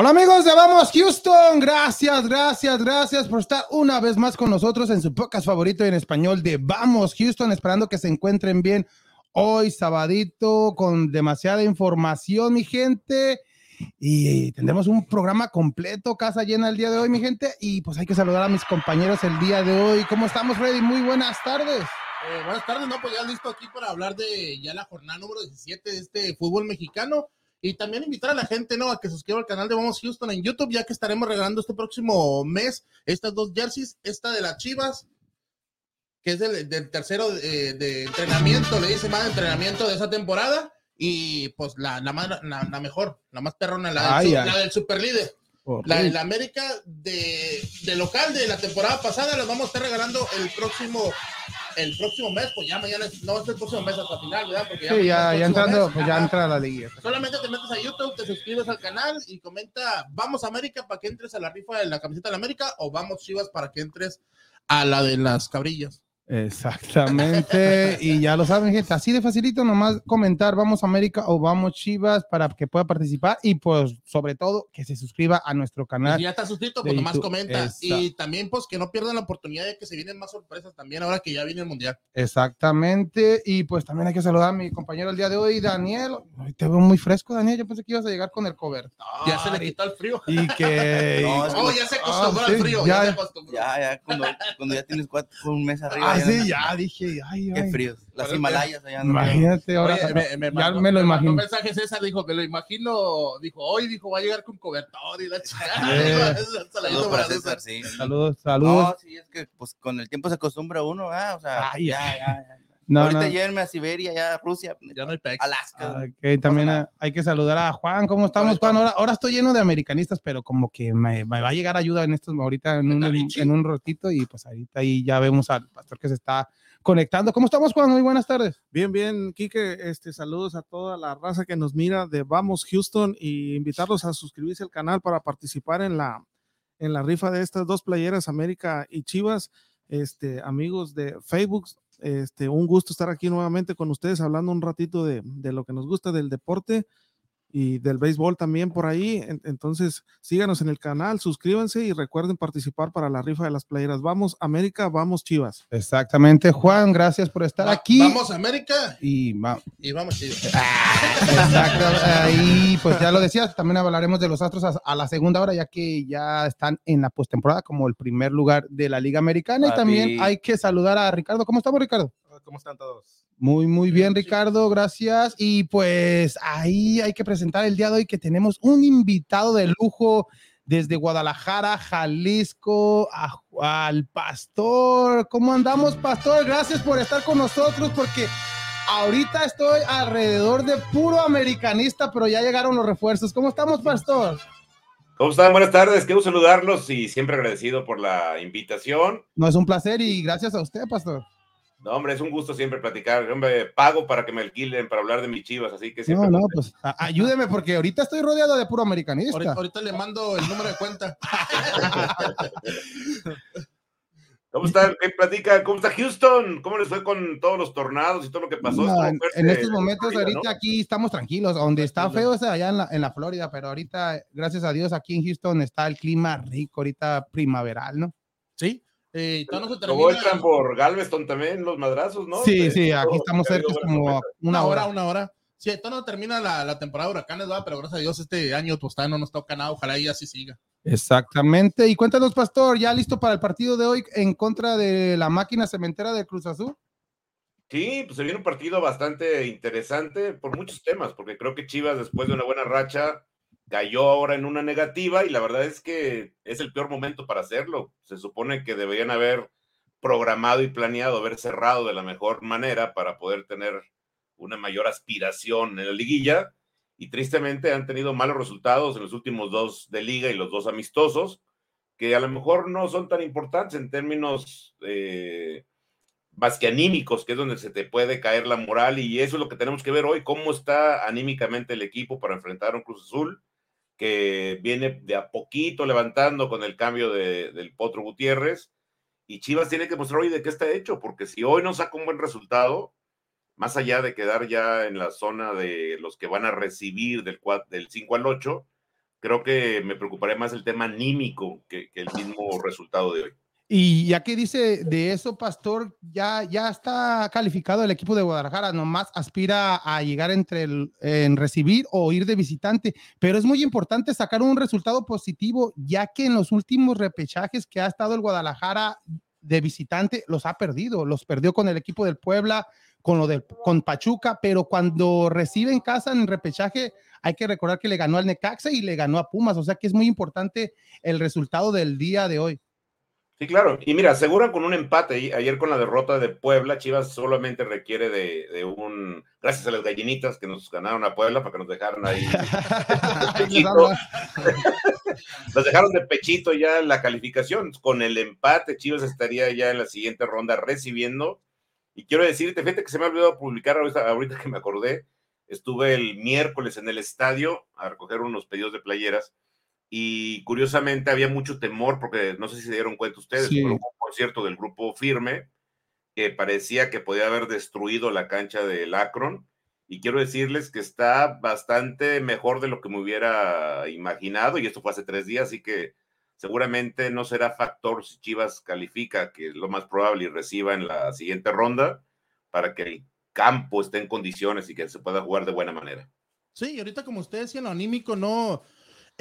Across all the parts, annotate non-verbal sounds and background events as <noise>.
Hola amigos de Vamos Houston, gracias, gracias, gracias por estar una vez más con nosotros en su podcast favorito en español de Vamos Houston, esperando que se encuentren bien hoy sabadito con demasiada información, mi gente. Y tendremos un programa completo, casa llena el día de hoy, mi gente. Y pues hay que saludar a mis compañeros el día de hoy. ¿Cómo estamos, Freddy? Muy buenas tardes. Eh, buenas tardes, no, pues ya listo aquí para hablar de ya la jornada número 17 de este fútbol mexicano. Y también invitar a la gente, ¿no? A que suscriba al canal de Vamos Houston en YouTube, ya que estaremos regalando este próximo mes estas dos jerseys, esta de las Chivas, que es del, tercero de, de, entrenamiento, le dice más de entrenamiento de esa temporada, y pues la, la, más, la, la mejor, la más perrona, la del, la del super líder. La, la, América de, de, local de la temporada pasada la vamos a estar regalando el próximo el próximo mes, pues ya mañana, no es el próximo mes hasta final, ¿verdad? Porque ya, sí, ya, ya entrando, mes, pues ya entra la liga. Solamente te metes a YouTube, te suscribes al canal y comenta, vamos a América para que entres a la rifa de la camiseta de la América o vamos Chivas para que entres a la de las cabrillas. Exactamente, <laughs> y ya lo saben, gente, así de facilito, nomás comentar, vamos América o vamos Chivas para que pueda participar y pues sobre todo que se suscriba a nuestro canal. Y ya está suscrito, pues nomás comenta. Exacto. Y también pues que no pierdan la oportunidad de que se vienen más sorpresas también ahora que ya viene el Mundial. Exactamente, y pues también hay que saludar a mi compañero el día de hoy, Daniel. Hoy te veo muy fresco, Daniel, yo pensé que ibas a llegar con el cover. No, ya se le quitó el frío. Y que... <laughs> no, oh, ya se acostumbró al oh, sí, frío, ya, ya, se acostumbró. Ya, ya, cuando, cuando ya tienes cuatro, un mes arriba. Ah, sí, ya dije, ay, Qué fríos. Las Himalayas allá. Imagínate, ahora Oye, me, me ya me lo imagino. Un mensaje César dijo, me lo imagino, dijo, hoy dijo, va a llegar con cobertor y la chica. Eh, <laughs> Saludos para César, sí. Saludos, saludos. No, sí, es que pues con el tiempo se acostumbra uno, ah, o sea, Ay, ya, ya, ya. No, Ahorita no. llévenme a Siberia, ya a Rusia, Ya no hay pex. Alaska. Ok, también eh, hay que saludar a Juan. ¿Cómo estamos, Juan? Ahora, ahora estoy lleno de americanistas, pero como que me, me va a llegar ayuda en estos ahorita en un, en un ratito y pues ahorita ahí ya vemos al pastor que se está conectando. ¿Cómo estamos, Juan? Muy buenas tardes. Bien, bien, Quique, este, saludos a toda la raza que nos mira de Vamos Houston y invitarlos a suscribirse al canal para participar en la, en la rifa de estas dos playeras, América y Chivas. Este, amigos de Facebook, este, un gusto estar aquí nuevamente con ustedes hablando un ratito de, de lo que nos gusta del deporte y del béisbol también por ahí. Entonces, síganos en el canal, suscríbanse y recuerden participar para la rifa de las playeras. Vamos América, vamos Chivas. Exactamente, Juan, gracias por estar Va, aquí. Vamos América Y, va, y vamos Chivas. <laughs> exacto, ahí pues ya lo decías, también hablaremos de los Astros a, a la segunda hora, ya que ya están en la postemporada como el primer lugar de la Liga Americana. Y también hay que saludar a Ricardo. ¿Cómo estamos, Ricardo? ¿Cómo están todos? Muy, muy bien, Ricardo, gracias. Y pues ahí hay que presentar el día de hoy que tenemos un invitado de lujo desde Guadalajara, Jalisco, a- al pastor. ¿Cómo andamos, pastor? Gracias por estar con nosotros porque ahorita estoy alrededor de puro americanista, pero ya llegaron los refuerzos. ¿Cómo estamos, pastor? ¿Cómo están? Buenas tardes, quiero saludarlos y siempre agradecido por la invitación. No es un placer y gracias a usted, pastor. No, hombre, es un gusto siempre platicar. Hombre, pago para que me alquilen para hablar de mis chivas, así que No, siempre. no, pues a- ayúdeme porque ahorita estoy rodeado de puro americanista. Ahorita, ahorita le mando el número de cuenta. <laughs> ¿Cómo está? ¿Qué platica? ¿Cómo está Houston? ¿Cómo les fue con todos los tornados y todo lo que pasó? No, en, estos en momentos, Florida, ahorita ¿no? aquí estamos tranquilos. Donde está feo es allá en la, en la Florida, pero ahorita, gracias a Dios, aquí en Houston está el clima rico, ahorita primaveral, ¿no? Sí. Eh, no se Luego termina. entran por Galveston también los madrazos, ¿no? Sí, sí, aquí estamos cerca buena como una hora. una hora. Sí, todavía no termina la, la temporada de huracanes, ¿verdad? pero gracias a Dios este año pues todavía no nos toca nada. Ojalá y así siga. Exactamente. Y cuéntanos, Pastor, ¿ya listo para el partido de hoy en contra de la máquina cementera de Cruz Azul? Sí, pues se viene un partido bastante interesante por muchos temas, porque creo que Chivas, después de una buena racha, cayó ahora en una negativa y la verdad es que es el peor momento para hacerlo. Se supone que deberían haber programado y planeado, haber cerrado de la mejor manera para poder tener una mayor aspiración en la liguilla y tristemente han tenido malos resultados en los últimos dos de liga y los dos amistosos, que a lo mejor no son tan importantes en términos eh, más que anímicos, que es donde se te puede caer la moral y eso es lo que tenemos que ver hoy, cómo está anímicamente el equipo para enfrentar a un Cruz Azul que viene de a poquito levantando con el cambio de, del Potro Gutiérrez y Chivas tiene que mostrar hoy de qué está hecho, porque si hoy no saca un buen resultado, más allá de quedar ya en la zona de los que van a recibir del, cua- del 5 al 8, creo que me preocuparía más el tema anímico que el mismo resultado de hoy. Y ya que dice de eso, Pastor, ya, ya está calificado el equipo de Guadalajara, nomás aspira a llegar entre el, en recibir o ir de visitante, pero es muy importante sacar un resultado positivo, ya que en los últimos repechajes que ha estado el Guadalajara de visitante, los ha perdido, los perdió con el equipo del Puebla, con lo del con Pachuca, pero cuando recibe en casa en repechaje, hay que recordar que le ganó al Necaxa y le ganó a Pumas, o sea que es muy importante el resultado del día de hoy. Sí, claro. Y mira, aseguran con un empate. Ayer con la derrota de Puebla, Chivas solamente requiere de, un. Gracias a las gallinitas que nos ganaron a Puebla para que nos dejaran ahí. <laughs> <laughs> <laughs> nos dejaron de pechito ya la calificación. Con el empate, Chivas estaría ya en la siguiente ronda recibiendo. Y quiero decirte, fíjate que se me ha olvidado publicar ahorita, ahorita que me acordé. Estuve el miércoles en el estadio a recoger unos pedidos de playeras y curiosamente había mucho temor, porque no sé si se dieron cuenta ustedes, sí. un concierto del grupo Firme, que parecía que podía haber destruido la cancha del Akron, y quiero decirles que está bastante mejor de lo que me hubiera imaginado, y esto fue hace tres días, así que seguramente no será factor si Chivas califica, que es lo más probable, y reciba en la siguiente ronda, para que el campo esté en condiciones y que se pueda jugar de buena manera. Sí, y ahorita como usted decía, lo anímico no,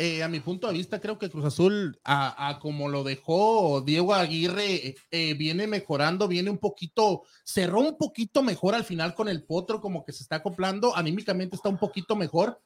eh, a mi punto de vista, creo que Cruz Azul, a, como lo dejó Diego Aguirre, eh, viene mejorando, viene un poquito, cerró un poquito mejor al final con el Potro, como que se está acoplando, anímicamente está un poquito mejor,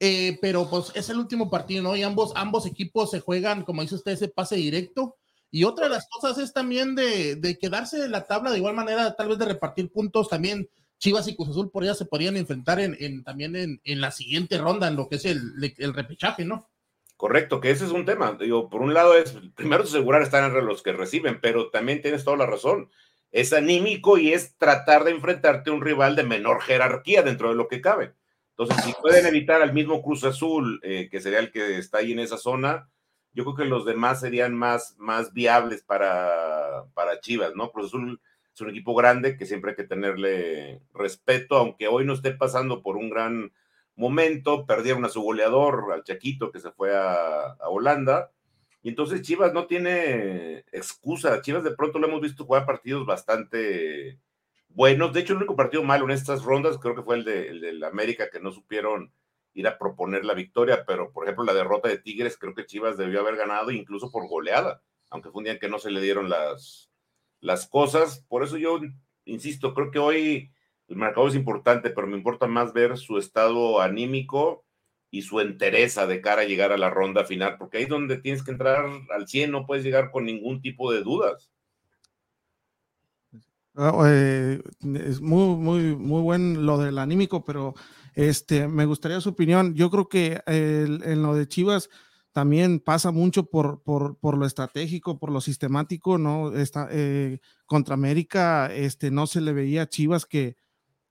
eh, pero pues es el último partido, ¿no? Y ambos, ambos equipos se juegan, como dice usted, ese pase directo. Y otra de las cosas es también de, de quedarse en la tabla de igual manera, tal vez de repartir puntos también. Chivas y Cruz Azul por allá se podrían enfrentar en, en también en, en, la siguiente ronda, en lo que es el, el, repechaje, ¿no? Correcto, que ese es un tema. Digo, por un lado es primero asegurar estar entre los que reciben, pero también tienes toda la razón. Es anímico y es tratar de enfrentarte a un rival de menor jerarquía dentro de lo que cabe. Entonces, si pueden evitar al mismo Cruz Azul, eh, que sería el que está ahí en esa zona, yo creo que los demás serían más, más viables para, para Chivas, ¿no? Cruz Azul es un equipo grande que siempre hay que tenerle respeto, aunque hoy no esté pasando por un gran momento, perdieron a su goleador, al Chaquito, que se fue a, Holanda, y entonces Chivas no tiene excusa, Chivas de pronto lo hemos visto jugar partidos bastante buenos, de hecho el único partido malo en estas rondas creo que fue el de la América, que no supieron ir a proponer la victoria, pero por ejemplo la derrota de Tigres creo que Chivas debió haber ganado incluso por goleada, aunque fue un día en que no se le dieron las, las cosas. Por eso yo insisto, creo que hoy el mercado es importante, pero me importa más ver su estado anímico y su entereza de cara a llegar a la ronda final, porque ahí es donde tienes que entrar al 100, no puedes llegar con ningún tipo de dudas. Eh, es muy, muy, muy buen lo del anímico, pero este, me gustaría su opinión. Yo creo que el, en lo de Chivas, también pasa mucho por, por, por, lo estratégico, por lo sistemático, ¿no? Está, eh, contra América este, no se le veía a Chivas que,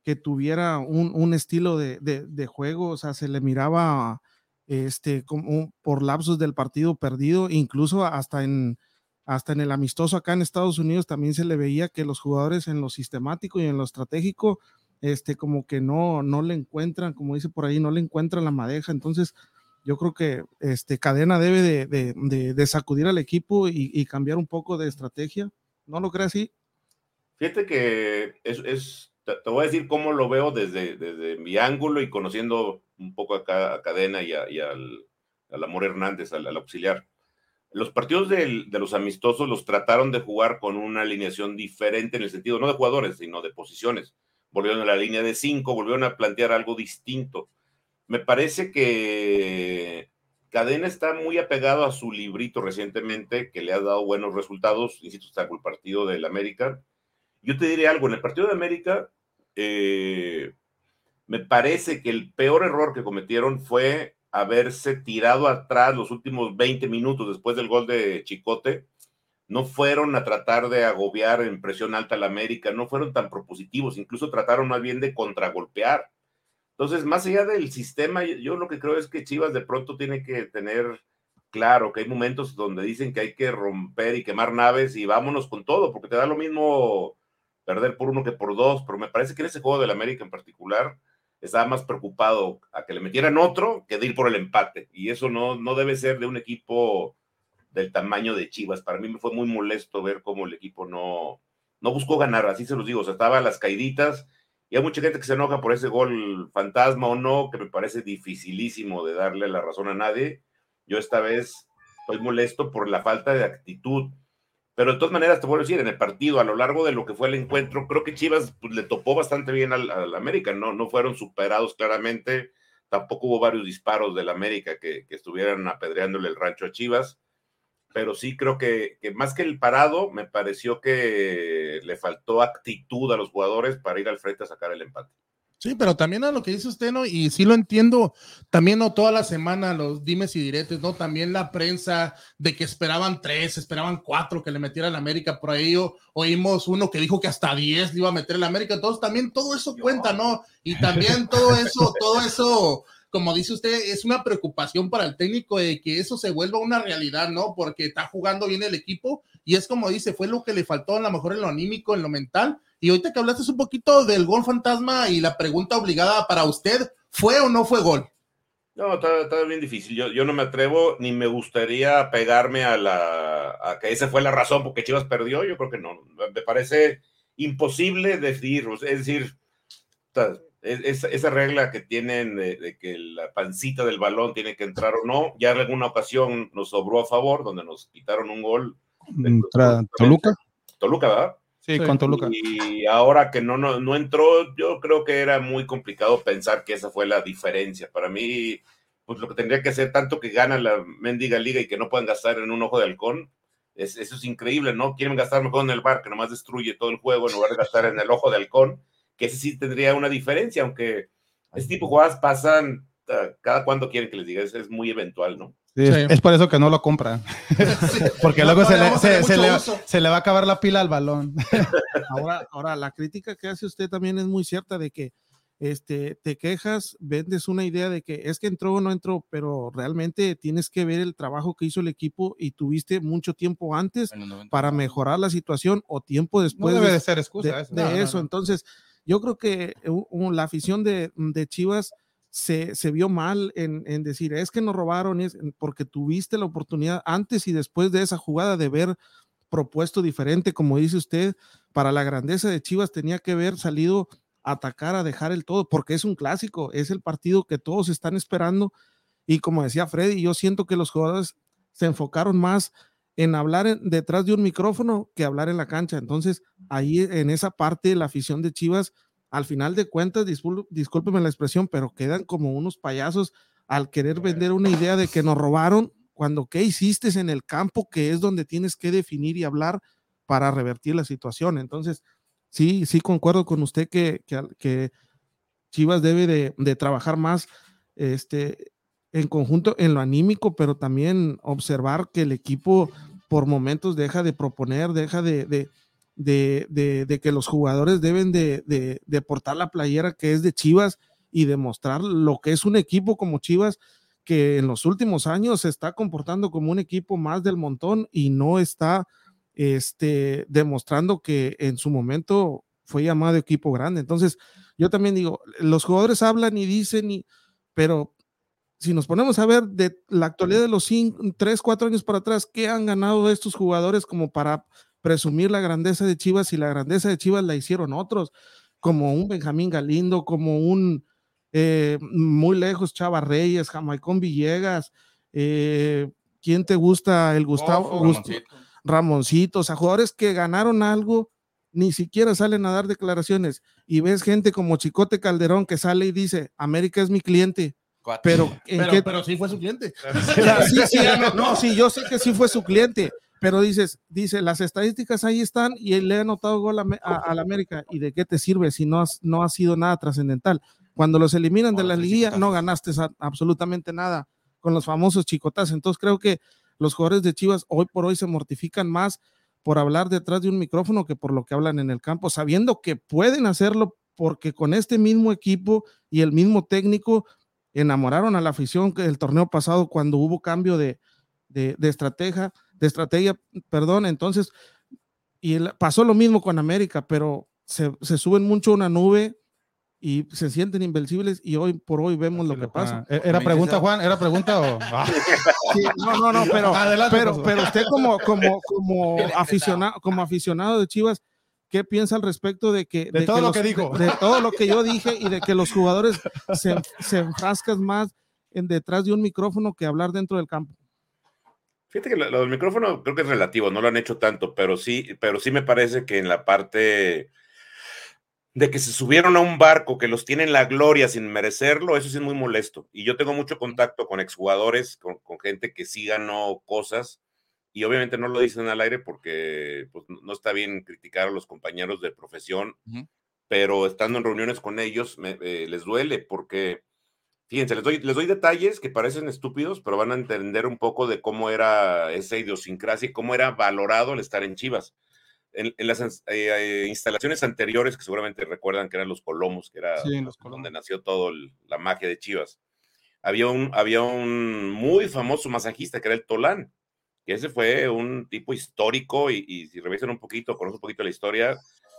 que tuviera un, un estilo de, de, juego, o sea, se le miraba este, como por lapsos del partido perdido, incluso hasta en, hasta en el amistoso acá en Estados Unidos también se le veía que los jugadores en lo sistemático y en lo estratégico, este, como que no, no le encuentran, como dice por ahí, no le encuentran la madeja, entonces yo creo que este, Cadena debe de, de, sacudir al equipo y, cambiar un poco de estrategia. ¿No lo crees así? Fíjate que es, te, voy a decir cómo lo veo desde, desde mi ángulo y conociendo un poco a, a Cadena y, a, al, al, Amor Hernández, al, auxiliar. Los partidos de, los amistosos los trataron de jugar con una alineación diferente en el sentido no de jugadores, sino de posiciones. Volvieron a la línea de cinco, volvieron a plantear algo distinto me parece que Cadena está muy apegado a su librito recientemente, que le ha dado buenos resultados, insisto, está con el partido del América. Yo te diré algo, en el partido de América, eh, me parece que el peor error que cometieron fue haberse tirado atrás los últimos 20 minutos después del gol de Chicote. No fueron a tratar de agobiar en presión alta al América, no fueron tan propositivos, incluso trataron más bien de contragolpear entonces, más allá del sistema, yo lo que creo es que Chivas de pronto tiene que tener claro que hay momentos donde dicen que hay que romper y quemar naves y vámonos con todo, porque te da lo mismo perder por uno que por dos, pero me parece que en ese juego del América en particular estaba más preocupado a que le metieran otro que de ir por el empate. Y eso no, no debe ser de un equipo del tamaño de Chivas. Para mí me fue muy molesto ver cómo el equipo no, no buscó ganar, así se los digo, o sea, estaba las caiditas. Hay mucha gente que se enoja por ese gol fantasma o no, que me parece dificilísimo de darle la razón a nadie. Yo esta vez estoy molesto por la falta de actitud. Pero de todas maneras, te voy a decir, en el partido, a lo largo de lo que fue el encuentro, creo que Chivas pues, le topó bastante bien al, América, ¿no? No fueron superados claramente, tampoco hubo varios disparos del América que, estuvieran apedreándole el rancho a Chivas, pero sí creo que, más que el parado, me pareció que faltó actitud a los jugadores para ir al frente a sacar el empate. Sí, pero también a lo que dice usted, ¿no? Y sí lo entiendo, también no toda la semana los dimes y diretes, ¿no? También la prensa de que esperaban tres, esperaban cuatro que le metiera la América, por ahí oímos uno que dijo que hasta diez le iba a meter la América, entonces también todo eso cuenta, ¿no? Y también todo eso, todo eso como dice usted, es una preocupación para el técnico de que eso se vuelva una realidad, ¿no? Porque está jugando bien el equipo y es como dice, fue lo que le faltó a lo mejor en lo anímico, en lo mental. Y ahorita que hablaste un poquito del gol fantasma y la pregunta obligada para usted, ¿fue o no fue gol? No, está, bien difícil. Yo, yo, no me atrevo ni me gustaría pegarme a la a que esa fue la razón porque Chivas perdió. Yo creo que no. Me parece imposible decir, es decir, esa, regla que tienen de, que la pancita del balón tiene que entrar o no, ya en alguna ocasión nos sobró a favor, donde nos quitaron un gol. Contra Toluca. Toluca, ¿verdad? Sí, con Toluca. Y ahora que no, no, no entró, yo creo que era muy complicado pensar que esa fue la diferencia. Para mí, pues lo que tendría que hacer, tanto que gana la mendiga liga y que no puedan gastar en un ojo de halcón, es, eso es increíble, ¿no? Quieren gastar mejor en el bar, que nomás destruye todo el juego, en lugar de gastar en el ojo de halcón que ese sí tendría una diferencia, aunque este tipo de jugadas pasan ah, cada cuando quieren que les diga, es, muy eventual, ¿no? Es por eso que no lo compran. <laughs> <laughs> Porque luego se, le, va a acabar la pila al balón. <laughs> ahora, ahora, la crítica que hace usted también es muy cierta de que este, te quejas, vendes una idea de que es que entró o no entró, pero realmente tienes que ver el trabajo que hizo el equipo y tuviste mucho tiempo antes para mejorar la situación o tiempo después. No debe de, ser excusa de, de eso. Entonces, yo creo que la afición de, Chivas se, vio mal en, decir, es que nos robaron, porque tuviste la oportunidad antes y después de esa jugada de ver propuesto diferente, como dice usted, para la grandeza de Chivas tenía que haber salido a atacar, a dejar el todo, porque es un clásico, es el partido que todos están esperando. Y como decía Freddy, yo siento que los jugadores se enfocaron más en hablar detrás de un micrófono que hablar en la cancha. Entonces, ahí en esa parte, la afición de Chivas, al final de cuentas, discúlpeme la expresión, pero quedan como unos payasos al querer vender una idea de que nos robaron cuando qué hiciste en el campo, que es donde tienes que definir y hablar para revertir la situación. Entonces, sí, sí concuerdo con usted que, que, Chivas debe de, de, trabajar más este, en conjunto en lo anímico, pero también observar que el equipo por momentos deja de proponer, deja de, de, que los jugadores deben de, portar la playera que es de Chivas y demostrar lo que es un equipo como Chivas que en los últimos años se está comportando como un equipo más del montón y no está este, demostrando que en su momento fue llamado equipo grande. Entonces, yo también digo, los jugadores hablan y dicen, y, pero si nos ponemos a ver de la actualidad de los cinco, tres, cuatro años para atrás, ¿qué han ganado estos jugadores como para presumir la grandeza de Chivas? Y la grandeza de Chivas la hicieron otros, como un Benjamín Galindo, como un eh, muy lejos Chava Reyes, Jamaicón Villegas, eh, ¿quién te gusta? El Gustavo Ramoncito. o sea, jugadores que ganaron algo ni siquiera salen a dar declaraciones y ves gente como Chicote Calderón que sale y dice, América es mi cliente, pero, <laughs> pero, sí fue su cliente. <laughs> sí, no, sí, yo sé que sí fue su cliente, pero dices, dice, las estadísticas ahí están y él le ha anotado gol a, la América. ¿Y de qué te sirve si no, has, no ha sido nada trascendental? Cuando los eliminan de la liguilla, no ganaste absolutamente nada con los famosos chicotas. Entonces creo que los jugadores de Chivas hoy por hoy se mortifican más por hablar detrás de un micrófono que por lo que hablan en el campo, sabiendo que pueden hacerlo porque con este mismo equipo y el mismo técnico enamoraron a la afición que el torneo pasado cuando hubo cambio de, de, estrategia, de estrategia, perdón, entonces, y pasó lo mismo con América, pero se, se suben mucho una nube y se sienten invencibles y hoy por hoy vemos lo que pasa. ¿E-, ¿Era pregunta, Juan? ¿Era pregunta o...? <laughs> Ah. Sí, no, no, no, pero, Adelante, pero, pero usted como, como, como, <laughs> aficionado, como aficionado de Chivas, ¿qué piensa al respecto de que... De todo lo los- que dijo. De, todo lo que yo <laughs> dije y de que los jugadores se, se enfrascan más en detrás de un micrófono que hablar dentro del campo. Fíjate que lo, lo del micrófono creo que es relativo, no lo han hecho tanto, pero sí, pero sí me parece que en la parte de que se subieron a un barco que los tiene en la gloria sin merecerlo, eso sí es muy molesto. Y yo tengo mucho contacto con exjugadores, con, con gente que sí ganó cosas, y obviamente no lo dicen al aire porque pues, no está bien criticar a los compañeros de profesión, pero estando en reuniones con ellos me- eh, les duele porque, fíjense, les doy, les doy detalles que parecen estúpidos, pero van a entender un poco de cómo era esa idiosincrasia y cómo era valorado el estar en Chivas. En, en las eh, eh, instalaciones anteriores, que seguramente recuerdan que eran los Colomos, que era Sí, los donde nació toda la magia de Chivas, había un, había un muy famoso masajista que era el Tolán, que ese fue un tipo histórico y, si revisan un poquito, conocen un poquito la historia,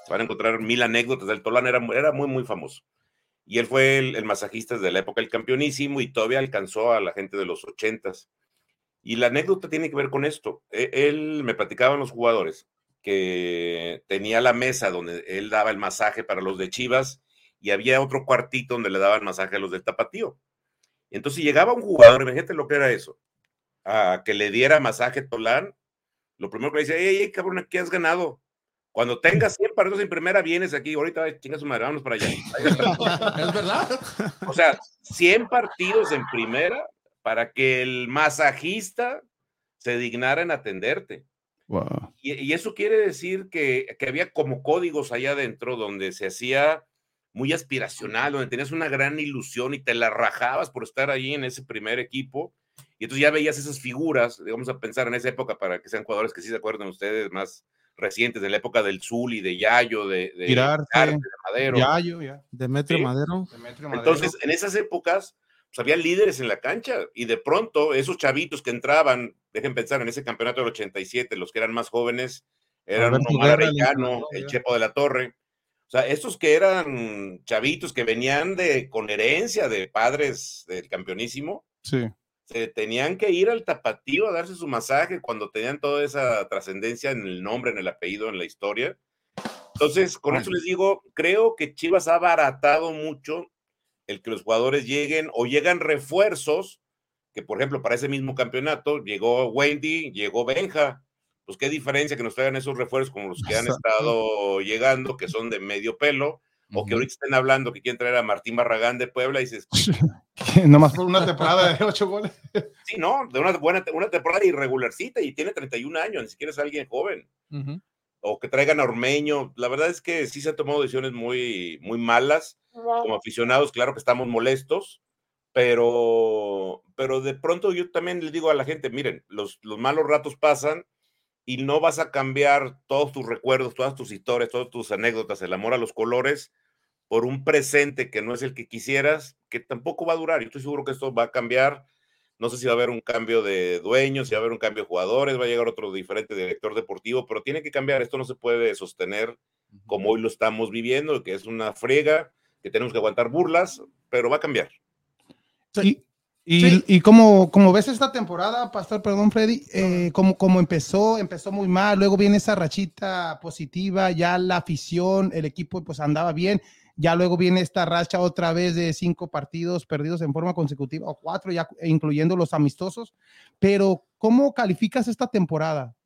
van a encontrar mil anécdotas del Tolán, era, era muy, muy famoso. Y él fue el, el masajista de la época del campeonísimo y todavía alcanzó a la gente de los ochentas. Y la anécdota tiene que ver con esto. E- Él me platicaba a los jugadores que tenía la mesa donde él daba el masaje para los de Chivas y había otro cuartito donde le daban masaje a los del Tapatío. Entonces llegaba un jugador, imagínate lo que era eso, a que le diera masaje Tolán, lo primero que le dice, ey, ey, cabrón, ¿qué has ganado? Cuando tengas 100 partidos en primera, vienes aquí, ahorita chingas su madre, vámonos para allá. <laughs> ¿Es verdad? O sea, 100 partidos en primera para que el masajista se dignara en atenderte. Wow. Y, y eso quiere decir que, que había como códigos allá adentro donde se hacía muy aspiracional, donde tenías una gran ilusión y te la rajabas por estar ahí en ese primer equipo. Y entonces ya veías esas figuras, vamos a pensar en esa época para que sean jugadores que sí se acuerdan ustedes, más recientes, de la época del Zuli, de Yayo, de, de, Arte, de Madero. Ya, yo, ya. Demetrio Sí. Madero. Demetrio Madero. Entonces, en esas épocas, pues había líderes en la cancha y de pronto esos chavitos que entraban, dejen pensar en ese campeonato del 87, los que eran más jóvenes, eran Omar el Arellano, el ya. Chepo de la Torre. O sea, estos que eran chavitos que venían de con herencia de padres del campeonísimo, Sí. Se tenían que ir al tapatío a darse su masaje cuando tenían toda esa trascendencia en el nombre, en el apellido, en la historia. Entonces, con eso les digo, creo que Chivas ha abaratado mucho el que los jugadores lleguen o llegan refuerzos, que por ejemplo para ese mismo campeonato llegó Wendy, llegó Benja, pues qué diferencia que nos traigan esos refuerzos como los que han estado llegando, que son de medio pelo, o que ahorita estén hablando que quieren traer a Martín Barragán de Puebla y dices, <laughs> Nomás por una <laughs> temporada de ocho goles. Sí, no, de una buena una temporada irregularcita y tiene 31 años, ni siquiera es alguien joven. O que traigan a Ormeño. La verdad es que sí se han tomado decisiones muy, muy malas. Como aficionados, claro que estamos molestos, pero, pero de pronto yo también les digo a la gente, miren, los, los malos ratos pasan y no vas a cambiar todos tus recuerdos, todas tus historias, todas tus anécdotas, el amor a los colores, por un presente que no es el que quisieras, que tampoco va a durar. Yo estoy seguro que esto va a cambiar. No sé si va a haber un cambio de dueños, si va a haber un cambio de jugadores, va a llegar otro diferente director deportivo, pero tiene que cambiar. Esto no se puede sostener como hoy lo estamos viviendo, que es una frega, que tenemos que aguantar burlas, pero va a cambiar. Y, y, Sí. y como, como ves esta temporada, Pastor, perdón, Freddy, eh, como, como empezó, empezó muy mal, luego viene esa rachita positiva, ya la afición, el equipo pues andaba bien, ya luego viene esta racha otra vez de cinco partidos perdidos en forma consecutiva, o cuatro, ya incluyendo los amistosos, pero ¿cómo calificas esta temporada?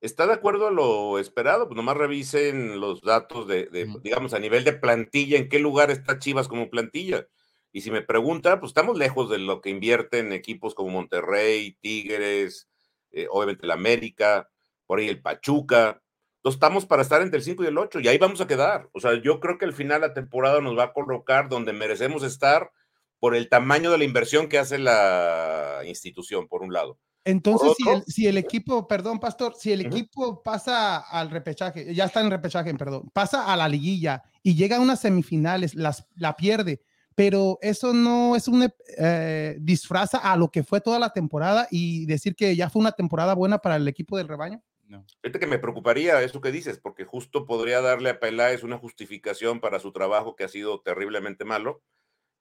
¿Está de acuerdo a lo esperado? Pues nomás revisen los datos de, digamos, a nivel de plantilla, en qué lugar está Chivas como plantilla. Y si me pregunta, pues estamos lejos de lo que invierten equipos como Monterrey, Tigres, eh, obviamente el América, por ahí el Pachuca. Entonces estamos para estar entre el 5 y el 8 y ahí vamos a quedar. O sea, yo creo que al final la temporada nos va a colocar donde merecemos estar por el tamaño de la inversión que hace la institución, por un lado. Entonces, si el, si el equipo, perdón, Pastor, si el equipo pasa al repechaje, ya está en repechaje, perdón, pasa a la liguilla y llega a unas semifinales, las, la pierde, pero eso no es un eh, disfraza a lo que fue toda la temporada y decir que ya fue una temporada buena para el equipo del rebaño. No. Fíjate que me preocuparía eso que dices, porque justo podría darle a Peláez una justificación para su trabajo que ha sido terriblemente malo,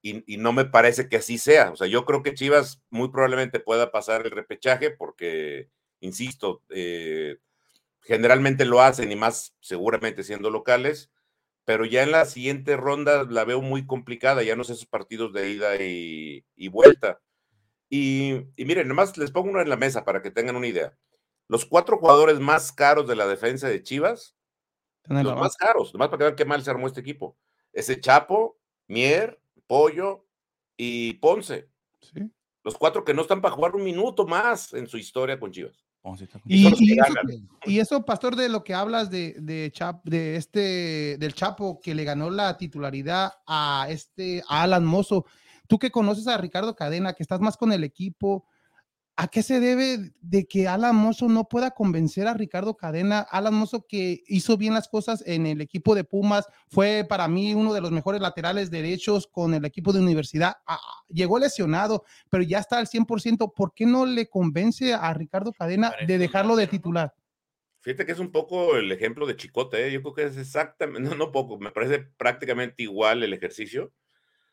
y, no me parece que así sea. O sea, yo creo que Chivas muy probablemente pueda pasar el repechaje, porque, insisto, eh, generalmente lo hacen y más seguramente siendo locales, pero ya en la siguiente ronda la veo muy complicada, ya no sé esos partidos de ida y, y vuelta. Y, y miren, nomás les pongo uno en la mesa para que tengan una idea. Los cuatro jugadores más caros de la defensa de Chivas, la los más caros, nomás para que vean qué mal se armó este equipo. Ese Chapo, Mier, Pollo y Ponce. Sí. Los cuatro que no están para jugar un minuto más en su historia con Chivas. Y, eso, y eso, Pastor, de lo que hablas de, de, Chap- de este, del Chapo que le ganó la titularidad a este a Alan Mozo, tú que conoces a Ricardo Cadena, que estás más con el equipo, ¿a qué se debe de que Alan Mozo no pueda convencer a Ricardo Cadena? Alan Mozo que hizo bien las cosas en el equipo de Pumas, fue para mí uno de los mejores laterales derechos con el equipo de universidad, Ah, llegó lesionado, pero ya está al 100%, ¿por qué no le convence a Ricardo Cadena de dejarlo de titular? Fíjate que es un poco el ejemplo de Chicote, ¿eh? yo creo que es exactamente, no, no poco, me parece prácticamente igual el ejercicio.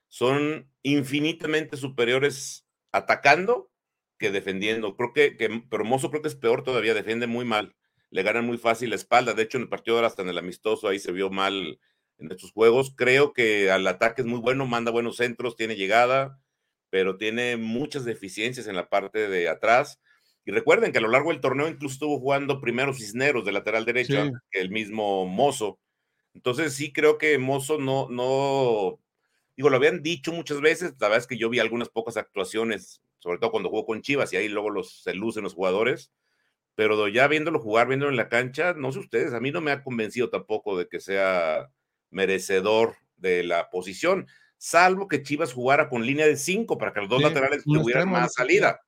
Son infinitamente superiores atacando que defendiendo. Creo que, que pero Mozo creo que es peor todavía, defiende muy mal. Le ganan muy fácil la espalda. De hecho, en el partido ahora hasta en el amistoso ahí se vio mal en estos juegos. Creo que al ataque es muy bueno, manda buenos centros, tiene llegada, pero tiene muchas deficiencias en la parte de atrás. Y recuerden que a lo largo del torneo incluso estuvo jugando primero Cisneros de lateral derecho Sí. antes que el mismo Mozo. Entonces sí creo que Mozo no, no, digo, lo habían dicho muchas veces, la verdad es que yo vi algunas pocas actuaciones, sobre todo cuando jugó con Chivas y ahí luego los, se lucen los jugadores, pero ya viéndolo jugar, viéndolo en la cancha, no sé ustedes, a mí no me ha convencido tampoco de que sea merecedor de la posición, salvo que Chivas jugara con línea de cinco para que los dos Sí, laterales tuvieran más salida.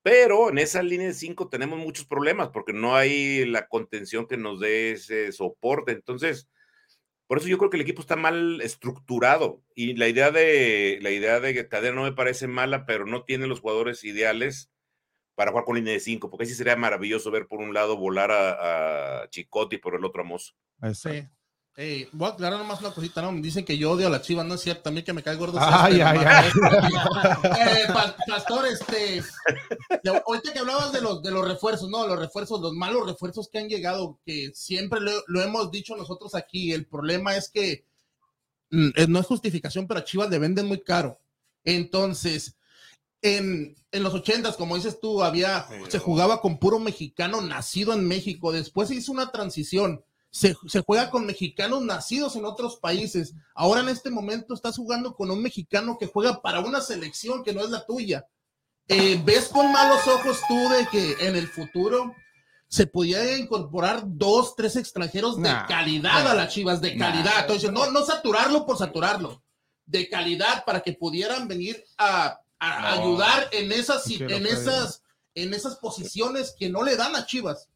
Pero en esa línea de cinco tenemos muchos problemas porque no hay la contención que nos dé ese soporte. Entonces, por eso yo creo que el equipo está mal estructurado y la idea de la idea de Cadena no me parece mala, pero no tiene los jugadores ideales para jugar con línea de cinco, porque sí sería maravilloso ver por un lado volar a, a Chicote y por el otro a Mozo. Sí. Eh, voy a aclarar nomás una cosita, ¿no? Me dicen que yo odio a la chiva, no es cierto, también que me cae gordo. Ay, ay, nomás. <laughs> Eh, pa- pastor, este, de- ahorita que hablabas de los, de los refuerzos, ¿no? Los refuerzos, los malos refuerzos que han llegado, que siempre lo, lo hemos dicho nosotros aquí, el problema es que mm, eh, no es justificación, pero a Chivas le venden muy caro. Entonces, en, en los ochentas, como dices tú, había, se jugaba con puro mexicano nacido en México. Después se hizo una transición. Se, se juega con mexicanos nacidos en otros países. Ahora en este momento estás jugando con un mexicano que juega para una selección que no es la tuya. Eh, ¿Ves con malos ojos tú de que en el futuro se pudiera incorporar dos, tres extranjeros de Nah, calidad a las chivas, de Nah. calidad? Entonces, no, no saturarlo por saturarlo, de calidad para que pudieran venir a, a No. ayudar en esas, en esas, en esas posiciones que no le dan a Chivas.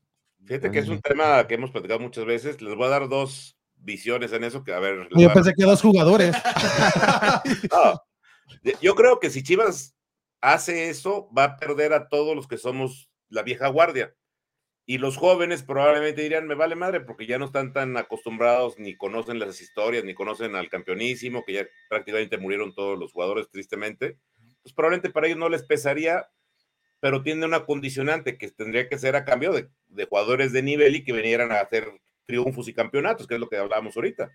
Fíjate que es un tema que hemos platicado muchas veces. Les voy a dar dos visiones en eso que, a ver, Yo a- pensé que dos jugadores. <laughs> No, yo creo que si Chivas hace eso, va a perder a todos los que somos la vieja guardia. Y los jóvenes probablemente dirían, me vale madre, porque ya no están tan acostumbrados, ni conocen las historias, ni conocen al campeonísimo, que ya prácticamente murieron todos los jugadores, tristemente. Pues probablemente para ellos no les pesaría, pero tiene una condicionante que tendría que ser a cambio de, de jugadores de nivel y que vinieran a hacer triunfos y campeonatos, que es lo que hablábamos ahorita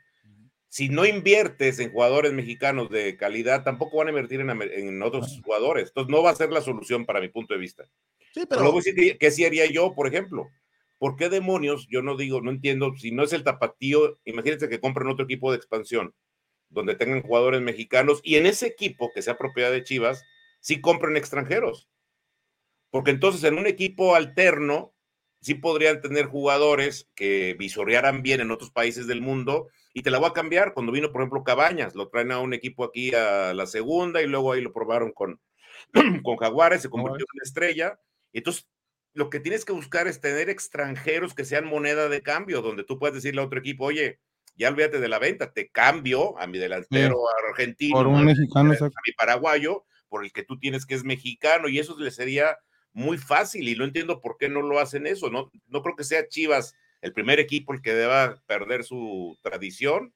si no inviertes en jugadores mexicanos de calidad, tampoco van a invertir en, en otros jugadores. Entonces, no va a ser la solución para mi punto de vista. Sí, Pero luego ¿qué sí haría yo, por ejemplo? ¿Por qué demonios? Yo no digo, no entiendo, si no es el tapatío, imagínense que compren otro equipo de expansión, donde tengan jugadores mexicanos, y en ese equipo, que sea propiedad de Chivas, sí compren extranjeros. Porque entonces en un equipo alterno, sí podrían tener jugadores que visorearan bien en otros países del mundo, y te la voy a cambiar. Cuando vino, por ejemplo, Cabañas, lo traen a un equipo aquí a la segunda, y luego ahí lo probaron con, <clears throat> con Jaguares, se convirtió en una estrella. Entonces, lo que tienes que buscar es tener extranjeros que sean moneda de cambio, donde tú puedes decirle a otro equipo, oye, ya olvídate de la venta, te cambio a mi delantero argentino, Por un a, mexicano, a exacto. mi paraguayo, por el que tú tienes que es mexicano, y eso le sería muy fácil y no entiendo por qué no lo hacen eso. No, no creo que sea Chivas el primer equipo el que deba perder su tradición.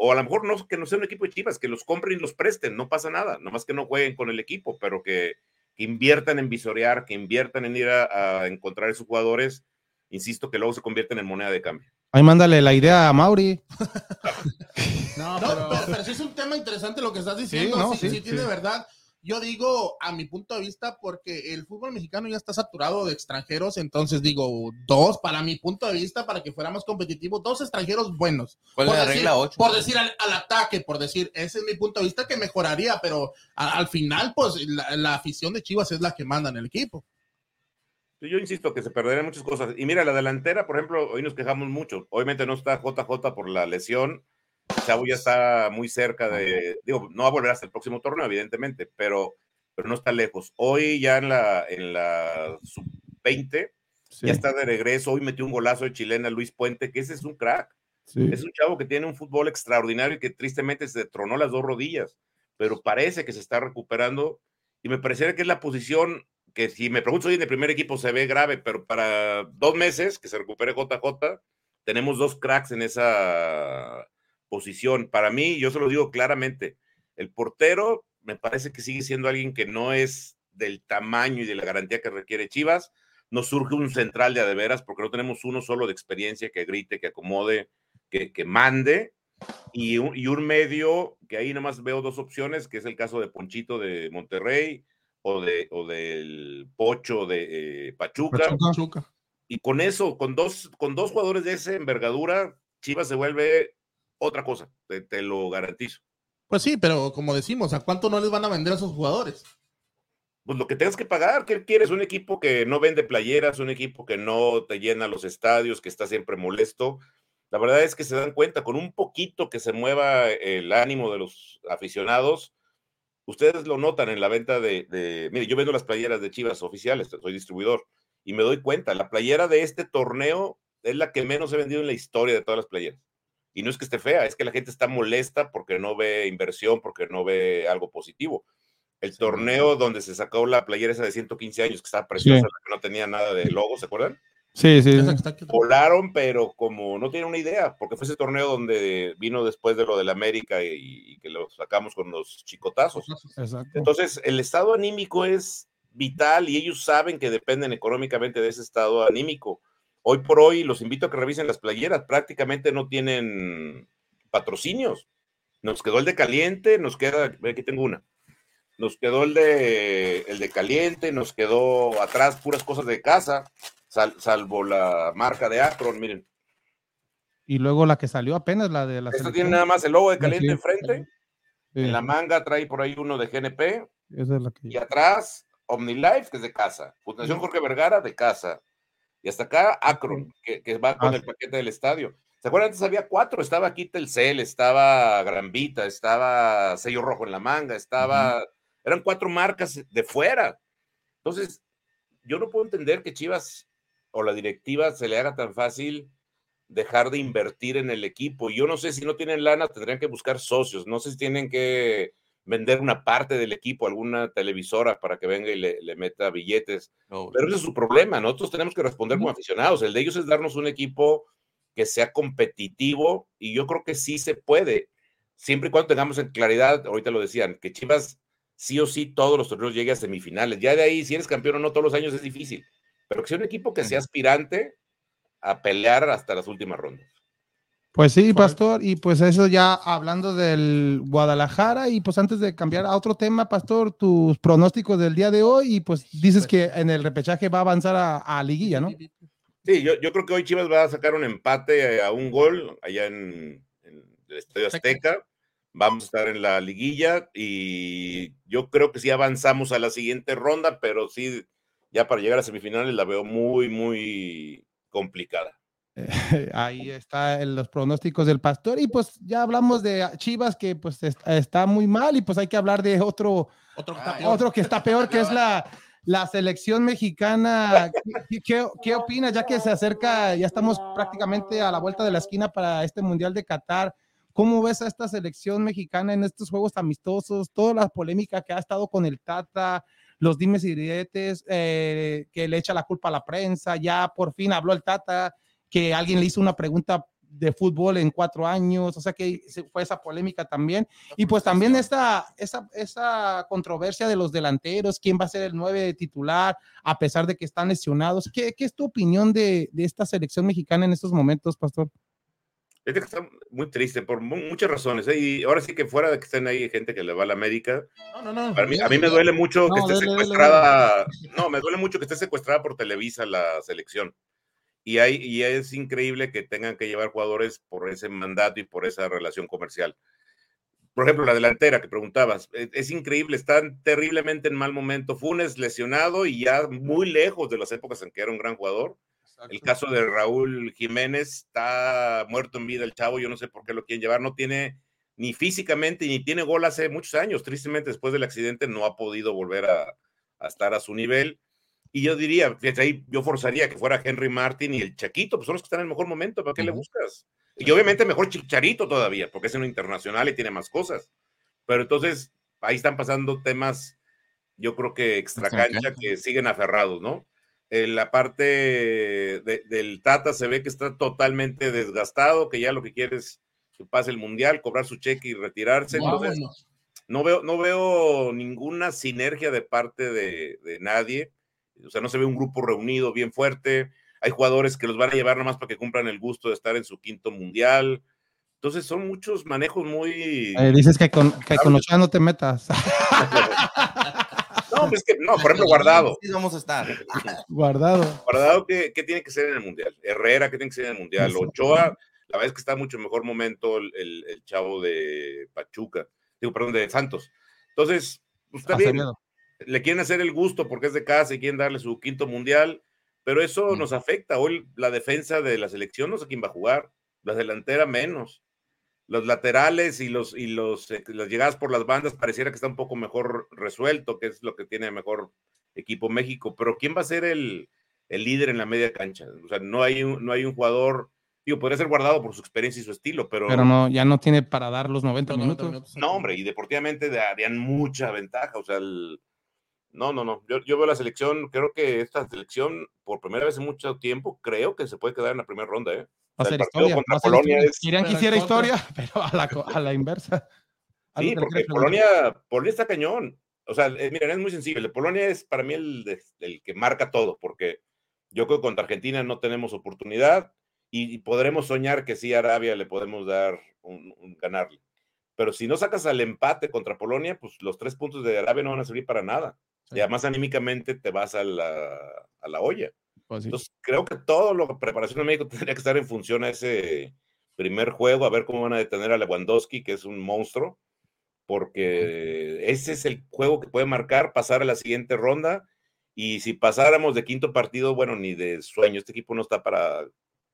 O a lo mejor no que no sea un equipo de Chivas, que los compren y los presten, no pasa nada, nomás que no jueguen con el equipo, pero que, inviertan en visorear, que inviertan en ir a, a encontrar esos jugadores, insisto, que luego se convierten en moneda de cambio. Ahí mándale la idea a Mauri. <laughs> no, pero, sí es un tema interesante lo que estás diciendo. Sí, no, sí, sí, tiene verdad. Yo digo, a mi punto de vista, porque el fútbol mexicano ya está saturado de extranjeros, entonces digo, dos, para mi punto de vista, para que fuéramos competitivos, dos extranjeros buenos. ¿Cuál por es la decir, regla 8? Por decir al, ataque, por decir, ese es mi punto de vista que mejoraría, pero al final, pues la, la afición de Chivas es la que manda en el equipo. Yo insisto que se perderían muchas cosas. Y mira, la delantera, por ejemplo, hoy nos quejamos mucho. Obviamente no está JJ por la lesión. Chavo ya está muy cerca de, digo, no va a volver hasta el próximo torneo, evidentemente, pero, pero no está lejos. Hoy ya en la, en la sub-20 sí. ya está de regreso. Hoy metió un golazo de chilena Luis Puente, que ese es un crack. Sí. Es un chavo que tiene un fútbol extraordinario y que tristemente se tronó las dos rodillas, pero parece que se está recuperando y me parecería que es la posición que si me pregunto hoy en el primer equipo se ve grave, pero para dos meses que se recupere JJ, tenemos dos cracks en esa posición. Para mí, yo se lo digo claramente, el portero me parece que sigue siendo alguien que no es del tamaño y de la garantía que requiere Chivas. No surge un central de adeveras porque no tenemos uno solo de experiencia que grite, que acomode, que, que mande. Y un, y un medio que ahí nomás veo dos opciones, que es el caso de Ponchito de Monterrey o, de, o del Pocho de eh, Pachuca. Pachuca. Y con eso, con dos, con dos jugadores de esa envergadura, Chivas se vuelve otra cosa, te, te, lo garantizo. Pues sí, pero como decimos, ¿a cuánto no les van a vender a esos jugadores? Pues lo que tengas que pagar, ¿qué quieres? Un equipo que no vende playeras, un equipo que no te llena los estadios, que está siempre molesto. La verdad es que se dan cuenta, con un poquito que se mueva el ánimo de los aficionados, ustedes lo notan en la venta de, de, mire, yo vendo las playeras de Chivas oficiales, soy distribuidor, y me doy cuenta, la playera de este torneo es la que menos he vendido en la historia de todas las playeras. Y no es que esté fea, es que la gente está molesta porque no ve inversión, porque no ve algo positivo. El sí, torneo donde se sacó la playera esa de 115 años, que estaba preciosa, sí. que no tenía nada de logo, ¿se acuerdan? Sí, sí. Volaron, pero como no tienen una idea, porque fue ese torneo donde vino después de lo del América y, y que lo sacamos con los chicotazos. Exacto. Entonces, el estado anímico es vital y ellos saben que dependen económicamente de ese estado anímico. Hoy por hoy los invito a que revisen las playeras, prácticamente no tienen patrocinios. Nos quedó el de caliente, nos queda, aquí tengo una. Nos quedó el de el de caliente, nos quedó atrás puras cosas de casa, sal, salvo la marca de Akron, miren. Y luego la que salió apenas, la de la Esta tiene nada más el logo de caliente sí. enfrente. Sí. En la manga trae por ahí uno de GNP. Esa es la que... Y atrás, OmniLife, que es de casa. Fundación Jorge Vergara, de casa. Y hasta acá, Akron, que, que va con ah, el paquete del estadio. ¿Se acuerdan? Antes había cuatro. Estaba aquí Telcel, estaba Granvita, estaba Sello Rojo en la manga, estaba... Uh -huh. Eran cuatro marcas de fuera. Entonces, yo no puedo entender que Chivas o la directiva se le haga tan fácil dejar de invertir en el equipo. Yo no sé si no tienen lana, tendrían que buscar socios. No sé si tienen que vender una parte del equipo, alguna televisora para que venga y le, le meta billetes. No, Pero ese es su problema. Nosotros tenemos que responder como aficionados. El de ellos es darnos un equipo que sea competitivo y yo creo que sí se puede, siempre y cuando tengamos en claridad, ahorita lo decían, que Chivas sí o sí todos los torneos llegue a semifinales. Ya de ahí, si eres campeón o no todos los años es difícil, pero que sea un equipo que sea aspirante a pelear hasta las últimas rondas. Pues sí, Pastor, y pues eso ya hablando del Guadalajara, y pues antes de cambiar a otro tema, Pastor, tus pronósticos del día de hoy, y pues dices que en el repechaje va a avanzar a, a liguilla, ¿no? Sí, yo, yo, creo que hoy Chivas va a sacar un empate a un gol allá en, en el Estadio Azteca. Vamos a estar en la liguilla y yo creo que sí avanzamos a la siguiente ronda, pero sí, ya para llegar a semifinales la veo muy, muy complicada. <laughs> Ahí está los pronósticos del pastor y pues ya hablamos de Chivas que pues está muy mal y pues hay que hablar de otro, otro, que, está otro que está peor que es la, la selección mexicana. ¿Qué, qué, qué opinas ya que se acerca, ya estamos prácticamente a la vuelta de la esquina para este Mundial de Qatar? ¿Cómo ves a esta selección mexicana en estos juegos amistosos? Toda la polémica que ha estado con el Tata, los dimes y diretes, eh, que le echa la culpa a la prensa, ya por fin habló el Tata, que alguien le hizo una pregunta de fútbol en cuatro años, o sea que fue esa polémica también. Y pues también esta, esa, esa controversia de los delanteros, quién va a ser el nueve titular, a pesar de que están lesionados. ¿Qué, qué es tu opinión de, de, esta selección mexicana en estos momentos, Pastor? Es que está muy triste por muchas razones. ¿eh? Y ahora sí que fuera de que estén ahí gente que le va a la América, no, no, no, a, mí, a mí me duele mucho no, que esté dele, secuestrada. Dele, no, me duele mucho que esté secuestrada por Televisa la selección. Y, hay, y es increíble que tengan que llevar jugadores por ese mandato y por esa relación comercial. Por ejemplo, la delantera que preguntabas, es, es, increíble, están terriblemente en mal momento. Funes lesionado y ya muy lejos de las épocas en que era un gran jugador. Exacto. El caso de Raúl Jiménez está muerto en vida el chavo, yo no sé por qué lo quieren llevar, no tiene ni físicamente ni tiene gol hace muchos años. Tristemente, después del accidente no ha podido volver a, a estar a su nivel. Y yo diría, fíjate ahí, yo forzaría que fuera Henry Martin y el Chaquito, pues son los que están en el mejor momento, ¿para qué uh -huh. le buscas? Y obviamente mejor Chicharito todavía, porque es un internacional y tiene más cosas. Pero entonces, ahí están pasando temas, yo creo que extra cancha, que siguen aferrados, ¿no? En la parte de, del Tata se ve que está totalmente desgastado, que ya lo que quiere es que pase el Mundial, cobrar su cheque y retirarse. Wow, entonces, no, veo, no veo ninguna sinergia de parte de, de nadie o sea, no se ve un grupo reunido bien fuerte. Hay jugadores que los van a llevar nomás para que cumplan el gusto de estar en su quinto mundial. Entonces son muchos manejos muy. Eh, dices que con, que con Ochoa no te metas. no, pues que no, por ejemplo, guardado. Sí, vamos a estar. Guardado. Guardado, ¿qué, ¿qué, tiene que ser en el mundial? Herrera, ¿qué tiene que ser en el mundial? Ochoa, la verdad es que está mucho mejor momento el, el, el chavo de Pachuca, digo, perdón, de Santos. Entonces, pues, está bien. Le quieren hacer el gusto porque es de casa y quieren darle su quinto mundial, pero eso nos afecta. Hoy la defensa de la selección no sé quién va a jugar, la delantera menos. Los laterales y los y los eh, las llegadas por las bandas pareciera que está un poco mejor resuelto, que es lo que tiene mejor equipo México, pero ¿quién va a ser el, el líder en la media cancha? O sea, no hay un, no hay un jugador Digo, podría ser guardado por su experiencia y su estilo, pero. Pero no, ya no tiene para dar los 90 no, minutos. 90 minutos. No, hombre, y deportivamente darían mucha ventaja. O sea, el, no, no, no. Yo, yo, veo la selección, creo que esta selección, por primera vez en mucho tiempo, creo que se puede quedar en la primera ronda, ¿eh? Va a ser historia. Contra Polonia es... Querían que hiciera historia, <laughs> pero a la, a la inversa. Sí, porque Polonia, Polonia está cañón. O sea, eh, miren, es muy de Polonia es para mí el, que marca todo, porque yo creo que contra Argentina no tenemos oportunidad y, y podremos soñar que sí a Arabia le podemos dar un, un ganarle. Pero si no sacas al empate contra Polonia, pues los tres puntos de Arabia no van a servir para nada. Y además anímicamente te vas a la, a la olla. Pues sí. Entonces creo que todo lo que preparación de México <laughs> tendría que estar en función a ese primer juego, a ver cómo van a detener a Lewandowski, que es un monstruo, porque ese es el juego que puede marcar pasar a la siguiente ronda. Y si pasáramos de quinto partido, bueno, ni de sueño, este equipo no está para,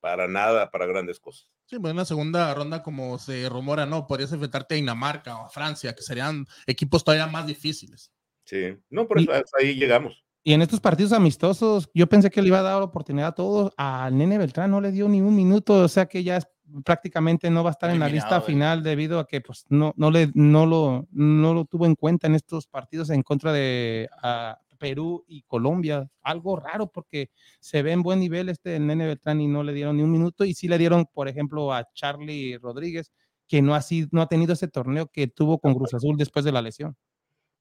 para nada, para grandes cosas. Sí, pues en la segunda ronda, como se rumora, ¿no? Podrías enfrentarte a Dinamarca o a Francia, que serían equipos todavía más difíciles. Sí, no, por eso y, ahí llegamos. Y en estos partidos amistosos, yo pensé que le iba a dar oportunidad a todos. Al Nene Beltrán no le dio ni un minuto, o sea que ya es, prácticamente no va a estar Eliminado, en la lista eh. final debido a que pues, no, no, le, no, lo, no lo tuvo en cuenta en estos partidos en contra de uh, Perú y Colombia. Algo raro porque se ve en buen nivel este el Nene Beltrán y no le dieron ni un minuto. Y sí le dieron, por ejemplo, a Charlie Rodríguez, que no ha, sido, no ha tenido ese torneo que tuvo con Cruz Azul después de la lesión.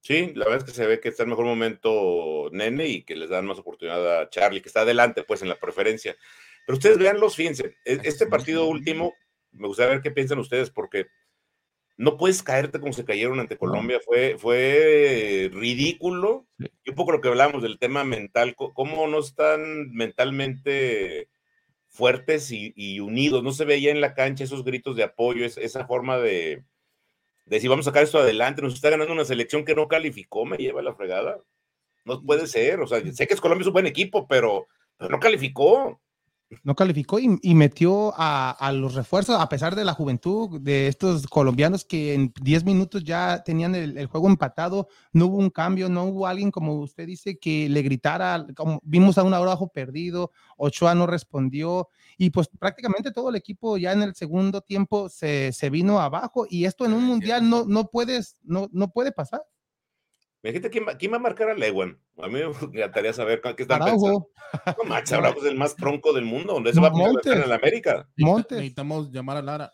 Sí, la verdad es que se ve que está en mejor momento Nene y que les dan más oportunidad a Charlie, que está adelante pues en la preferencia. Pero ustedes veanlos, fíjense, este partido último, me gustaría ver qué piensan ustedes, porque no puedes caerte como se cayeron ante Colombia, fue, fue ridículo. Y un poco lo que hablamos del tema mental, cómo no están mentalmente fuertes y, y unidos, no se veía en la cancha esos gritos de apoyo, esa forma de, de si vamos a sacar esto adelante, nos está ganando una selección que no calificó, me lleva la fregada. No puede ser, o sea, sé que es Colombia es un buen equipo, pero, pero no calificó. No calificó y, y metió a, a, los refuerzos, a pesar de la juventud de estos colombianos que en 10 minutos ya tenían el, el, juego empatado, no hubo un cambio, no hubo alguien, como usted dice, que le gritara, como vimos a un abrazo perdido, Ochoa no respondió, y pues prácticamente todo el equipo ya en el segundo tiempo se, se vino abajo, y esto en un mundial no, no, puedes, no, no puede pasar. Imagínate quién va, quién va a marcar a Lewan. A mí me <laughs> encantaría saber qué están Araujo, pensando. No <laughs> manches, Araujo es el más tronco del mundo. ¿Dónde se va a poner en la América? Montes. Necesitamos llamar a Lara.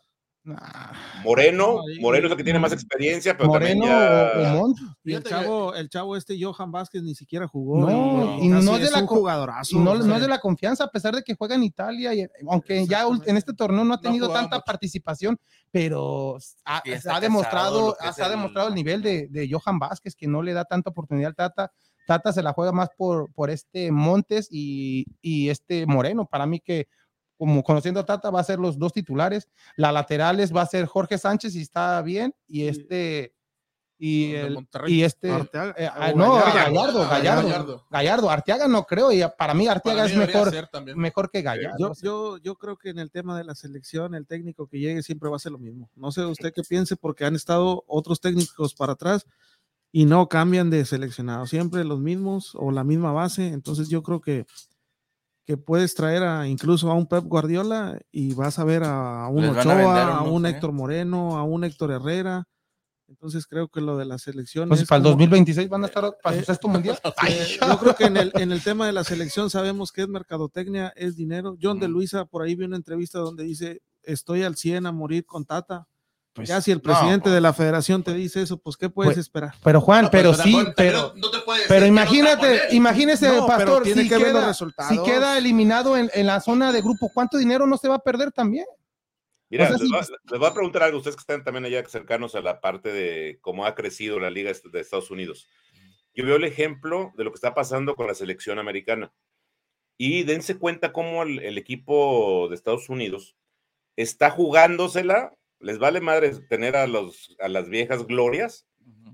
Moreno, Moreno es el que tiene más experiencia, pero Moreno también ya... o, o Montes. Y el chavo, el chavo este Johan Vázquez ni siquiera jugó. No, y, no de es la un co- jugadorazo. Y no, no es de la confianza, a pesar de que juega en Italia, y, aunque ya en este torneo no ha tenido tanta mucho. participación, pero ha, ha demostrado, ha el- demostrado el nivel de, de Johan Vázquez, que no le da tanta oportunidad al Tata. Tata se la juega más por, por este Montes y, y este Moreno. Para mí que, como conociendo a Tata, va a ser los dos titulares. La laterales va a ser Jorge Sánchez y está bien, y este... Y, el, y este Arteaga- eh, o ah, no, Gallardo. Gallardo, Gallardo, Gallardo. Gallardo, Arteaga no creo, y para mí Arteaga Para es mí debería mejor, mejor que Gallardo. Yo, yo, yo creo que en el tema de la selección, el técnico que llegue siempre va a ser lo mismo. No sé usted qué piense, porque han estado otros técnicos para atrás y no cambian de seleccionado, siempre los mismos o la misma base. Entonces yo creo que, que puedes traer a, incluso a un Pep Guardiola y vas a ver a un Les a Ochoa, a un ¿eh? Héctor Moreno, a un Héctor Herrera. Entonces creo que lo de la selección... Pues es para el como- 2026 van a estar para su eh, sexto mundial. <laughs> eh, yo creo que en el, en el tema de la selección sabemos que es mercadotecnia, es dinero. John de Luisa, por ahí vi una entrevista donde dice, estoy al 100 a morir con Tata. Pues, ya si el no, presidente pues. de la federación te dice eso, pues ¿qué puedes Pues, esperar? Pero Juan, No, pero sí, pero, no te puedes pero no imagínate, imagínese, No, Pastor, tiene si que ver los queda, resultados. si queda eliminado en, en la zona de grupo, ¿cuánto dinero no se va a perder también? Mira, O sea, les, va- les voy a preguntar algo, ustedes que están también allá cercanos a la parte de cómo ha crecido la liga de Estados Unidos. Yo veo el ejemplo de lo que está pasando con la selección americana. Y dense cuenta cómo el, el equipo de Estados Unidos está jugándosela, les vale madre tener a, los, a las viejas glorias,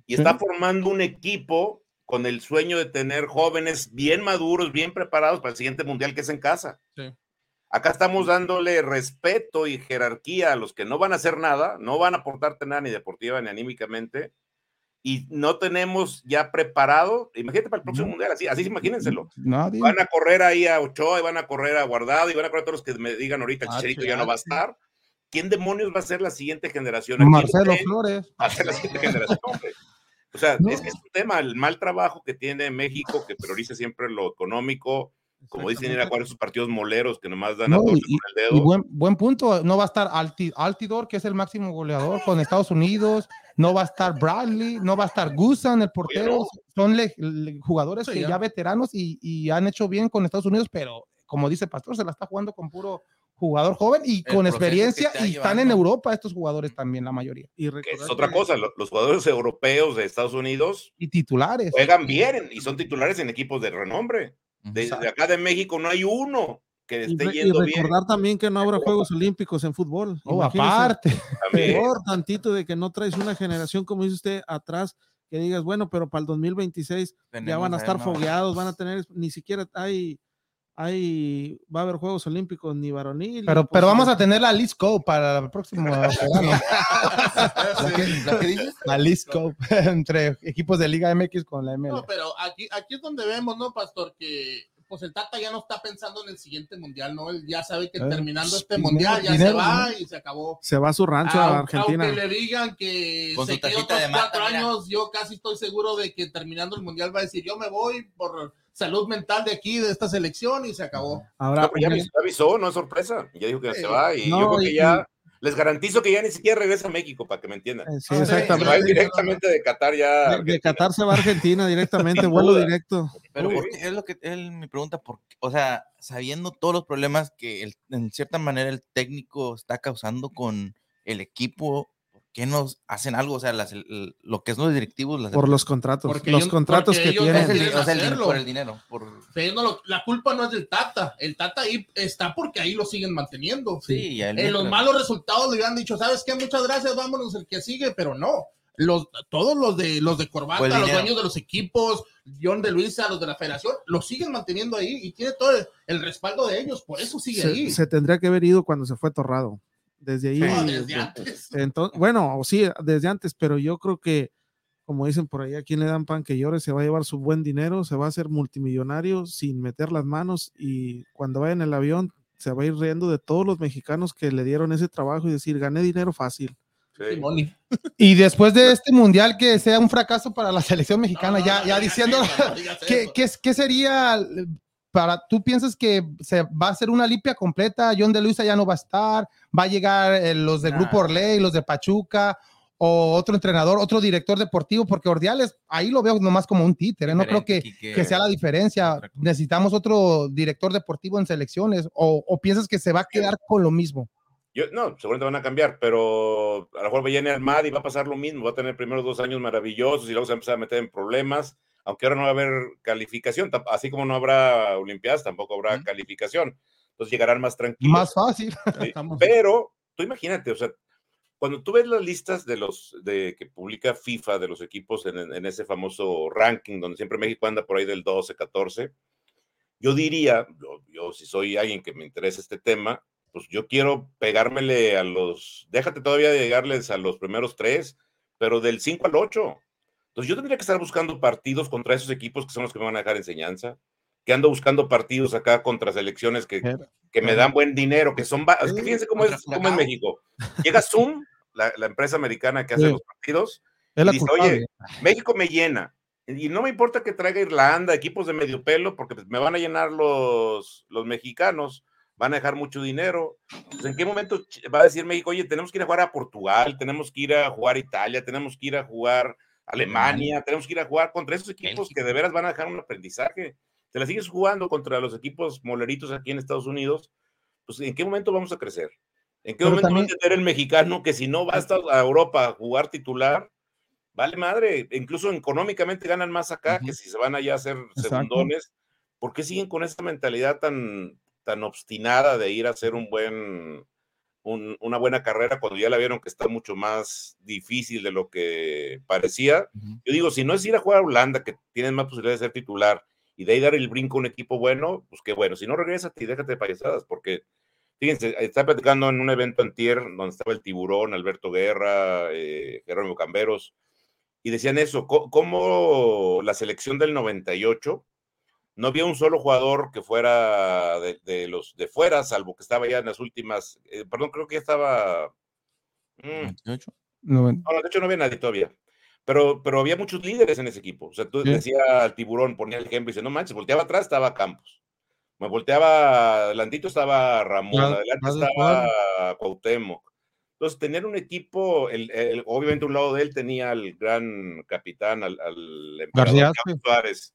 y está formando un equipo con el sueño de tener jóvenes bien maduros, bien preparados para el siguiente mundial que es en casa. Sí. Acá estamos dándole respeto y jerarquía a los que no van a hacer nada, no van a aportarte nada ni deportiva ni anímicamente, y no tenemos ya preparado, imagínate para el próximo No. mundial, así, así imagínenselo. Nadie. Van a correr ahí a Ochoa y van a correr a Guardado y van a correr a todos los que me digan ahorita, el Ah, Chicharito ya no va a sí. estar. ¿Quién demonios va a ser la siguiente generación? Marcelo Flores. va a ser la siguiente generación, hombre. O sea, No. es que es un tema, el mal trabajo que tiene México, que prioriza siempre lo económico, como dicen, ir a jugar esos partidos moleros que nomás dan a No, todos y- con el dedo. Y buen, buen punto, no va a estar Alti- Altidor, que es el máximo goleador con Estados Unidos, no va a estar Bradley, no va a estar Gusan, el portero, no. son le- le- jugadores Sí, que ya. ya veteranos y, y han hecho bien con Estados Unidos, pero como dice Pastor, se la está jugando con puro jugador joven y con proceso que experiencia está y están en llevando. Europa estos jugadores también, la mayoría, Y Que es otra que- cosa, lo- los jugadores europeos de Estados Unidos y titulares. juegan bien y son titulares en equipos de renombre. De, de acá de México no hay uno que Y, esté y yendo bien. recordar también que no habrá Juegos Olímpicos en fútbol. Oh, aparte, peor tantito de que no traes una generación, como dice usted, atrás, que digas, bueno, pero para el 2026 ya Tenemos van a estar no. fogueados, van a tener, ni siquiera hay, hay, va a haber Juegos Olímpicos ni varonil. pero, pues, pero vamos a tener la Scope para el próximo verano. ¿La qué, <laughs> <laughs> la qué dices? La League <laughs> Scope entre equipos de Liga MX con la ML. No, pero aquí, aquí es donde vemos, ¿no, Pastor? Que pues el Tata ya no está pensando en el siguiente mundial, ¿no? Él ya sabe que Eh, terminando este dinero, mundial ya dinero, se va ¿no? y se acabó. Se va a su rancho a Aunque- Argentina. Aunque le digan que Con se tajita otros mata, cuatro mira. años, yo casi estoy seguro de que terminando el mundial va a decir, yo me voy por salud mental de aquí, de esta selección, y se acabó. Ahora, No, ya avisó, avisó, no es sorpresa. Ya dijo que se va y No, yo creo y- que ya les garantizo que ya ni siquiera regresa a México para que me entiendan. eh, sí, Ah, sí, Se va exactamente. directamente de Qatar ya. De. Qatar se va a Argentina directamente, vuelo directo. Pero es lo que él me pregunta, por qué? o sea, sabiendo todos los problemas que el- en cierta manera el técnico está causando con el equipo, ¿por qué nos hacen algo? O sea, las- el- lo que es los directivos, las Por los contratos. Porque los ellos- contratos porque que tienen. el, quieren o sea, el por el dinero, por no lo- la culpa no es del Tata, el Tata ahí está porque ahí lo siguen manteniendo. sí, En los mientras- malos resultados le han dicho, ¿sabes qué? Muchas gracias, vámonos el que sigue, pero no. Los, todos los de los de corbata, Pues los dinero. dueños de los equipos, John de Luisa, los de la federación, lo siguen manteniendo ahí y tiene todo el, el respaldo de ellos, por eso sigue ahí. Se, se tendría que haber ido cuando se fue Torrado. Desde ahí. No, desde antes. <laughs> Entonces, bueno, o sí, desde antes, pero yo creo que, como dicen por ahí, a quien le dan pan que llore, se va a llevar su buen dinero, se va a hacer multimillonario sin meter las manos y cuando vaya en el avión se va a ir riendo de todos los mexicanos que le dieron ese trabajo y decir, gané dinero fácil. Sí. Moni. Y después de este mundial que sea un fracaso para la selección mexicana, No, no, ya, no, ya no diciendo, no ¿qué, qué sería para, tú piensas que se va a hacer una limpia completa? John de Luisa ya no va a estar, va a llegar eh, los del Nah. Grupo Orley, los de Pachuca, o otro entrenador, otro director deportivo, porque Ordiales, ahí lo veo nomás como un títere, no creo que, que sea la diferencia. Necesitamos otro director deportivo en selecciones, o, o piensas que se va a quedar con lo mismo. Yo, no, seguramente van a cambiar, pero a lo mejor viene Armadi y va a pasar lo mismo. Va a tener primero dos años maravillosos y luego se va a empezar a meter en problemas. Aunque ahora no va a haber calificación, así como no habrá Olimpiadas, tampoco habrá calificación. Entonces llegarán más tranquilos. Más fácil. <laughs> Sí, Pero tú imagínate, o sea, cuando tú ves las listas de los de que publica FIFA de los equipos en, en ese famoso ranking, donde siempre México anda por ahí del 12, 14, yo diría, yo, yo si soy alguien que me interesa este tema, pues yo quiero pegármele a los, déjate todavía de llegarles a los primeros tres, pero del 5 al 8. Entonces yo tendría que estar buscando partidos contra esos equipos que son los que me van a dejar enseñanza, que ando buscando partidos acá contra selecciones que, que me dan buen dinero, que son... es que fíjense cómo es, cómo es México. Llega Zoom, la, la empresa americana que hace Sí. los partidos, la dice, oye, México me llena. Y no me importa que traiga Irlanda, equipos de medio pelo, porque pues, me van a llenar los, los mexicanos, van a dejar mucho dinero. Pues, ¿En qué momento va a decir México, oye, tenemos que ir a jugar a Portugal, tenemos que ir a jugar a Italia, tenemos que ir a jugar Alemania, tenemos que ir a jugar contra esos equipos que de veras van a dejar un aprendizaje? Te la sigues jugando contra los equipos moleritos aquí en Estados Unidos, pues ¿en qué momento vamos a crecer? ¿En qué Pero momento también- va a entender el mexicano que si no va a Europa a jugar titular, vale madre, incluso económicamente ganan más acá que si se van allá a hacer segundones. ¿Por qué siguen con esa mentalidad tan, tan obstinada de ir a hacer un buen, un- una buena carrera cuando ya la vieron que está mucho más difícil de lo que parecía? Ujú. Yo digo, si no es ir a jugar a Holanda, que tienes más posibilidades de ser titular, y de ahí dar el brinco a un equipo bueno, pues qué bueno. Si no, regrésate y déjate de payasadas, porque, fíjense, estaba platicando en un evento antier, donde estaba el Tiburón, Alberto Guerra, eh, Jerónimo Camberos, y decían eso, cómo la selección del 98 no había un solo jugador que fuera de, de los de fuera, salvo que estaba ya en las últimas, eh, perdón, creo que ya estaba... mm, 28. No, no, de hecho no había nadie todavía. Pero, pero había muchos líderes en ese equipo. O sea, tú Sí. decía al tiburón, ponía el ejemplo y dice, no manches, volteaba atrás, estaba Campos. Me volteaba adelantito, estaba Ramón, Más- adelante más estaba Cuauhtémoc. Entonces, tener un equipo, el, el- obviamente a un lado de él tenía al gran capitán, al, al emperador García. Suárez.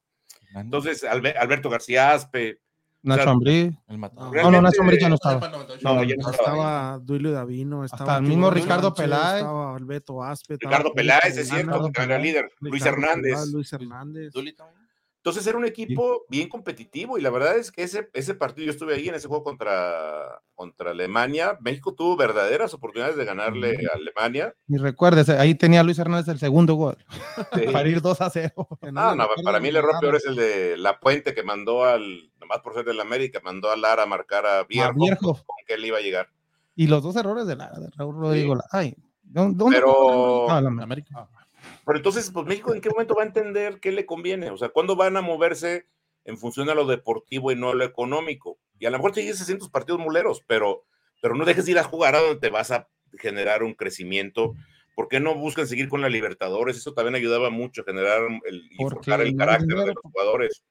Entonces, Albe- Alberto García Aspe. Nacho o sea, Ambrí. El. No, no, Nacho Ambrí ya no estaba. No, ya no estaba. Estaba Duilio Davino, estaba el mismo Ricardo Peláez. Estaba Alberto Aspe. Ricardo Peláez, es cierto, que era líder. Luis Hernández. Peláez, Luis Hernández. Duli también. Entonces era un equipo bien competitivo y la verdad es que ese, ese partido, yo estuve ahí en ese juego contra, contra Alemania, México tuvo verdaderas oportunidades de ganarle a Alemania. Y recuerdes, ahí tenía Luis Hernández el segundo gol <laughs> Sí. para ir 2 a 0. que Ah, no, para mí el error peor es el de La Puente que mandó al, nomás por ser del América, mandó a Lara a marcar a Vierjo, Vierjo. con que él iba a llegar. Y los dos errores de, la, de Raúl Rodrigo. La- Ay, ¿dó- ¿dónde? Pero- Ah, la- América. Pero entonces, pues México, ¿en qué momento va a entender qué le conviene? O sea, ¿cuándo van a moverse en función a lo deportivo y no a lo económico? Y a lo mejor te llegues a tus partidos muleros, pero, pero no dejes de ir a jugar a donde te vas a generar un crecimiento. ¿Por qué no buscan seguir con la Libertadores? Eso también ayudaba mucho a generar el, y Porque forjar el carácter de los jugadores.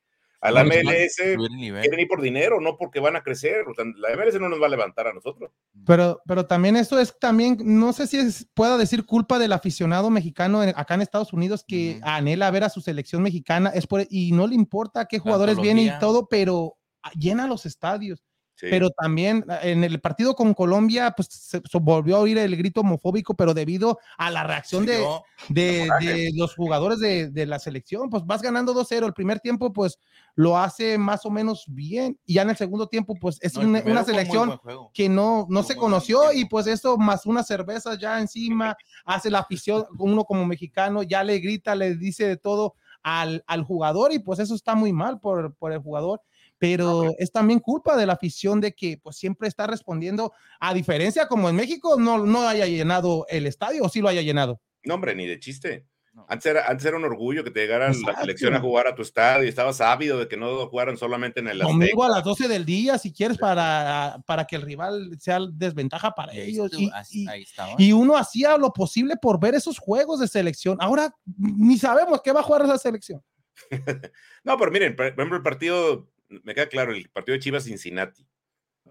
A la MLS quieren ir por dinero, no porque van a crecer. O sea, la MLS no nos va a levantar a nosotros. Pero, pero también eso es también, no sé si es, pueda decir culpa del aficionado mexicano en- acá en Estados Unidos que Ujú. anhela ver a su selección mexicana es por, y no le importa qué jugadores vienen y todo, pero llena los estadios. Sí. Pero también ah, en el partido con Colombia, pues se, volvió a oír el grito homofóbico, pero debido a la reacción de, de, de los jugadores de, de la selección, pues vas ganando 2-0. El primer tiempo, pues lo hace más o menos bien. Y ya en el segundo tiempo, pues es no, una, una selección que no, no se conoció y pues eso más unas cervezas ya encima, <laughs> hace la afición, uno como mexicano ya le grita, le dice de todo al, al jugador y pues eso está muy mal por, por el jugador. Pero es también culpa de la afición de que pues siempre está respondiendo, a diferencia como en México no, no haya llenado el estadio o sí lo haya llenado. No, hombre, ni de chiste. No. Antes era, antes era un orgullo que te llegara la Exacto. selección a jugar a tu estadio y estabas ávido de que no jugaran solamente en el Domingo a las 12 del día, si quieres, para, para que el rival sea desventaja para ahí ellos. Y, así- y- ahí estaba. y uno hacía lo posible por ver esos juegos de selección. Ahora ni sabemos qué va a jugar esa selección. <laughs> No, pero miren, por ejemplo, el partido, me queda claro, el partido de Chivas Cincinnati.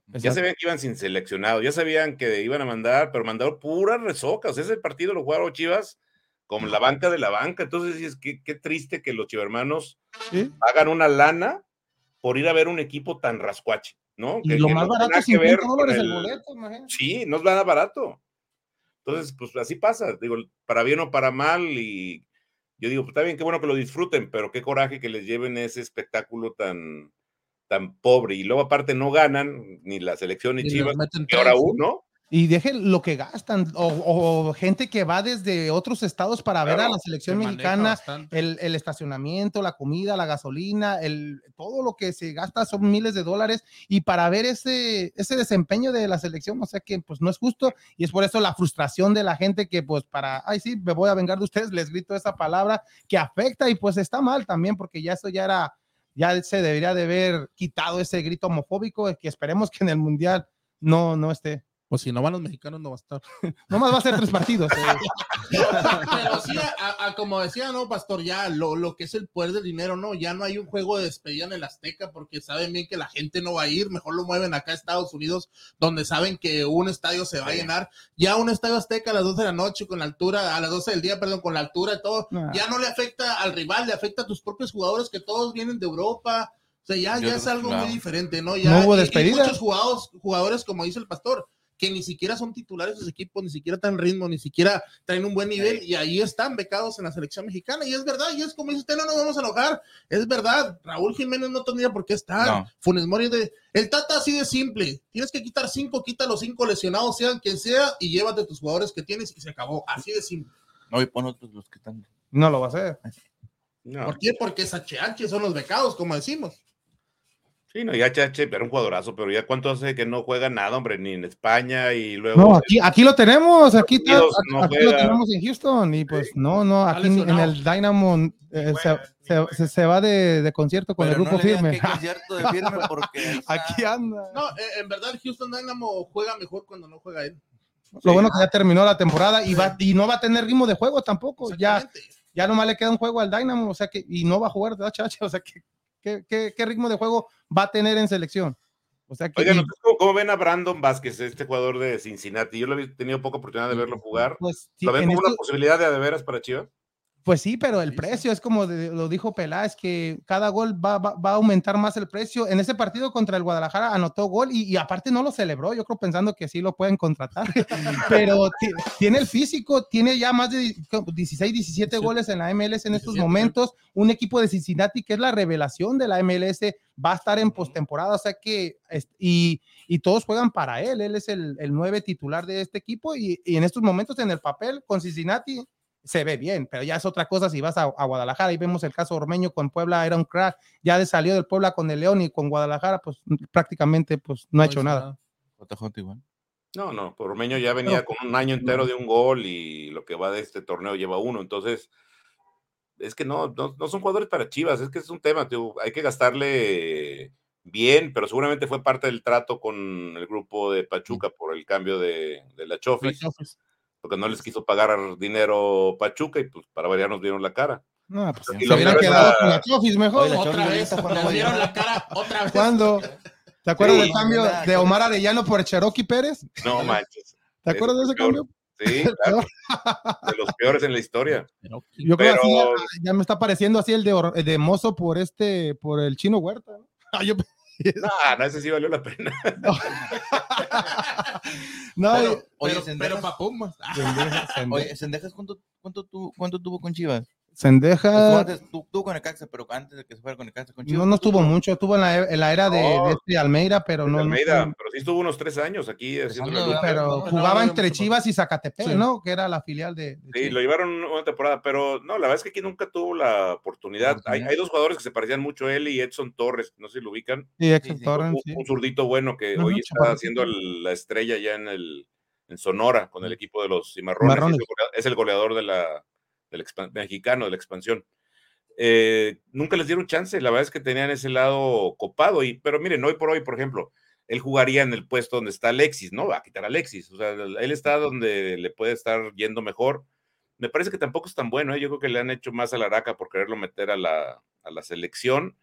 Ya Exacto. sabían que iban sin seleccionado, ya sabían que iban a mandar, pero mandaron puras resocas. Ese partido lo jugaron Chivas con la banca de la banca. Entonces, es que qué triste que los chivermanos Sí. hagan una lana por ir a ver un equipo tan rascuache, ¿no? Y Que- lo que más no barato es que ver 50 con dólares el el- boleto, imagínate. Sí, no es nada barato. Entonces, pues así pasa, digo, para bien o para mal, y yo digo, pues está bien, qué bueno que lo disfruten, pero qué coraje que les lleven ese espectáculo tan, tan pobre. Y luego aparte no ganan ni la selección ni Y Chivas, y ahora uno. Y dejen lo que gastan, o, o gente que va desde otros estados para ver a Claro, la selección mexicana, el, el estacionamiento, la comida, la gasolina, el, todo lo que se gasta son miles de dólares y para ver ese, ese desempeño de la selección, o sea que pues no es justo y es por eso la frustración de la gente que pues para, ay sí, me voy a vengar de ustedes, les grito esa palabra que afecta y pues está mal también porque ya eso ya era, ya se debería de haber quitado ese grito homofóbico que esperemos que en el mundial no, no esté. Pues si no van los mexicanos, no va a estar. <laughs> Nomás va a ser tres partidos. eh. <laughs> Pero sí, a- a- como decía, no, Pastor, ya lo, lo que es el poder del dinero, no, ya no hay un juego de despedida en el Azteca porque saben bien que la gente no va a ir, mejor lo mueven acá a Estados Unidos, donde saben que un estadio se va a llenar. Ya un estadio Azteca a las 12 de la noche, con la altura, a las 12 del día, perdón, con la altura y todo, Ah. ya no le afecta al rival, le afecta a tus propios jugadores que todos vienen de Europa. O sea, ya, ya es algo claro. muy diferente, ¿no? Ya, No hubo y- y despedida. muchos jugadores, jugadores, como dice el pastor, que ni siquiera son titulares de sus equipos, ni siquiera traen ritmo, ni siquiera traen un buen nivel, y ahí están becados en la selección mexicana. Y es verdad, y es como dice usted, no nos vamos a enojar. Es verdad, Raúl Jiménez no tendría por qué estar. No. Funes Mori de. El Tata así de simple. Tienes que quitar cinco, quita los cinco lesionados, sean quien sea, y llévate tus jugadores que tienes y se acabó. Así de simple. No, y pon otros los que están. No lo va a hacer. No. ¿Por qué? Porque es HH, son los becados, como decimos. Sí, no, ya HH era un jugadorazo, pero ya cuánto hace que no juega nada, hombre, ni en España y luego. No, aquí, aquí lo tenemos, aquí, está, aquí, no aquí lo tenemos en Houston y pues no, no, aquí en, el Dynamo eh, se, se- se- se va de, de concierto con Pero el grupo firme. qué concierto de firme <laughs> porque ahí está. Aquí anda. No, eh, en verdad, el Houston Dynamo juega mejor cuando no juega él. Lo bueno que ya terminó la temporada y, va, y no va a tener ritmo de juego tampoco. Ya, ya nomás le queda un juego al Dynamo, o sea que, y no va a jugar de HH, o sea que, ¿qué, qué, qué ritmo de juego va a tener en selección? O sea que, Oigan, y, ¿ustedes ¿cómo, ven a Brandon Vázquez, este jugador de Cincinnati? Yo lo he tenido poca oportunidad de verlo jugar. pues, sí, ¿Lo ven en como una estos- posibilidad de a de veras para Chivas? Pues sí, pero el Sí, sí. precio es como de- lo dijo Peláez, que cada gol va, va- va a aumentar más el precio. En ese partido contra el Guadalajara anotó gol y, y aparte no lo celebró, yo creo pensando que sí lo pueden contratar, <laughs> pero ti- tiene el físico, tiene ya más de 16, 17 goles en la MLS en estos 17, momentos. Un equipo de Cincinnati que es la revelación de la MLS va a estar en postemporada, o sea que, y, y todos juegan para él, él es el, el nueve titular de este equipo y, y en estos momentos en el papel con Cincinnati se ve bien, pero ya es otra cosa si vas a, a Guadalajara. Y vemos el caso Ormeño con Puebla, era un crack, ya de salió del Puebla con el León y con Guadalajara, pues prácticamente pues no ha hecho hizo nada. JJ igual. No, no, Ormeño ya venía con un año entero de un gol y lo que va de este torneo lleva uno. Entonces, es que no, no, no son jugadores para Chivas, es que es un tema, tío, hay que gastarle bien, pero seguramente fue parte del trato con el grupo de Pachuca por el cambio de, de la Chofis, porque no les quiso pagar dinero Pachuca y pues para variar nos dieron la cara. No, pues Y se lo hubieran quedado con la Chofis mejor. Oye, la Otra vez, nos dieron la cara otra vez. ¿Cuándo? ¿Te acuerdas Sí, del cambio verdad, de Omar Arellano por Cherokee Pérez? No manches. ¿Te acuerdas de ese peor. cambio? Sí, <laughs> claro, de los peores en la historia. Yo creo que Pero- ya, ya me está pareciendo así el de, Or- el de Mozo por este, por el chino Huerta. ¿no? <laughs> Ah, yo- <laughs> No, no, ese sí valió la pena. no, <laughs> Pero, y- Oye, pero, Sendejas- pero pa' Pumas. Ah, Sendejas- Oye, Sendejas, ¿cuánto, cuánto, tuvo, ¿cuánto tuvo con Chivas? Tu- tuvo con Necaxa, pero antes de que se fuera con Necaxa con Chivas. no, no estuvo mucho, estuvo en la, en la era de, No. de este Almeida, pero no, no Almeida, pero sí estuvo unos tres años aquí haciendo pero No, jugaba no, entre no, Chivas y Zacatepec, Sí. ¿no? Que era la filial de, de Sí, Chivas. lo llevaron una temporada, pero no, la verdad es que aquí nunca tuvo la oportunidad. Hay, dos jugadores que se parecían mucho, él y Edson Torres, no sé si lo ubican. Sí, sí, Torres, un, sí. un zurdito bueno que hoy está haciendo el- la estrella ya en el en Sonora con el equipo de los Cimarrones. El es el goleador de la, del mexicano, de la expansión. Eh, nunca les dieron chance, la verdad es que tenían ese lado copado, y, pero miren, hoy por hoy, por ejemplo, él jugaría en el puesto donde está Alexis, ¿no? Va a quitar a Alexis, o sea, él está donde le puede estar yendo mejor. Me parece que tampoco es tan bueno, ¿eh? yo creo que le han hecho más a la araca por quererlo meter a la, a la selección.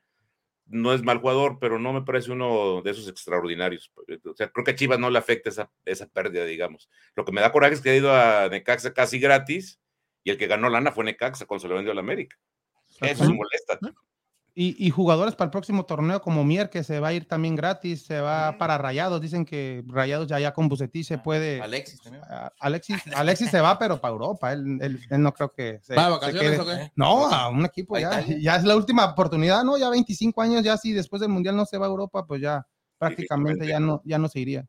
No es mal jugador, pero no me parece uno de esos extraordinarios. O sea, creo que a Chivas no le afecta esa, esa pérdida, digamos. Lo que me da coraje es que ha ido a Necaxa casi gratis y el que ganó lana fue Necaxa cuando se lo vendió a la América. Eso me molesta. Y, y jugadores para el próximo torneo como Mier, que se va a ir también gratis, se va para Rayados. Dicen que Rayados ya, ya con Bucetich se puede. Alexis también. a- Alexis, Alexis se va, pero para Europa. Él, él- él no creo que se, ¿Va de se vacaciones quede. o qué? No, a un equipo ¿A ya. Ya es la última oportunidad, ¿no? Ya 25 años, ya si después del Mundial no se va a Europa, pues ya prácticamente ya no, ya no se iría.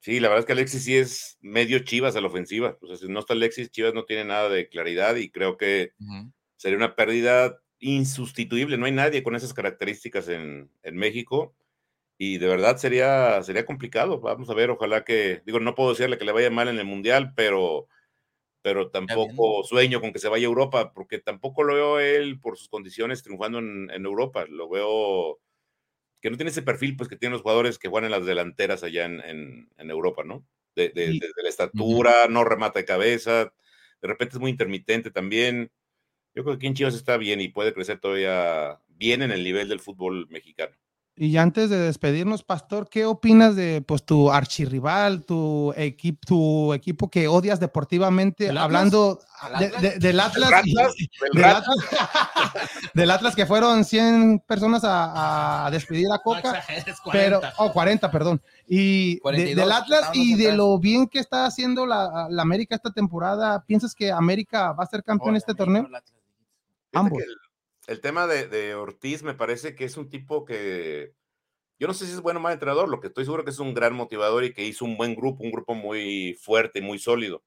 Sí, la verdad es que Alexis sí es medio Chivas a la ofensiva. O sea, si no está Alexis, Chivas no tiene nada de claridad y creo que sería una pérdida insustituible. No hay nadie con esas características en, en México y de verdad sería, sería complicado. Vamos a ver, ojalá que, digo, no puedo decirle que le vaya mal en el Mundial, pero, pero tampoco sueño con que se vaya a Europa, porque tampoco lo veo él por sus condiciones triunfando en, en Europa. Lo veo que no tiene ese perfil pues que tienen los jugadores que juegan en las delanteras allá en, en- en Europa, ¿no? De, de- Y- de- de la estatura, no remata de cabeza, de repente es muy intermitente también. Yo creo que aquí en Chivas está bien y puede crecer todavía bien en el nivel del fútbol mexicano. Y ya antes de despedirnos, Pastor, ¿qué opinas de pues tu archirrival, tu equipo, tu equipo que odias deportivamente, hablando del Atlas? ¿El y- Ratas? ¿El del? Atlas del Atlas <laughs> que fueron 100 personas a, a despedir a No Coca, pero, 40. oh, 40, perdón. Y de- 42, del Atlas y de lo bien que está haciendo la, la América esta temporada, ¿piensas que América va a ser campeón en este torneo? Ambos. El, el tema de, Ortiz me parece que es un tipo que yo no sé si es bueno o mal entrenador, lo que estoy seguro que es un gran motivador y que hizo un buen grupo, un grupo muy fuerte y muy sólido.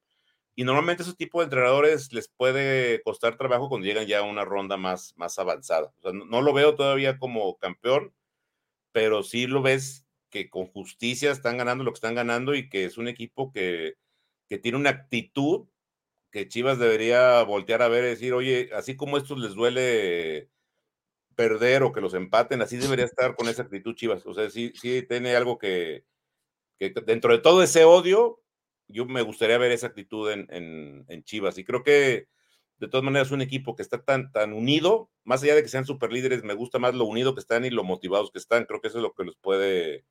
Y normalmente ese tipo de entrenadores les puede costar trabajo cuando llegan ya a una ronda más, más avanzada. No, no lo veo todavía como campeón, pero sí lo ves que con justicia están ganando lo que están ganando y que es un equipo que, que tiene una actitud que Chivas debería voltear a ver y decir, oye, así como estos les duele perder o que los empaten, así debería <laughs> estar con esa actitud Chivas. O sea, sí, sí tiene algo que, que dentro de todo ese odio, yo me gustaría ver esa actitud en, en, en Chivas. Y creo que de todas maneras un equipo que está tan, tan unido, más allá de que sean super líderes, me gusta más lo unido que están y lo motivados que están. Creo que eso es lo que los puede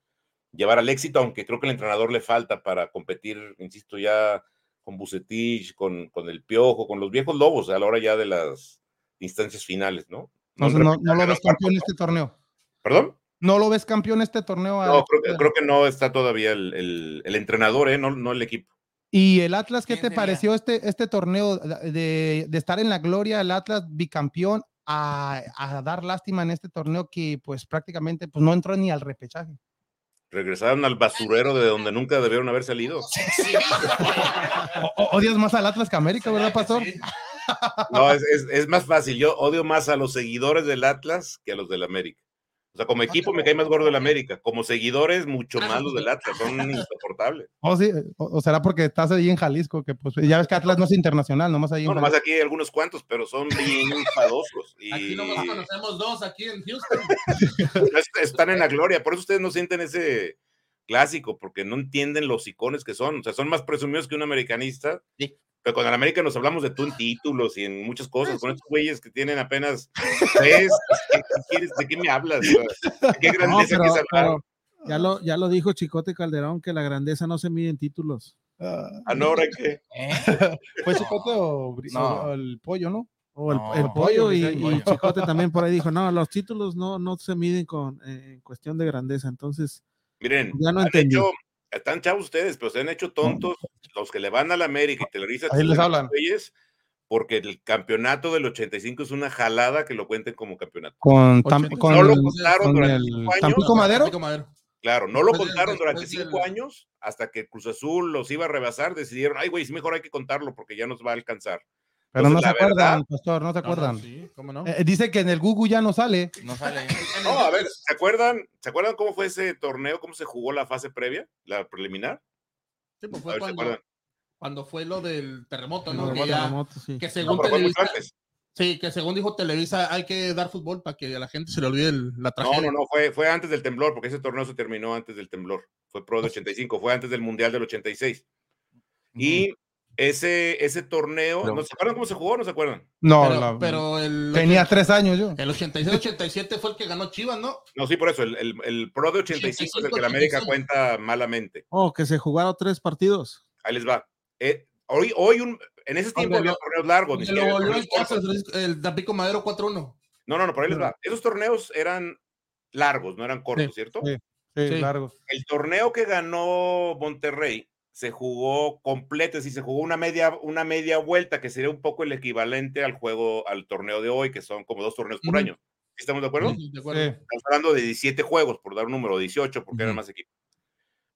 llevar al éxito, aunque creo que el entrenador le falta para competir, insisto, ya con Bucetich, con, con el Piojo, con los viejos lobos a la hora ya de las instancias finales, ¿no? Entonces no, no lo ves campeón este torneo. ¿Perdón? No lo ves campeón este torneo. No, creo, que- creo que no está todavía el, el- el entrenador, ¿eh? no, no el equipo. Y el Atlas, ¿qué ¿Quién te sería? pareció este, este torneo de, de estar en la gloria, el Atlas bicampeón, a, a dar lástima en este torneo que pues prácticamente pues, no entró ni al repechaje? Regresaron al basurero de donde nunca debieron haber salido. O- odias más al Atlas que a América, ¿verdad, Pastor? No, es, es- es más fácil. Yo odio más a los seguidores del Atlas que a los del América. O sea, como equipo me cae más gordo el América. Como seguidores, mucho más los del Atlas. Son insoportables. <laughs> O, sí, o, o será porque estás ahí en Jalisco, que pues ya ves que Atlas no es internacional, nomás ahí en No, nomás aquí hay algunos cuantos, pero son bien enfadosos. Y Aquí nomás conocemos dos aquí en Houston. <laughs> es- están en la gloria. Por eso ustedes no sienten ese clásico, porque no entienden los icones que son. O sea, son más presumidos que un americanista. Sí. Pero con el América nos hablamos de tú en títulos y en muchas cosas. Con estos güeyes que tienen apenas tres, ¿qué, qué quieres? ¿De qué me hablas? O sea, ¿de ¿Qué No, grandeza pero- que es hablar? pero ya, lo, ya lo dijo Chicote Calderón, que la grandeza no se mide en títulos. Ah, Ah, no, ahora que. ¿Eh? ¿Fue Chicote o, No. o el pollo, no? O el, No, pollo y. Chicote <laughs> también por ahí dijo, no, los títulos no, no se miden con eh, en cuestión de grandeza. Entonces, Miren, Ya no han entendí. hecho- están chavos ustedes, pero se han hecho tontos los que le van a la América y Televisa. Ahí les los hablan. güeyes, porque el campeonato del 85 es una jalada que lo cuenten como campeonato. Con, Tam- 80. con No lo contaron con durante el cinco años. Tampico Madero. Tampico Madero. Claro, no lo Después contaron durante cinco del- años hasta que Cruz Azul los iba a rebasar. Decidieron, ay, güey, es mejor hay que contarlo porque ya nos va a alcanzar. Pero no se acuerdan, verdad- Pastor, no se No, no, acuerdan. sí, ¿cómo no? Eh, dice que en el Google ya no sale. No sale. No, a ver, ¿se acuerdan, ¿se acuerdan cómo fue ese torneo? ¿Cómo se jugó la fase previa, la preliminar? Sí, pues fue ver, ¿se cuando, fue lo del terremoto, El ¿no? Que, terremoto, ya- terremoto, sí. que No, según Televisa, sí, que según dijo Televisa, hay que dar fútbol para que a la gente se le olvide el- la No, tragedia. no, no, fue, fue antes del temblor, porque ese torneo se terminó antes del temblor. Fue Pro de Pues 85, fue antes del Mundial del 86. Y ese, ese torneo, Pero- ¿no se acuerdan cómo se jugó? ¿No se acuerdan? No, pero, la- pero el, tenía tres años yo. el 86-87 fue el que ganó Chivas, ¿no? No, sí, por eso, el, el- el Pro de 85 es el que la América 85. cuenta malamente. Oh, que se jugaron tres partidos. Ahí les va. Eh, hoy, hoy un, en ese tiempo había lo- torneos largos. lo volvió el, el Tampico Madero 4-1. No, no, no, por ahí les va. Esos torneos eran largos, no eran cortos, Sí, ¿cierto? sí. Sí, Sí. largo. El torneo que ganó Monterrey se jugó completo, es decir, se jugó una media, una media vuelta, que sería un poco el equivalente al juego, al torneo de hoy, que son como dos torneos por Ujú. año. ¿Sí ¿Estamos de acuerdo? Sí, de acuerdo. Sí. Estamos hablando de 17 juegos, por dar un número, 18, porque eran Ujú. más equipos.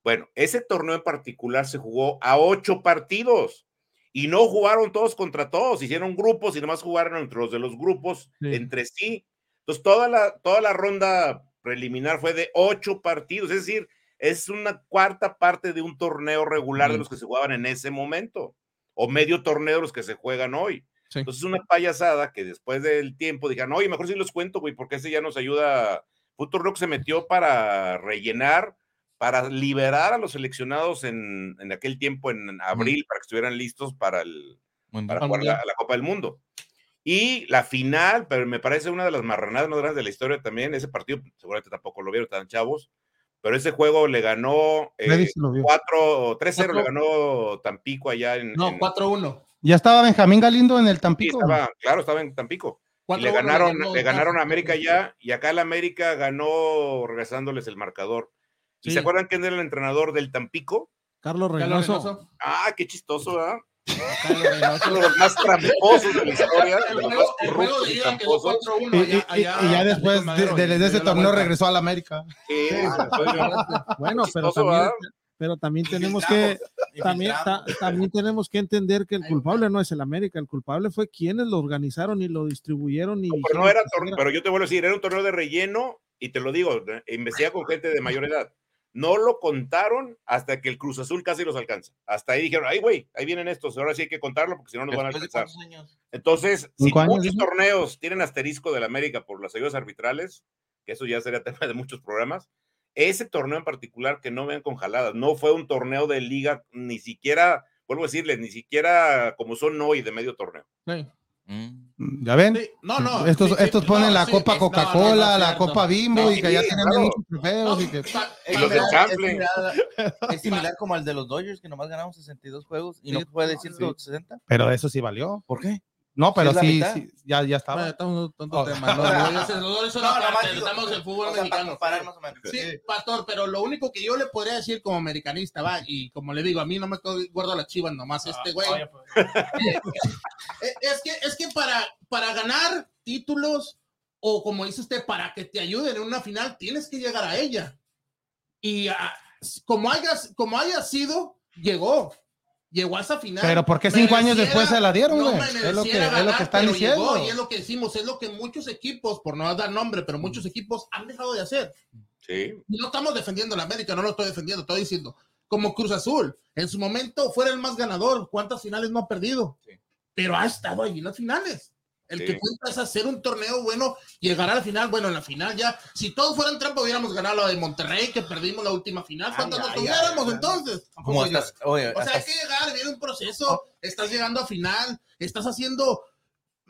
Bueno, ese torneo en particular se jugó a ocho partidos y no jugaron todos contra todos, hicieron grupos y nomás jugaron entre los de los grupos Sí. entre sí. Entonces, toda la, toda la ronda preliminar fue de ocho partidos, es decir, es una cuarta parte de un torneo regular de los que se jugaban en ese momento, o medio torneo de los que se juegan hoy. Sí. Entonces, una payasada que después del tiempo digan, oye, mejor si los cuento, güey, porque ese ya nos ayuda. Fue un torneo que se metió para rellenar, para liberar a los seleccionados en, en aquel tiempo, en abril, para que estuvieran listos para, el, para jugar la, la Copa del Mundo. Y la final, pero me parece una de las marranadas más grandes de la historia también. Ese partido, seguramente tampoco lo vieron, estaban chavos, pero ese juego le ganó eh, Freddy sí lo vio. 4, 3-0, le ganó Tampico allá en. No, en- 4-1. Ya estaba Benjamín Galindo en el sí, Tampico. estaba- claro, estaba en Tampico. Y 4-1 le ganaron, ganó le ganaron a. América ya, y acá el América ganó regresándoles el marcador. ¿Y Sí. se acuerdan quién era el entrenador del Tampico? Carlos Carlos Reynoso. Ah, qué chistoso, ¿verdad? Reynoso. Uno de los más tramposos de la historia, de El los más juego, el juego corruptos de y ida quedó tramposos. 4-1. Y, y- allá- y- allá y ya después de, ese la torneo regresó al América. Sí, después de- Bueno, pero también, pero también tenemos que también, ta- también tenemos que entender que el culpable no es el América, el culpable fue quienes lo organizaron y lo distribuyeron y No, pero dijeron no era torneo, pero yo te vuelvo a decir, era un torneo de relleno, y te lo digo, de- investiga con gente de mayor edad. No lo contaron hasta que el Cruz Azul casi los alcanza. Hasta ahí dijeron, ay, güey, ahí vienen estos, ahora sí hay que contarlo porque si no nos van a alcanzar. Entonces, si ¿Cinco años, muchos torneos tienen asterisco del América por las ayudas arbitrales, que eso ya sería <laughs> tema de muchos programas, ese torneo en particular que no vean con jaladas, no fue un torneo de liga, ni siquiera, vuelvo a decirles, ni siquiera como son hoy de medio torneo. Sí. Mm. ¿Ya ven? Sí, No, no. Estos, sí, sí, estos ponen no, la sí, Copa es- no, no, no, Coca-Cola, es la cierto. Copa Bimbo No, y que ya tienen claro. muchos trofeos. y que... Es Chample. similar, <laughs> es similar como al de los Dodgers, que nomás ganamos 62 juegos y no Sí, fue de no, sí. 160. Pero eso sí valió. ¿Por qué? No, pero sí, sí, ya, ya Bueno, estaba. estamos tanto Oh. tema. No, no, yo sé, no, eso no, nomás aparte, digo, estamos en fútbol o sea, para mexicano. comparar más o menos. Sí, pastor, pero lo único que yo le podría decir como americanista, va, y como le digo, a mí no me guardo las chivas nomás, este güey. Eh, es que, es que para, para ganar títulos, o como dice usted, para que te ayuden en una final, tienes que llegar a ella. Y ah, como hayas, como haya sido, llegó. Llegó a esa final. Pero ¿por qué cinco años después se la dieron, no güey? es, lo que, mereciera es lo ganar, que están diciendo. llegó, y es lo que decimos, es lo que muchos equipos, por no dar nombre, pero muchos equipos han dejado de hacer. Sí. No estamos defendiendo a la América, no lo estoy defendiendo, estoy diciendo, como Cruz Azul, en su momento fuera el más ganador, ¿cuántas finales no ha perdido? Sí. Pero ha estado ahí en las finales. El Sí. que cuenta es hacer un torneo bueno, llegar a la final. Bueno, en la final ya, si todos fueran trampa, hubiéramos ganado la de Monterrey, que perdimos la última final. ¿Cuántas nos tuviéramos entonces? Como estás, oye, O sea, hasta- hay que llegar, viene un proceso, estás llegando a final, estás haciendo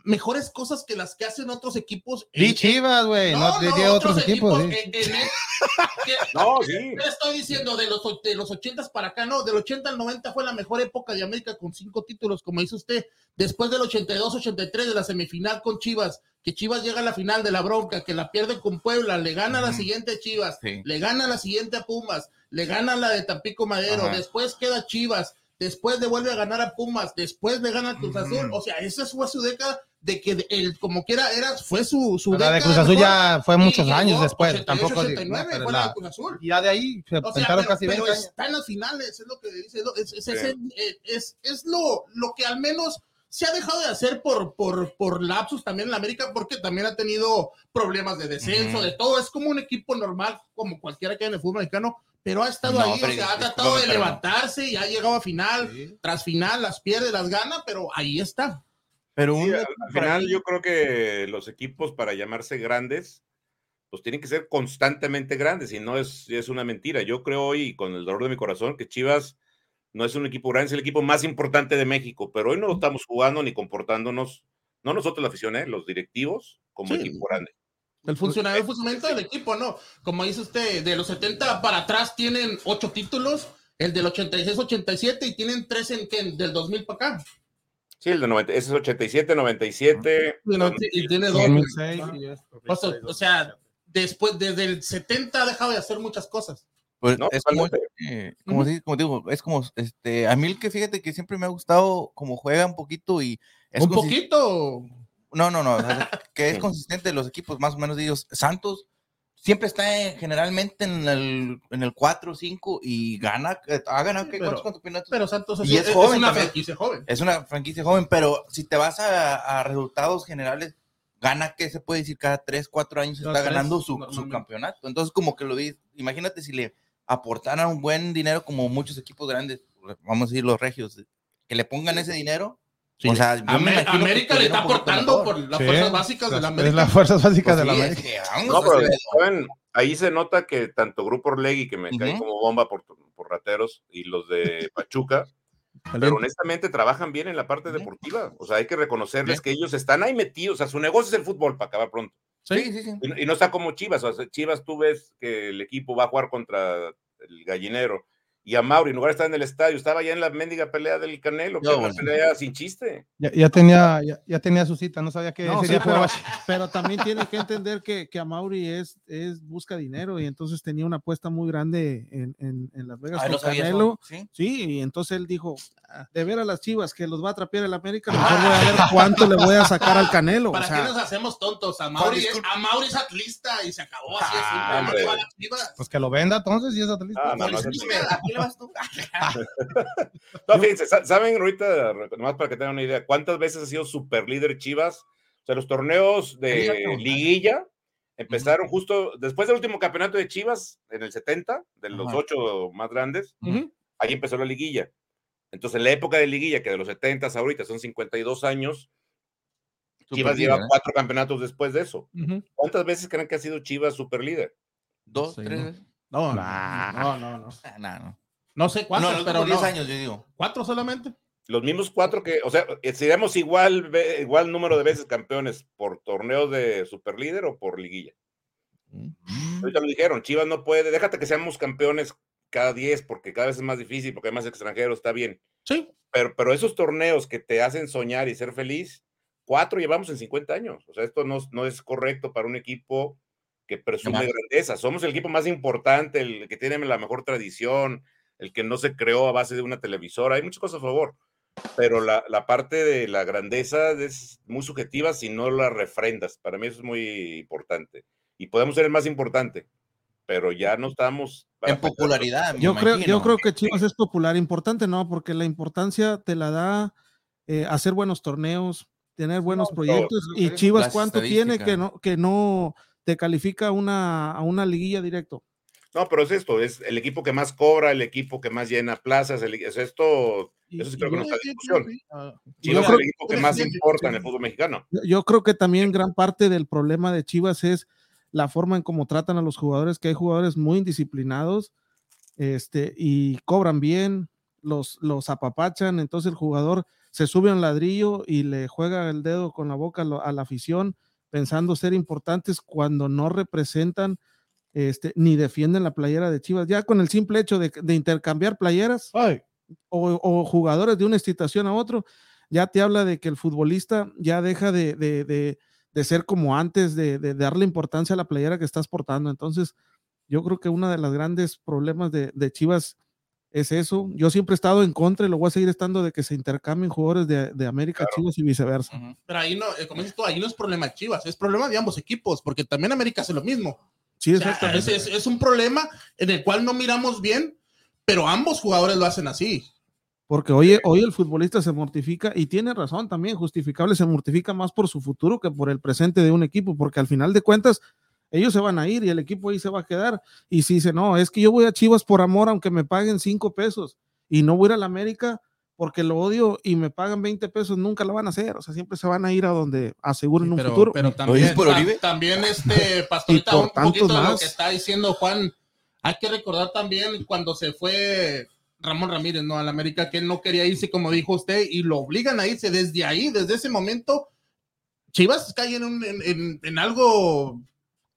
mejores cosas que las que hacen otros equipos. Di en- Chivas, güey, no, de, de otros equipos. sí. en- en- <laughs> que- No, sí. no estoy diciendo de los, de los 80 para acá, no, del 80 al 90 fue la mejor época de América con cinco títulos, como dice usted. Después del 82-83 de la semifinal con Chivas, que Chivas llega a la final de la bronca, que la pierde con Puebla, le gana la siguiente a Chivas, Sí. le gana la siguiente a Pumas, le gana la de Tampico Madero, Ajá. después queda Chivas, después le vuelve a ganar a Pumas, después le gana a Cruz Azul. O sea, esa fue su década de que el, como quiera, era, fue su, su La década. de Cruz Azul mejor. ya fue Y muchos llegó años después. 88, Tampoco. digo, 89 no, pero fue la la- de Cruz Azul. ya de ahí se O sea, aventaron pero, casi pero 20 años. está en las finales, es lo que dice, es, lo- es, es, Sí. es, es- lo, lo que al menos se ha dejado de hacer por, por, por lapsus también en la América, porque también ha tenido problemas de descenso, de todo. Es como un equipo normal, como cualquiera que hay en el fútbol mexicano, pero ha estado No, ahí, pero o sea, ha tratado de levantarse y ha llegado a final, Sí. tras final, las pierde, las gana, pero ahí está. Pero Sí, un al al final yo creo que los equipos para llamarse grandes, pues tienen que ser constantemente grandes y no es, es una mentira. Yo creo hoy, con el dolor de mi corazón, que Chivas no es un equipo grande, es el equipo más importante de México, pero hoy no estamos jugando ni comportándonos, no nosotros la afición, ¿eh? los directivos, como Sí. equipo grande. El funcionamiento, el funcionamiento del equipo, ¿no? Como dice usted, de los 70 para atrás tienen ocho títulos, el del 86-87 y tienen tres en, ¿qué? del 2000 para acá. Sí, el de 90, ese es 87, 97. Y, no- y tiene dos. 2006, Ah. y es- O sea, o sea, después, desde el 70 ha dejado de hacer muchas cosas. Pues No, es como, eh, como, di- como digo, es como, este, a mí el que fíjate que siempre me ha gustado como juega un poquito y es Un poquito. No, no, no, o sea, que es <laughs> consistente los equipos más o menos de ellos. Santos siempre está en- generalmente en el, en el 4 o 5 y gana, eh, ha ganado Sí, ¿cuántos campeonatos? Pero Santos Y es, es es joven una también. franquicia joven. Es una franquicia joven, pero si te vas a, a resultados generales, gana que se puede decir cada 3, 4 años está tres, ganando su, su campeonato. Entonces, como que lo dices, imagínate si le aportaran un buen dinero como muchos equipos grandes, vamos a decir los regios, que le pongan ese dinero. Sí. O sea, yo me Amer- imagino que América le está aportando por las Sí, fuerzas básicas de la América. Es las fuerzas básicas Pues de la América. es que vamos No, pero ¿saben? ahí se nota que tanto Grupo Orlegui, que me cae como bomba por, por rateros, y los de <laughs> Pachuca, pero honestamente trabajan bien en la parte deportiva. O sea, hay que reconocerles Sí. que ellos están ahí metidos. O sea, su negocio es el fútbol para acabar pronto. Sí, sí, sí. Y, no- y no está como Chivas. O sea, Chivas, tú ves que el equipo va a jugar contra el gallinero. Y a Mauri, en lugar de estar en el estadio, estaba ya en la mendiga pelea del Canelo, que No, era una bueno. pelea sin chiste. Ya, ya tenía, ya, ya tenía su cita, no sabía que No, sí, día pero, también tiene que entender que, que a Mauri es, es busca dinero y entonces tenía una apuesta muy grande en, en, en Las Vegas Ay, con Canelo. ¿sí? Sí, y entonces él dijo, de ver a las chivas que los va a atrapear el América, mejor voy a ver cuánto le voy a sacar al Canelo. O ¿Para sea, qué nos hacemos tontos? A Mauri, es, a Mauri es atlista y se acabó así. Ah, a las Chivas. Pues que lo venda entonces y es atleta. Ah, no, <laughs> ¿saben ahorita, nomás para que tengan una idea, cuántas veces ha sido super líder Chivas? O sea, los torneos de liguilla empezaron justo después del último campeonato de Chivas, en el 70, de los Ajá. ocho más grandes, ahí empezó la liguilla. Entonces, en la época de liguilla, que de los 70 ahorita son 52 años, Chivas lleva ¿eh? cuatro campeonatos después de eso. ¿Cuántas veces creen que ha sido Chivas super líder? Dos, Sí, tres ¿no? veces. No, Nah. no, no, no. Ah, no, no. No sé cuántos, pero últimos no. 10 años, yo digo. ¿Cuatro solamente? Los mismos cuatro que, o sea, eh, seríamos igual, igual número de veces campeones por torneo de superlíder o por liguilla. Ahorita lo dijeron, Chivas no puede, déjate que seamos campeones cada 10 porque cada vez es más difícil, porque hay más extranjeros, está bien. Sí. Pero, pero esos torneos que te hacen soñar y ser feliz, cuatro llevamos en 50 años. O sea, esto no, no es correcto para un equipo que presume grandeza. Somos el equipo más importante, el que tiene la mejor tradición, el que no se creó a base de una televisora. Hay muchas cosas a favor. Pero la, la parte de la grandeza es muy subjetiva si no la refrendas. Para mí eso es muy importante. Y podemos ser el más importante, pero ya no estamos... para En popularidad, Yo creo, yo creo que Chivas es popular, importante, ¿no? Porque la importancia te la da eh, hacer buenos torneos, tener buenos No, proyectos. Y. Chivas, ¿cuánto tiene que no, que no te califica a una, a una liguilla directo? No, pero es esto, es el equipo que más cobra, el equipo que más llena plazas, el- es esto, eso sí creo que no está discusión. Ah, Chivas es el equipo que más importa en el fútbol mexicano. Yo- creo que también gran parte del problema de Chivas es la forma en cómo tratan a los jugadores, que hay jugadores muy indisciplinados este, y cobran bien, los, los apapachan, entonces el jugador se sube a un ladrillo y le juega el dedo con la boca a la afición pensando ser importantes cuando no representan este, ni defienden la playera de Chivas. Ya con el simple hecho de, de intercambiar playeras, Ay, o, o jugadores de una institución a otro, ya te habla de que el futbolista ya deja de, de- de- de ser como antes, de, de darle importancia a la playera que estás portando. Entonces, yo creo que uno de los grandes problemas de, de Chivas es eso. Yo siempre he estado en contra y lo voy a seguir estando de que se intercambien jugadores de, de América a Chivas y viceversa. Pero ahí no, eh, como dices tú, ahí no es problema de Chivas, es problema de ambos equipos, porque también América hace lo mismo. Sí, O sea, exactamente. es, es- es un problema en el cual no miramos bien, pero ambos jugadores lo hacen así. Porque hoy, hoy el futbolista se mortifica y tiene razón también, justificable, se mortifica más por su futuro que por el presente de un equipo, porque al final de cuentas ellos se van a ir y el equipo ahí se va a quedar. Y si dice, no, es que yo voy a Chivas por amor, aunque me paguen cinco pesos, y no voy a ir a la América porque lo odio y me pagan 20 pesos, nunca lo van a hacer. O sea, siempre se van a ir a donde aseguren un pero, futuro. Pero también, ta- también este <laughs> pastorita, un poquito de lo que está diciendo Juan. Hay que recordar también cuando se fue Ramón Ramírez, ¿no? Al América, que él no quería irse, como dijo usted, y lo obligan a irse desde ahí, desde ese momento. Chivas cae en, un- en, en- en algo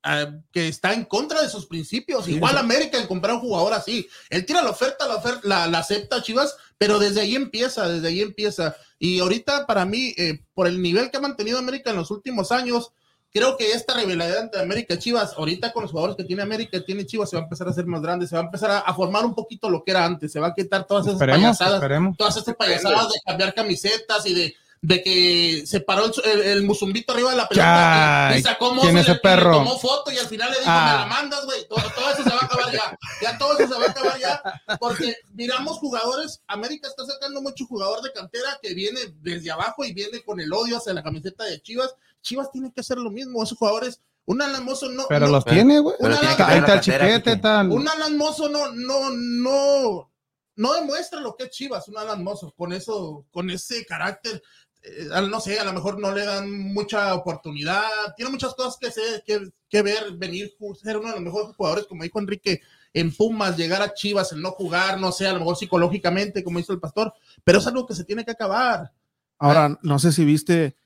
ah, que está en contra de sus principios. Sí, Igual sí. América en comprar un jugador así. Él tira la oferta, la oferta, la, la acepta Chivas, pero desde ahí empieza, desde ahí empieza. Y ahorita para mí, eh, por el nivel que ha mantenido América en los últimos años, creo que esta rivalidad entre América Chivas, ahorita con los jugadores que tiene América tiene Chivas, se va a empezar a hacer más grande, se va a empezar a, a formar un poquito lo que era antes, se va a quitar todas esas Esperemos, payasadas esperemos. todas estas payasadas de cambiar camisetas y de, de que se paró el, el, el musumbito arriba de la pelota Ay, y sacó ¿quién mozo es y le- ese perro? y le tomó foto y al final le dijo, Ah. me la mandas, güey. Todo, todo eso se va a acabar ya. Ya todo eso se va a acabar ya. Porque miramos jugadores, América está sacando mucho jugador de cantera que viene desde abajo y viene con el odio hacia la camiseta de Chivas. Chivas tiene que hacer lo mismo. Esos jugadores, un Alan Mozo no. Pero no- los tiene, güey. Pero tiene que Ahí está el chiquete, tal. un Alan Mozo no, no, no, no demuestra lo que es Chivas, un Alan Mozo, con eso, con ese carácter, no sé, a lo mejor no le dan mucha oportunidad, tiene muchas cosas que, se, que, que ver, venir, ser uno de los mejores jugadores, como dijo Enrique, en Pumas, llegar a Chivas, el no jugar, no sé, a lo mejor psicológicamente, como hizo el pastor, pero es algo que se tiene que acabar. Ahora, no sé si viste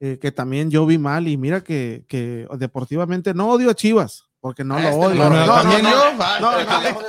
eh, que también yo vi mal y mira que, que deportivamente no odio a Chivas, porque no lo odio.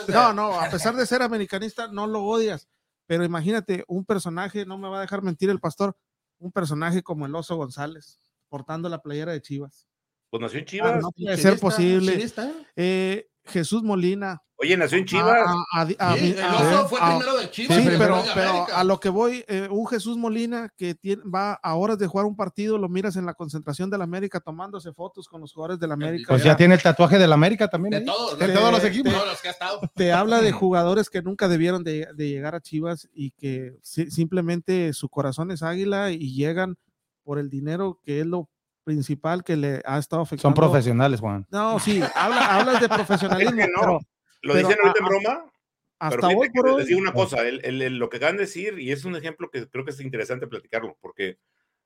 no, no, a pesar de ser americanista, no lo odias. Pero imagínate, un personaje, no me va a dejar mentir el pastor, un personaje como el Oso González, portando la playera de Chivas. Pues nació en Ah, Chivas. no puede ser posible. ¿eh? Eh, Jesús Molina. Oye, nació en Chivas. a- a- a- a- Sí, el oso fue a- primero de Chivas. Sí, pero, de a lo que voy, eh, un Jesús Molina que tiene, va a horas de jugar un partido, lo miras en la concentración del América tomándose fotos con los jugadores del América. Pues ya tiene el tatuaje del América también. de ahí. todos, de de todos los de- equipos. todos los que ha estado. te habla de jugadores que nunca debieron de, de llegar a Chivas y que si- simplemente su corazón es águila y llegan por el dinero que es lo principal que le ha estado afectando. Son profesionales, Juan. No, sí, habla, hablas de profesionalismo, <laughs> Es que no. pero Lo pero dicen ahorita en a- broma, hasta pero hoy por hoy. les digo una cosa, el- el- el- lo que acaban de decir, y es un ejemplo que creo que es interesante platicarlo, porque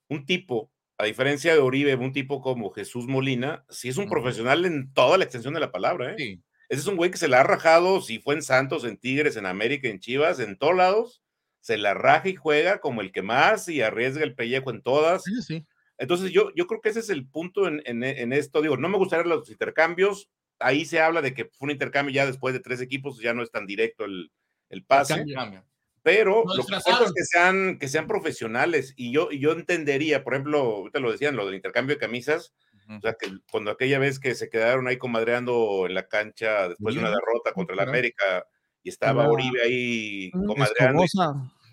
un tipo, a diferencia de Oribe, un tipo como Jesús Molina, sí es un Ujú. profesional en toda la extensión de la palabra, ¿eh? Sí. Ese es un güey que se la ha rajado, si fue en Santos, en Tigres, en América, en Chivas, en todos lados, se la raja y juega como el que más y arriesga el pellejo en todas. Sí, sí. Entonces yo, yo creo que ese es el punto en, en- en esto. Digo, no me gustaría los intercambios. Ahí se habla de que fue un intercambio ya después de tres equipos, ya no es tan directo el, el pase. Cambio. Cambia. Pero Lo lo que es sean, que sean profesionales. Y yo, y yo entendería, por ejemplo, ahorita lo decían, lo del intercambio de camisas. O sea, que cuando aquella vez que se quedaron ahí comadreando en la cancha después de una derrota contra Caray. América y estaba Oribe ahí comadreando. y-.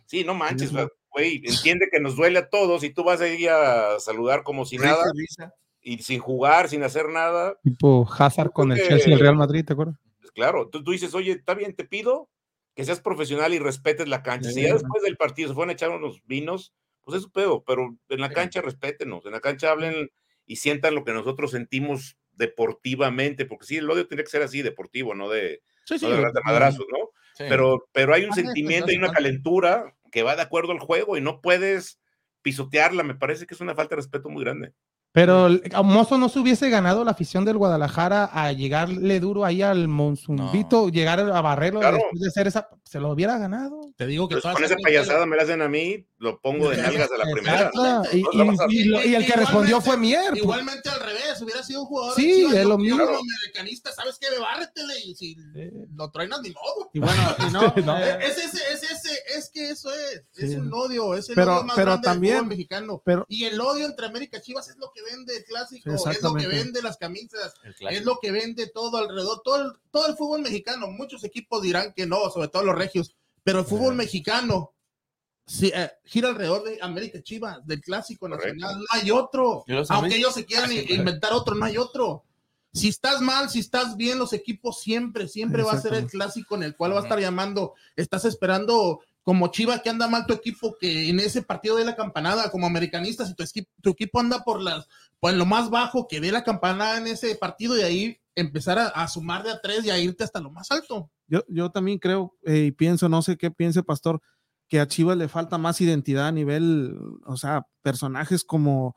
Sí, no manches, Mismo. Güey, <laughs> entiende que nos duele a todos y tú vas ahí a saludar como si nada Risa, y sin jugar, sin hacer nada. Tipo Hazard con el Chelsea y el Real Madrid, ¿te acuerdas? Pues claro, tú, tú dices, oye, está bien, te pido que seas profesional y respetes la cancha. Si ya después del partido se fueron a echar unos vinos, pues es su pedo, pero en la cancha respétenos, en la cancha hablen y sientan lo que nosotros sentimos deportivamente, porque sí, el odio tiene que ser así, deportivo, no de, Sí, sí. no de a madrazos, ¿no? Sí. Pero, pero hay un Ah, eso sentimiento es y una calentura que va de acuerdo al juego y no puedes pisotearla. Me parece que es una falta de respeto muy grande. Pero el- a Mozo no se hubiese ganado la afición del Guadalajara a llegarle duro ahí al Monzumbito, llegar a barrerlo Claro. después de hacer esa, se lo hubiera ganado. Te digo que Pues con esa payasada me la hacen a mí, lo pongo de nalgas a la primera. Exacto, Y, No, no pasa y- y lo- y el que respondió fue Mier. pues. Igualmente al revés, hubiera sido un jugador. Sí, es lo yo mismo. como americanista, ¿sabes qué? Bárretele y si lo truenas, ni modo. Y bueno, <laughs> y no, No. Es, ese, es, ese, es que eso es, es un odio, es el Pero- odio más pero grande también- mexicano. pero- y el odio entre América y Chivas es lo que vende el clásico, Sí, es lo que vende las camisas, es lo que vende todo alrededor, todo el, todo el fútbol mexicano. Muchos equipos dirán que no, sobre todo los regios, pero el fútbol mexicano sí, eh, gira alrededor de América Chivas, del clásico Correcto. nacional. No hay otro. Aunque ellos se quieran i- inventar otro, no hay otro. Si estás mal, si estás bien, los equipos siempre, siempre va a ser el clásico en el cual va a estar llamando. Estás esperando como Chiva que anda mal tu equipo, que en ese partido de la campanada, como americanista, si tu, equipo anda por las, por lo más bajo, que dé la campanada en ese partido y ahí empezar a, a sumar de a tres y a irte hasta lo más alto. Yo, yo también creo eh, y pienso, no sé qué piense Pastor, que a Chivas le falta más identidad a nivel, o sea, personajes como,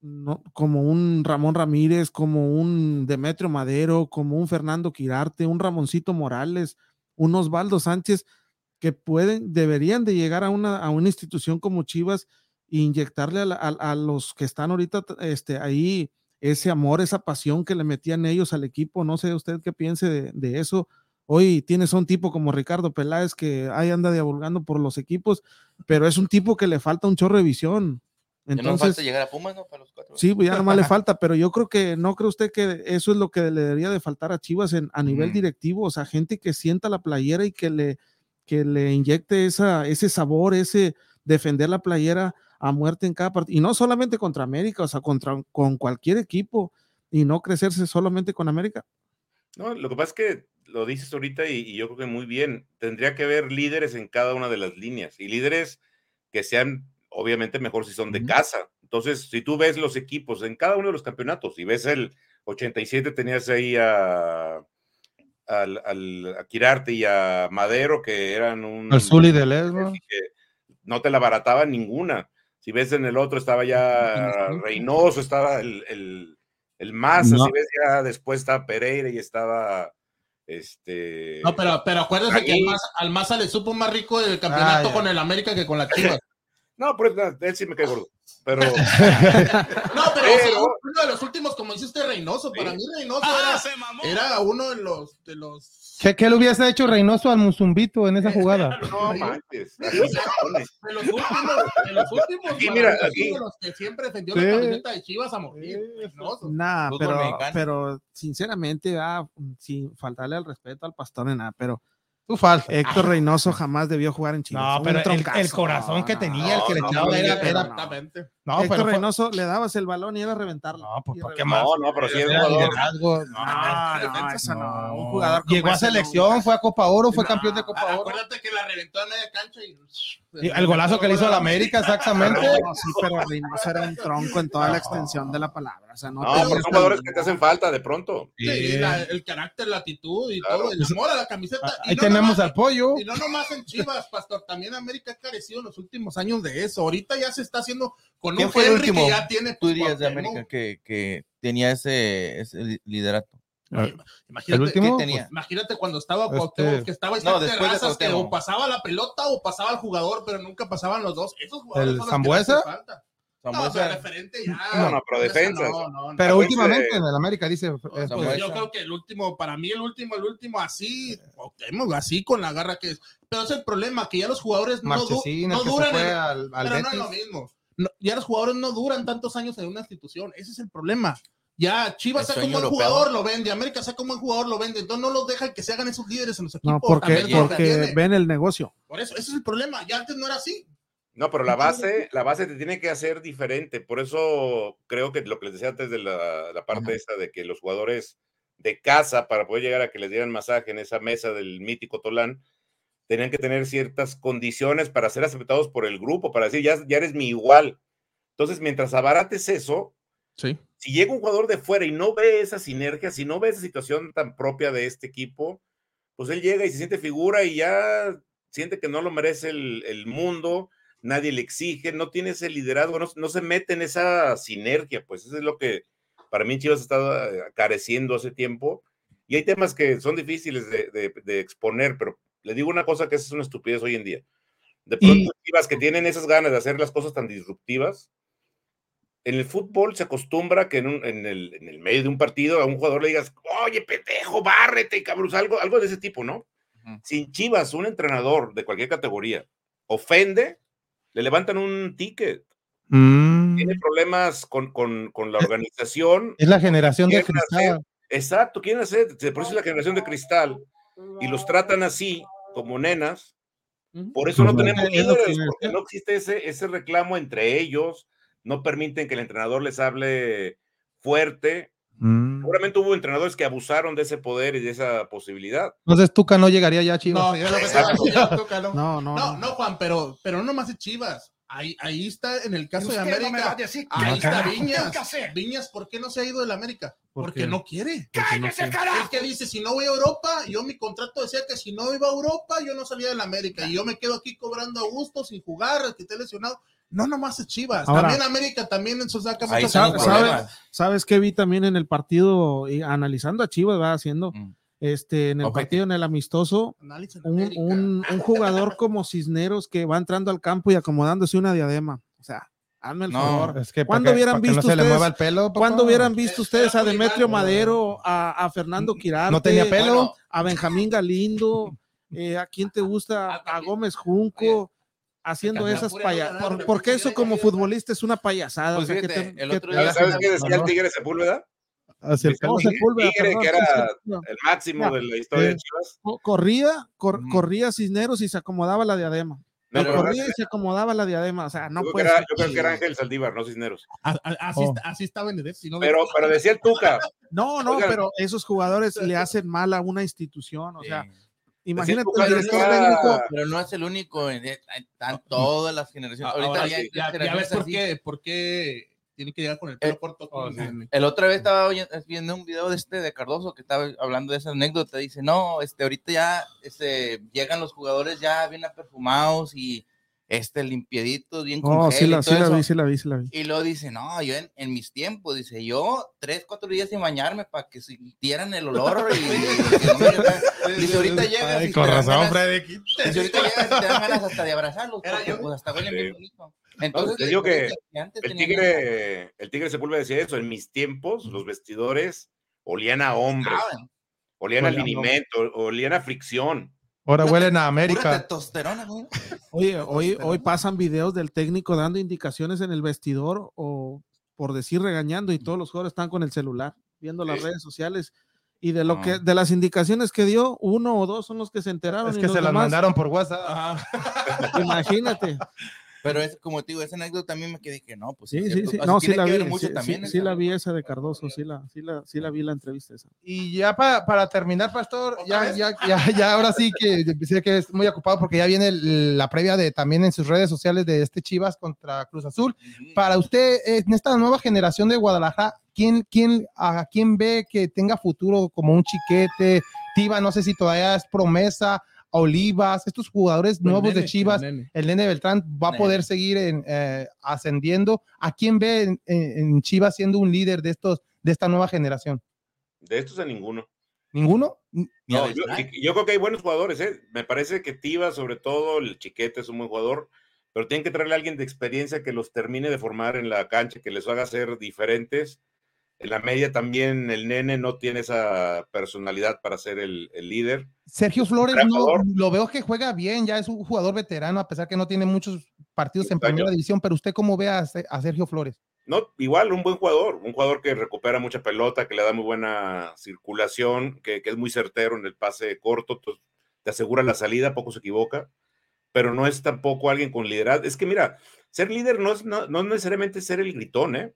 no, como un Ramón Ramírez, como un Demetrio Madero, como un Fernando Quirarte, un Ramoncito Morales, un Osvaldo Sánchez, que pueden, deberían de llegar a una, a una institución como Chivas e inyectarle a, la- a- a los que están ahorita este, ahí ese amor, esa pasión que le metían ellos al equipo. No sé usted qué piense de, de eso. Hoy tienes a un tipo como Ricardo Peláez que ahí anda divulgando por los equipos, pero es un tipo que le falta un chorro de visión. Ya no Entonces, falta llegar a Pumas, ¿no? Para los cuatro. Sí, pues ya nomás le <laughs> falta, pero yo creo que no cree usted que eso es lo que le debería de faltar a Chivas en, a nivel Mm. directivo, o sea, gente que sienta la playera y que le, que le inyecte esa, ese sabor, ese defender la playera a muerte en cada partido, y no solamente contra América, o sea, contra con cualquier equipo, y no crecerse solamente con América. No, lo que pasa es que lo dices ahorita y, y yo creo que muy bien. Tendría que haber líderes en cada una de las líneas y líderes que sean, obviamente, mejor si son de Ujú. casa. Entonces, si tú ves los equipos en cada uno de los campeonatos y ves el 87, tenías ahí a, al, al- a Quirarte y a Madero, que eran un. Zuli de que no te la barataba ninguna. Si ves en el otro, estaba ya Reynoso, estaba el, el, el Maza, No. si ves ya después estaba Pereira y estaba este. No, pero, pero acuérdate que al Maza, al Maza le supo más rico el campeonato Ah, ya. con el América que con la Chivas. No, pero no, él sí me cae gordo. Pero <laughs> No, pero, o sea, Pero- uno de los últimos, como dice usted, Reynoso, para Sí. mí Reynoso era, era uno de los, de los, ¿Qué, qué le hubiese hecho Reynoso al Musumbito en esa jugada? no manches. de los últimos, de los últimos, Aquí, mira, aquí. de los que siempre defendió Sí. la camiseta de Chivas a morir. Reynoso. Nah, Fútbol pero, pero sinceramente, ah, sin faltarle al respeto al pastor nada, pero Tú falta. Héctor Reynoso jamás debió jugar en Chivas. No, pero el, troncazo. el corazón que No, tenía, el que le no, echaba no, era. Exactamente. No, Héctor pero Reynoso le dabas el balón y era reventarlo. No, pues ¿por qué más? No, no, pero sí es Era jugador. liderazgo. No, no, eso no. Un jugador Llegó a selección, fue a Copa Oro, fue No. campeón de Copa Oro. Acuérdate que la reventó a media cancha y. Y el golazo que le hizo a la América, exactamente. No, sí, pero Reynoso era un tronco en toda la extensión de la palabra. O sea, no, No, son jugadores que te hacen falta de pronto. Sí, la- el carácter, la actitud y Claro. todo, el amor a la camiseta. Y Ahí no tenemos nomás- al pollo. Y no nomás en Chivas, Pastor, también América ha carecido en los últimos años de eso. Ahorita ya se está haciendo con ¿Quién un fue el Henry último? que ya tiene. Tú pues, dirías de. América que, que tenía ese, ese li- liderato. Imagínate, El último, ¿Qué tenía? Imagínate cuando estaba Este- que estaba No, después de terrazas que o pasaba la pelota o pasaba el jugador, pero nunca pasaban los dos. Esos jugadores ¿El son los que Zambuesa? No, Zambuesa- pero referente ya. No, no, pero defensas. No, no, no. Pero Pues, últimamente en el América dice. Pues, eh, Zambuesa. yo creo que el último, para mí el último, el último así, así con la garra que es. Pero es el problema, que ya los jugadores no, no duran. en- al, al pero no es lo mismo. No, ya los jugadores no duran tantos años en una institución. Ese es el problema. Ya Chivas saca un buen europeo. jugador, lo vende. América saca un buen jugador, lo vende. Entonces no los dejan que se hagan esos líderes en los equipos. No, porque, ven el negocio. Por eso, ese es el problema. Ya antes no era así. No, pero la base, la base te tiene que hacer diferente. Por eso creo que lo que les decía antes de la, la parte Ajá. esta de que los jugadores de casa, para poder llegar a que les dieran masaje en esa mesa del mítico Tolán, tenían que tener ciertas condiciones para ser aceptados por el grupo, para decir, ya, ya eres mi igual. Entonces, mientras abarates eso, Sí. si llega un jugador de fuera y no ve esa sinergia, si no ve esa situación tan propia de este equipo, pues él llega y se siente figura y ya siente que no lo merece el, el mundo, nadie le exige, no tiene ese liderazgo, no, no se mete en esa sinergia, pues eso es lo que para mí Chivas ha estado eh, careciendo hace tiempo. Y hay temas que son difíciles de, de- de exponer, pero le digo una cosa que es una estupidez hoy en día. De Y- pronto, Chivas que tienen esas ganas de hacer las cosas tan disruptivas, en el fútbol se acostumbra que en, un- en el, en el medio de un partido a un jugador le digas, oye, pendejo, bárrete, cabrón, algo, algo de ese tipo, ¿no? Ujú. Si en Chivas un entrenador de cualquier categoría ofende, le levantan un ticket. Mm. Tiene problemas con, con- con la organización. Es la generación de cristal. Exacto, quieren hacer, por eso es la generación de cristal, y los tratan así, como nenas. Por eso no Ujú. tenemos líderes, porque decía. no existe ese, ese reclamo entre ellos, no permiten que el entrenador les hable fuerte. Mm. Seguramente hubo entrenadores que abusaron de ese poder y de esa posibilidad. Entonces Tuca no llegaría ya a Chivas. No, lo que decir, Tuca, no. No, no, No, no. no, Juan, pero, pero no nomás de Chivas. Ahí, ahí está en el caso de no América. ahí está Viñas. Viñas, ¿por qué no se ha ido de la América? ¿Por Porque qué? no quiere. ¡Cállese, Es carajo! que dice, si no voy a Europa, yo mi contrato decía que si no iba a Europa, yo no salía de la América. Y yo me quedo aquí cobrando a gusto, sin jugar, que esté lesionado. No nomás es Chivas. Ahora- también América también eso saca Ahí muchas están los ¿Sabe- problemas. ¿Sabes qué vi también en el partido, y analizando a Chivas, va haciendo, Mm. este, en el partido, en el amistoso, en un, América. un- un jugador como Cisneros que va entrando al campo y acomodándose una diadema. O sea, hazme el No, favor. Es que ¿Cuándo para que- hubieran visto no se le ustedes- mueva el pelo? ¿Cuándo hubieran visto ustedes a Demetrio Madero, a, a Fernando Quirarte, No tenía pelo. Bueno, a Benjamín Galindo, eh, a quién te gusta, a Gómez Junco, haciendo esas payasadas. no, porque no, eso como futbolista es una payasada. Pues o sea, que fíjate, te- el otro día- ¿Sabes qué decía el. Tigre Sepúlveda? Hacia el Sepúlveda, Tigre, perdón, que era el máximo No. de la historia de Sí. Chivas. Co- corría, cor- Ujú. corría Cisneros y se acomodaba la diadema. No, corría y se acomodaba la diadema. O sea, no yo, creo puede que era, ser yo creo que era. Ángel Saldívar, no Cisneros. A- a- Así, Oh. está, así está Benedetti. ¿no? Pero, pero decía el Tuca, No, no, Oigan. pero esos jugadores le <laughs> hacen mal a una institución. O sea, sí. Imagínate el director técnico. Pero no es el único, eh, eh, están todas las generaciones. Ahorita Ahora ya, sí, ya, ya ves por así. qué, por qué tiene que llegar con el pelo Eh, corto. oh, sí. El otra vez estaba viendo un video de este de Cardoso que estaba hablando de esa anécdota. Dice, no, este, ahorita ya este, llegan los jugadores ya bien perfumados y este, limpieditos, bien con Oh, sí y la, todo sí la eso". vi, sí la vi, sí la vi. Y luego dice, no, yo en, en mis tiempos, dice, yo tres, cuatro días sin bañarme para que sintieran el olor y, <laughs> no me- dice, ahorita llegas Ay, y con te dan razón, ganas- Freddy. dice, ahorita llegas y te dan ganas hasta de abrazarlos, porque, pues hasta huelen Sí. bien bonito. Entonces, te digo que el Tigre, el Tigre Sepúlveda decía eso. En mis tiempos, los vestidores olían a hombres, Olían a linimento, olían a fricción. Ahora huelen a América. testosterona, güey. Oye, hoy, hoy pasan videos del técnico dando indicaciones en el vestidor o por decir regañando y todos los jugadores están con el celular viendo las redes sociales y de lo que de las indicaciones que dio uno o dos son los que se enteraron Es y que los se las demás, mandaron por WhatsApp. imagínate <laughs> Pero es como te digo, esa anécdota también me quedé que no, pues sí sí sí. No sí la vi sí, también sí, esa- sí la vi esa de Cardoso sí la sí la sí la vi la entrevista esa. Y ya para, para terminar, Pastor, ¿Otra ya, ya, ya, ya ahora sí que sé que es muy ocupado porque ya viene el- la previa de también en sus redes sociales de este Chivas contra Cruz Azul. Para usted, eh, en esta nueva generación de Guadalajara, ¿quién, quién, ¿a quién ve que tenga futuro como un chiquete? Tiva, no sé si todavía es promesa, Olivas, estos jugadores nuevos de Chivas, el nene Beltrán va a Nene. poder seguir en, eh, ascendiendo. ¿A quién ve en, Chivas siendo un líder de, estos, de esta nueva generación? De estos a ninguno. ¿Ninguno? Ni No, yo creo que hay buenos jugadores, ¿eh? Me parece que Tiva, sobre todo, el Chiquete es un buen jugador, pero tienen que traerle a alguien de experiencia que los termine de formar en la cancha, que les haga ser diferentes. En la media también el nene no tiene esa personalidad para ser el, el líder. Sergio Flores no, lo veo que juega bien, ya es un jugador veterano, a pesar que no tiene muchos partidos en primera división, pero usted cómo ve a, Se- a Sergio Flores? No, igual, un buen jugador, un jugador que recupera mucha pelota, que le da muy buena circulación, que, que es muy certero en el pase corto, te asegura la salida, poco se equivoca, pero no es tampoco alguien con liderazgo. Es que mira, ser líder no es no, no necesariamente ser el gritón, ¿eh?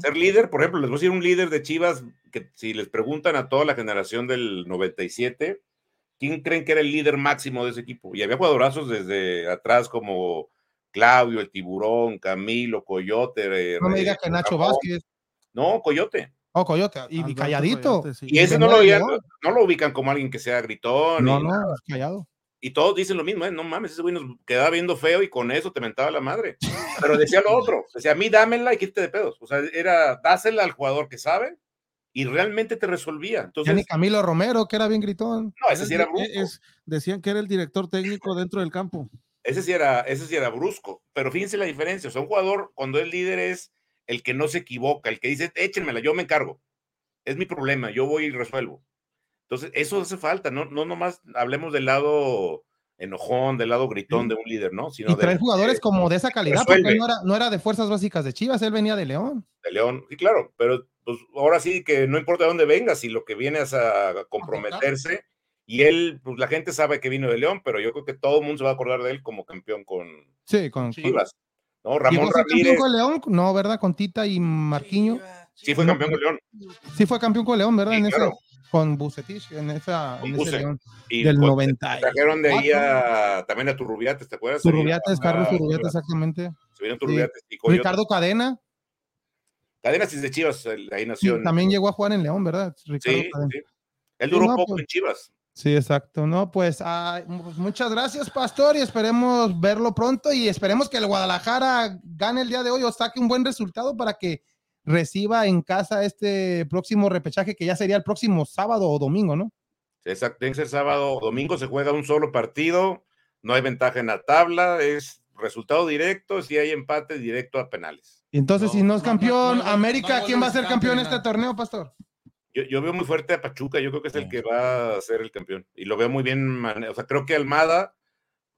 Ser líder, por ejemplo, les voy a decir un líder de Chivas que si les preguntan a toda la generación del 97, ¿quién creen que era el líder máximo de ese equipo? Y había jugadorazos desde atrás como Claudio, el Tiburón, Camilo, Coyote. eh, No me eh, diga que Nacho Ramón. Vázquez No, Coyote. o Coyote, y Alberto calladito. Coyote, sí. Y ese no lo, ubican, León. no lo ubican como alguien que sea gritón. No, y, no, es callado. Y todos dicen lo mismo, ¿eh? no mames, ese güey nos quedaba viendo feo y con eso te mentaba la madre. <laughs> Pero decía lo otro, decía, a mí dámela y quítate de pedos. O sea, era dásela al jugador que sabe y realmente te resolvía. Ya Entonces, ni Camilo Romero, que era bien gritón. no, ese sí era brusco. es- decían que era el director técnico dentro del campo Ese sí era, ese sí era brusco. Pero fíjense la diferencia. O sea, un jugador cuando es líder es el que no se equivoca, el que dice, échenmela, yo me encargo. Es mi problema, yo voy y resuelvo. Entonces, eso hace falta, no, no nomás hablemos del lado enojón, del lado gritón de un líder, ¿no? Sino Y traer jugadores de- como de esa calidad, porque él no era, no era de fuerzas básicas de Chivas, él venía de León. de León. Sí, claro, pero pues ahora sí que no importa de dónde vengas, si lo que viene es a comprometerse. Y él, pues la gente sabe que vino de León, pero yo creo que todo el mundo se va a acordar de él como campeón con Sí, con. Chivas. ¿no? ¿Llegó Ramón Ramírez. con León, no, ¿verdad? Con Tita y Marquiño. Chivas, Sí, fue campeón con León. Sí, fue campeón con León, ¿verdad? Sí, en ese, claro. con Bucetich, en, esa, Con en ese. León. Y Del pues, 90 y Trajeron de ahí a, también a Turrubiates, ¿te acuerdas? Turrubiates, Carlos Turrubiates, exactamente. Subieron Turrubiates y Coyote. Ricardo Cadena, Cadenas es de Chivas, ahí sí, nació. también llegó a jugar en León, ¿verdad? Ricardo Sí, Cadena. sí. Él Sí, duró no, poco pues. en Chivas. Sí, exacto. No, pues, pues, muchas gracias, Pastor, y esperemos verlo pronto y esperemos que el Guadalajara gane el día de hoy o saque un buen resultado para que reciba en casa este próximo repechaje que ya sería el próximo sábado o domingo, ¿no? Exacto, tiene que ser sábado o domingo, se juega un solo partido, no hay ventaja en la tabla, es resultado directo, si hay empate, directo a penales. Entonces, No, si no es campeón no, no, América, no ¿quién va a ser campeón en este torneo, Pastor? Yo, yo veo muy fuerte a Pachuca, yo creo que es el que va a ser el campeón. Y lo veo muy bien, o sea, creo que Almada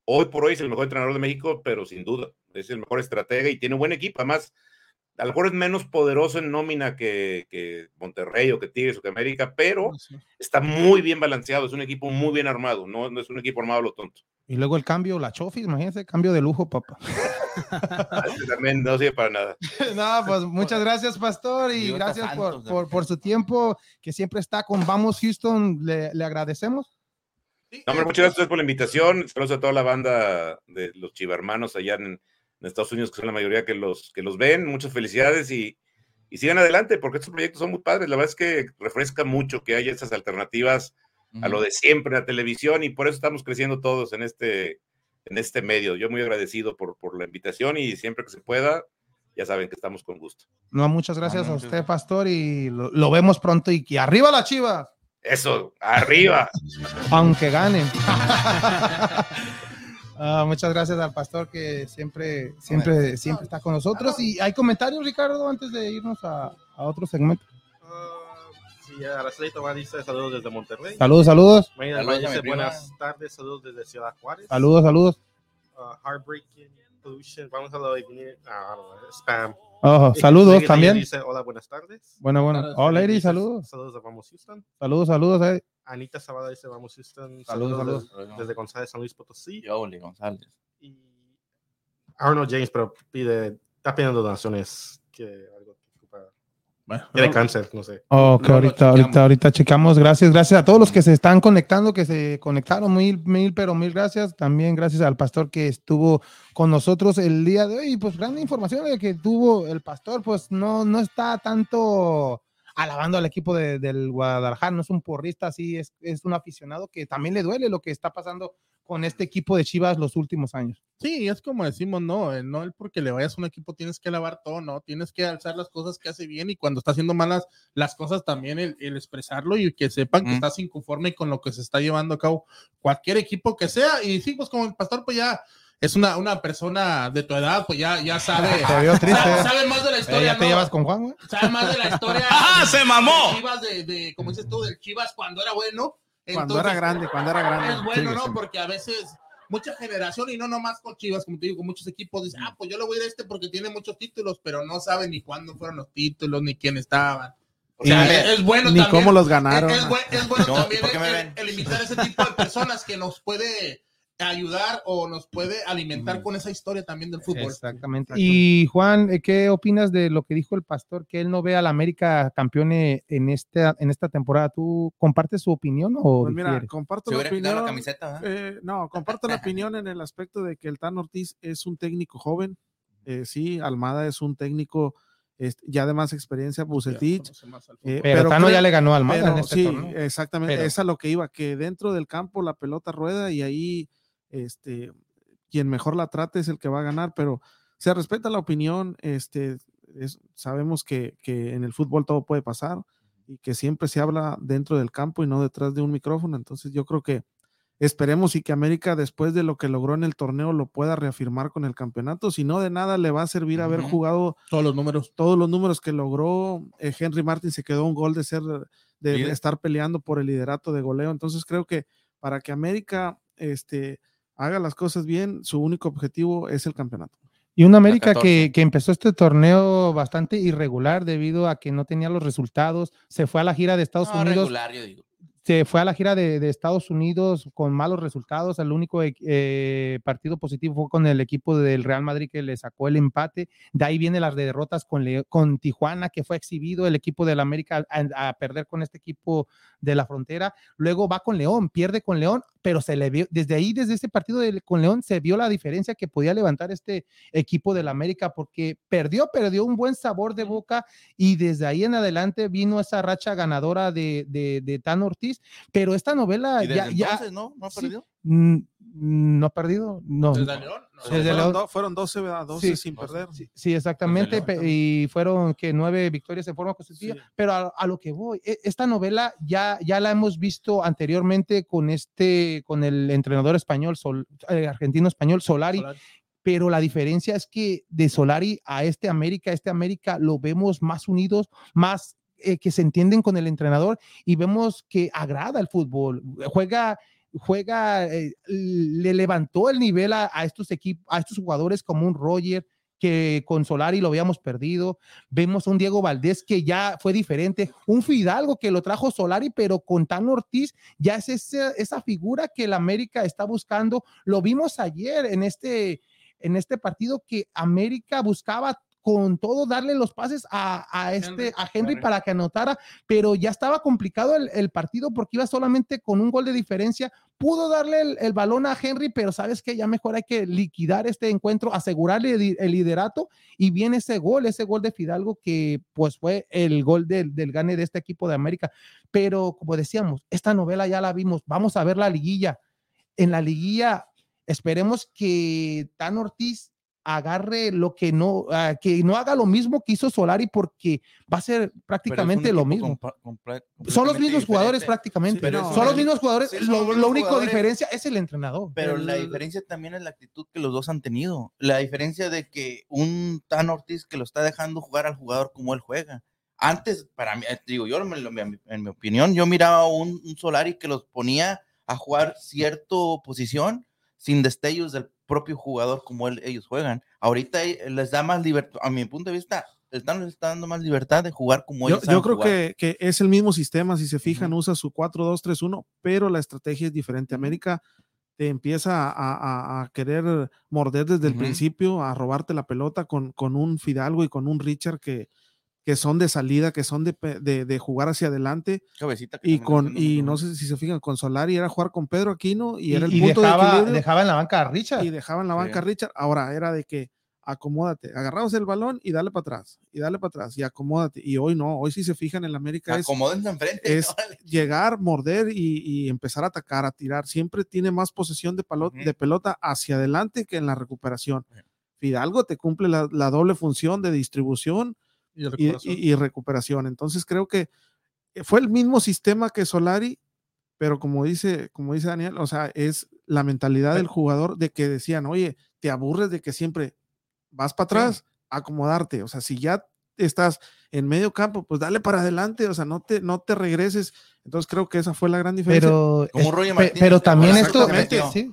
hoy por hoy es el mejor entrenador de México, pero sin duda, es el mejor estratega y tiene un buen equipo. Además, a lo mejor es menos poderoso en nómina que, que Monterrey o que Tigres o que América, pero está muy bien balanceado, es un equipo muy bien armado, no, no es un equipo armado a lo tonto. Y luego el cambio, la Chofis, imagínense, cambio de lujo, papá. Este también no sirve para nada. <laughs> No, pues <laughs> muchas gracias, Pastor, y gracias por, Santos, por, por su tiempo que siempre está con Vamos Houston. Le, le agradecemos. Sí, No, hombre, muchas gracias por la invitación. Saludos a toda la banda de los chivermanos allá en, en Estados Unidos, que son la mayoría que los, que los ven. Muchas felicidades y, y sigan adelante, porque estos proyectos son muy padres. La verdad es que refresca mucho que haya esas alternativas a lo de siempre, la televisión, y por eso estamos creciendo todos en este, en este medio. Yo muy agradecido por, por la invitación y siempre que se pueda, ya saben que estamos con gusto. No, muchas gracias a usted. Pastor, y lo, lo vemos pronto. Y que arriba la chiva, Eso, arriba. aunque ganen. <laughs> Ah, muchas gracias al Pastor que siempre, siempre, siempre está con nosotros. Y hay comentarios, Ricardo, antes de irnos a, a otro segmento. Ah, Araceli Tomás dice saludos desde Monterrey. Saludos, saludos, Mayra Saludos dice prima. buenas tardes, saludos desde Ciudad Juárez. saludos, saludos. Ah, heartbreaking Pollution, vamos a lo de ah, I don't know, spam. Oh, saludos también. Dice hola, buenas tardes. Bueno, bueno. Buenas Oh, lady, saludos. Saludos a Vamos Houston. Saludos, saludos. eh. Anita Sabada dice Vamos Houston. Saludos, Saludos, saludos. Desde, desde González, San Luis Potosí. Yo, Oli González. Y Arnold James, pero pide, está pidiendo donaciones. Que algo que ocupa. Bueno, Tiene cáncer, no sé. Oh, que Luego lo ahorita, checamos. ahorita, ahorita checamos. Gracias, gracias a todos los que se están conectando, que se conectaron. Mil, mil, pero mil gracias. También gracias al pastor que estuvo con nosotros el día de hoy. Y pues gran información de que tuvo el pastor, pues no, no está tanto alabando al equipo de- del Guadalajara, no es un porrista, así es, es un aficionado que también le duele lo que está pasando con este equipo de Chivas los últimos años. Sí, es como decimos, no, eh, no el porque le vayas a un equipo tienes que lavar todo, no, tienes que alzar las cosas que hace bien y cuando está haciendo malas las cosas también el, el expresarlo y que sepan que Mm. estás inconforme con lo que se está llevando a cabo cualquier equipo que sea y sí, pues como el pastor pues ya es una, una persona de tu edad, pues ya, ya sabe, <laughs> Te veo triste. sabe, sabe más de la Eh, historia, ¿Ya te ¿no? llevas con Juan, güey? sabe más de la historia <laughs> ¡Ah, se mamó! de Chivas, de, de, como dices tú, del Chivas cuando era bueno. Cuando era Entonces, grande, cuando era grande. es bueno, Sí, ¿no? sí. Porque a veces mucha generación y no nomás con Chivas, como te digo, con muchos equipos dicen, ah, pues yo le voy a ir a este porque tiene muchos títulos, pero no saben ni cuándo fueron los títulos, ni quién estaban. O sea, Ni- es, es bueno Ni también. cómo los es, ganaron. es buen- es bueno No, también ¿por qué me el, ven? el invitar a ese tipo de personas que nos puede ayudar o nos puede alimentar con esa historia también del fútbol. Exactamente. Y Juan, eh, ¿qué opinas de lo que dijo el pastor, que él no ve al América campeón eh, en esta, en esta temporada? ¿Tú compartes su opinión o Pues mira, difieres? comparto la opinión. camiseta. Eh, no, comparto la opinión en el aspecto de que el Tan Ortiz es un técnico joven. Eh, sí, Almada es un técnico ya de más experiencia, Bucetich. Eh, pero Tano creo- ya le ganó al Almada pero en este sí, torneo. exactamente, Pero- es a lo que iba, que dentro del campo la pelota rueda y ahí este, quien mejor la trate es el que va a ganar, pero se respeta la opinión, este, es- sabemos que, que en el fútbol todo puede pasar y que siempre se habla dentro del campo y no detrás de un micrófono, entonces yo creo que esperemos y que América después de lo que logró en el torneo lo pueda reafirmar con el campeonato, si no de nada le va a servir haber jugado Todos los números. todos los números que logró. eh, Henry Martin se quedó un gol de ser, de Líder. estar peleando por el liderato de goleo. Entonces creo que para que América este, haga las cosas bien, su único objetivo es el campeonato. Y un América 14. que, que empezó este torneo bastante irregular debido a que no tenía los resultados, se fue a la gira de Estados No, Unidos, regular, yo digo. se fue a la gira de, de Estados Unidos con malos resultados. El único eh, eh, partido positivo fue con el equipo del Real Madrid que le sacó el empate. De ahí vienen las derrotas con, con Tijuana, que fue exhibido el equipo del América a, a perder con este equipo de la frontera. Luego va con León, pierde con León, pero se le vio, desde ahí, desde ese partido de- con León, se vio la diferencia que podía levantar este equipo del América, porque perdió, perdió un buen sabor de boca y desde ahí en adelante vino esa racha ganadora de, de, de Tan Ortiz, pero esta novela Y desde ya, ya entonces, ¿no? ¿No ha sí. No ha perdido, no. Desde León. no, Desde fueron, do- fueron 12, ¿verdad? 12 Sí. sin perder. Sí, sí, exactamente. León. Y fueron que nueve victorias en forma consecutiva. Sí. Pero a, a lo que voy, e- esta novela ya, ya la hemos visto anteriormente con este, con el entrenador español, Sol- eh, argentino español, Solari. Solari. Pero la diferencia es que de Solari a este América, este América lo vemos más unidos, más eh, que se entienden con el entrenador y vemos que agrada el fútbol. Juega, juega, eh, le levantó el nivel a, estos equipos, a estos jugadores como un Roger, que con Solari lo habíamos perdido. Vemos a un Diego Valdés que ya fue diferente, un Fidalgo que lo trajo Solari, pero con Tan Ortiz ya es esa, esa figura que el América está buscando. Lo vimos ayer en este, en este partido que América buscaba con todo darle los pases a, a este Henry, a Henry para que anotara, pero ya estaba complicado el, el partido porque iba solamente con un gol de diferencia. Pudo darle el, el balón a Henry, pero sabes que ya mejor hay que liquidar este encuentro, asegurarle el, el liderato y viene ese gol, ese gol de Fidalgo que pues fue el gol del, del gane de este equipo de América. Pero como decíamos, esta novela ya la vimos, vamos a ver la liguilla. En la liguilla esperemos que Tan Ortiz agarre lo que no, ah, que no haga lo mismo que hizo Solari porque va a ser prácticamente lo mismo. Son los mismos jugadores diferente. prácticamente. son los mismos jugadores. sí, lo, único jugadores. diferencia es el entrenador. Pero la diferencia también es la actitud que los dos han tenido. La diferencia de que un Tan Ortiz que lo está dejando jugar al jugador como él juega. Antes, para mí, eh, digo, yo en mi, en mi opinión, yo miraba un, un Solari que los ponía a jugar cierta posición sin destellos del propio jugador como él- ellos juegan. Ahorita eh, les da más libertad, a mi punto de vista, están, les está dando más libertad de jugar como Yo, ellos yo creo que, que es el mismo sistema, si se fijan, usa su 4-2-3-1, pero la estrategia es diferente. América te empieza a, a- a querer morder desde el principio, a robarte la pelota con, con un Fidalgo y con un Richard que, que son de salida, que son de, pe- de- de jugar hacia adelante. Cabecita que Y, con, y no sé si se fijan, con Solari era jugar con Pedro Aquino y, Y, era el y punto de dejaba, equilibrio dejaba en la banca a Richard. y dejaban la banca Sí. Richard. Ahora era de que acomódate, agarrabas el balón y dale para atrás, y dale para atrás, y acomódate. Y hoy no, hoy si se fijan en la América es Acomódense enfrente. <laughs> es llegar, morder y, y empezar a atacar, a tirar. Siempre tiene más posesión de, palo- Ujú. de pelota hacia adelante que en la recuperación. Fidalgo te cumple la, la doble función de distribución Y recuperación. y- y recuperación. Entonces creo que fue el mismo sistema que Solari, pero como dice, como dice Daniel, o sea, es la mentalidad del jugador de que decían, oye, te aburres de que siempre vas para atrás, acomodarte. O sea, si ya estás en medio campo, pues dale para adelante, o sea, no te, no te regreses. Entonces creo que esa fue la gran diferencia. Pero, Como Roger Martínez, pero ¿te también esto, sí,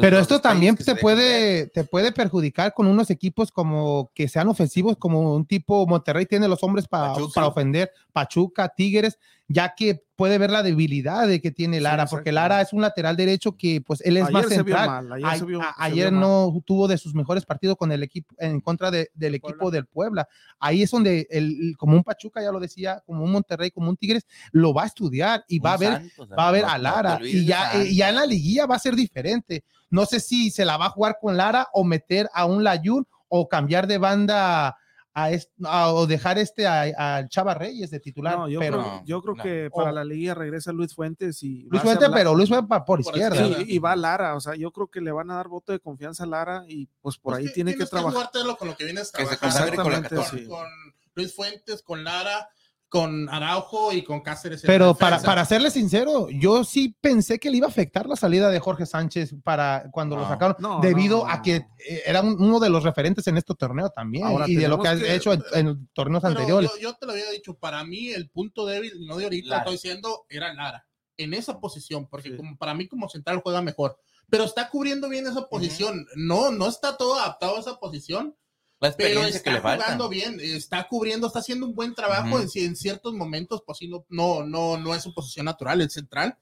Pero esto también ver. puede, te puede perjudicar con unos equipos como que sean ofensivos, como un tipo Monterrey tiene los hombres para, para ofender, Pachuca, Tigres, ya que puede ver la debilidad de que tiene Lara, porque Lara es un lateral derecho que pues él es ayer más central. mal, ayer, A- vio- ayer mal. no tuvo de sus mejores partidos con el equipo en contra de- del equipo del Puebla. Ahí es donde el, como un Pachuca, ya lo decía, como un Monterrey, como un Tigres, lo va a estudiar y va a ver Santos, va a ver a Lara y ya, eh, ya en la liguilla va a ser diferente. No sé si se la va a jugar con Lara o meter a un Layun o cambiar de banda a est- a- o dejar este a, a Chava Reyes de titular. No, yo pero creo, yo creo no. que para O- la liga regresa Luis Fuentes y Luis a Fuente, ser la- pero Luis Fuente pa- por Por izquierda. y va Lara, o sea, yo creo que le van a dar voto de confianza a Lara y pues por Pues ahí que tiene que tienes trabajar. con lo que vienes Que se con la 14. sí. con Luis Fuentes, con Lara, con Araujo y con Cáceres. Pero para, para serle sincero, yo sí pensé que le iba a afectar la salida de Jorge Sánchez para cuando lo No. sacaron, No, debido no, a que eh, era un- uno de los referentes en este torneo también Ahora y de lo que has que- hecho en, en torneos anteriores. Yo, yo te lo había dicho, para mí el punto débil, no de ahorita, Lara. estoy diciendo, era Lara. En esa posición, porque Sí. como para mí como central juega mejor. Pero está cubriendo bien esa posición. No, no está todo adaptado a esa posición. La pero experiencia que está le falta. jugando bien, está cubriendo, está haciendo un buen trabajo Ujú. en, en ciertos momentos, pues sí, no, no, no, no es su posición natural, el central.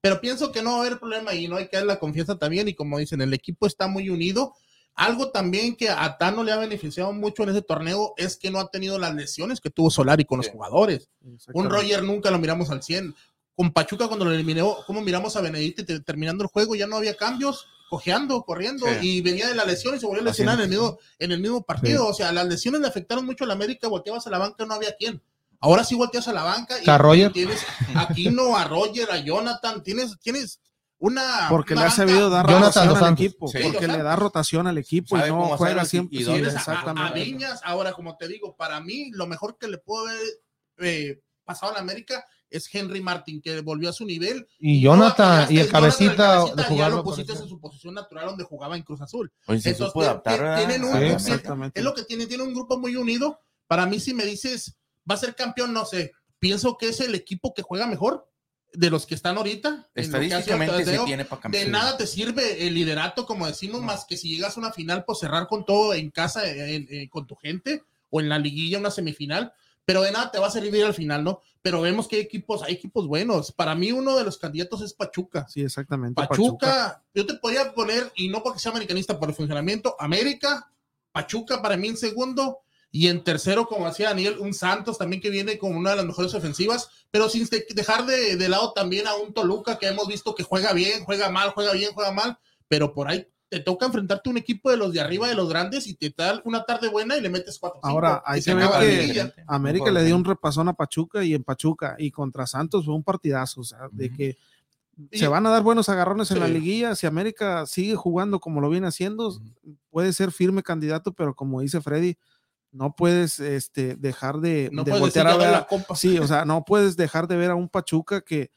Pero pienso que no va a haber problema y no hay que dar la confianza también. Y como dicen, el equipo está muy unido. Algo también que a Tano le ha beneficiado mucho en ese torneo es que no ha tenido las lesiones que tuvo Solari con los Sí. jugadores. Un. Roger nunca lo miramos al 100. Con Pachuca cuando lo eliminó, como miramos a te- terminando el juego, ya no había cambios, cojeando, corriendo, Sí. y venía de la lesión y se volvió a lesionar en el mismo, en el mismo partido. O sea, las lesiones le afectaron mucho a la América, volteabas a la banca, no había quien. Ahora sí volteas a la banca y A Roger. tienes a Aquino, a Roger, a Jonathan, tienes, tienes una. Porque le ha sabido dar Jonathan rotación Dos al Santos. equipo. Sí. Porque le da rotación al equipo y no juega y- siempre. y dónde. tienes a- a, a exactamente. Viñas. Ahora, como te digo, para mí lo mejor que le puedo haber eh, pasado a la América es Henry Martin, que volvió a su nivel. Y No, Jonathan hasta y el Jonathan, cabecita de ya jugar. lo pusiste en su posición natural donde jugaba en Cruz Azul. Oye, se Entonces, adaptar, tienen un- Sí. Exactamente. Es lo que tiene, tiene un grupo muy unido. Para mí, si me dices, va a ser campeón, no sé. Pienso que es el equipo que juega mejor de los que están ahorita. en Estadísticamente sí torneo. tiene para De campeón. nada te sirve el liderato, como decimos, más que si llegas a una final, pues cerrar con todo en casa, en- en- con tu gente, o en la liguilla, una semifinal. Pero de nada te va a servir al final, ¿no? Pero vemos que hay equipos, hay equipos buenos. Para mí, uno de los candidatos es Pachuca. Sí, exactamente. Pachuca, yo te podría poner, y no porque sea americanista por el funcionamiento, América, Pachuca para mí en segundo, y en tercero, como hacía Daniel, un Santos también que viene con una de las mejores ofensivas, pero sin de- dejar de, de lado también a un Toluca que hemos visto que juega bien, juega mal, juega bien, juega mal, pero por ahí te toca enfrentarte a un equipo de los de arriba, de los grandes, y te da una tarde buena y le metes cuatro. cinco, Ahora, hay que ver que. América le dio un repasón a Pachuca y en Pachuca y contra Santos fue un partidazo, o sea, de que se van a dar buenos agarrones en la liguilla. Si América sigue jugando como lo viene haciendo, puede ser firme candidato, pero como dice Freddy, no puedes este, dejar de, No de puedes voltear a ver. a- la copa. Sí, o sea, no puedes dejar de ver a un Pachuca que,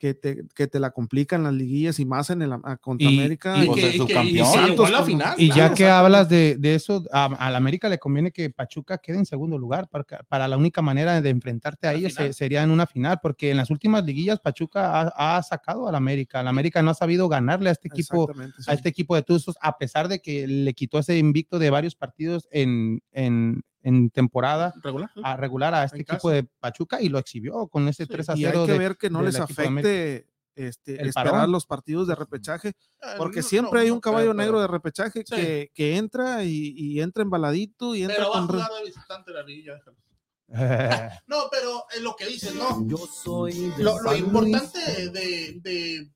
que, te, que te la complica en las liguillas y más en el a- contra Y- América. Y que, y que- y la final. Ya claro. que hablas de, de eso, a, a la América le conviene que Pachuca quede en segundo lugar, para, para la única manera de enfrentarte a ellos se- sería en una final, porque en las últimas liguillas Pachuca ha, ha sacado a la América. La América no ha sabido ganarle a este equipo, sí. a este equipo de Tuzos, a pesar de que le quitó ese invicto de varios partidos en, en, en temporada regular. a regular a este En equipo casa. de Pachuca y lo exhibió con ese 3 a y 0 hay que de- ver que no les afecte este, El esperar parón. los partidos de repechaje, Ah, porque no, siempre no, hay un caballo negro de repechaje Sí. que, que entra y, y entra embaladito y entra Pero va a con... jugar de visitante la liguilla, <laughs> déjalo. No, pero es lo que dices, ¿no? Yo soy de Lo, lo importante de, de-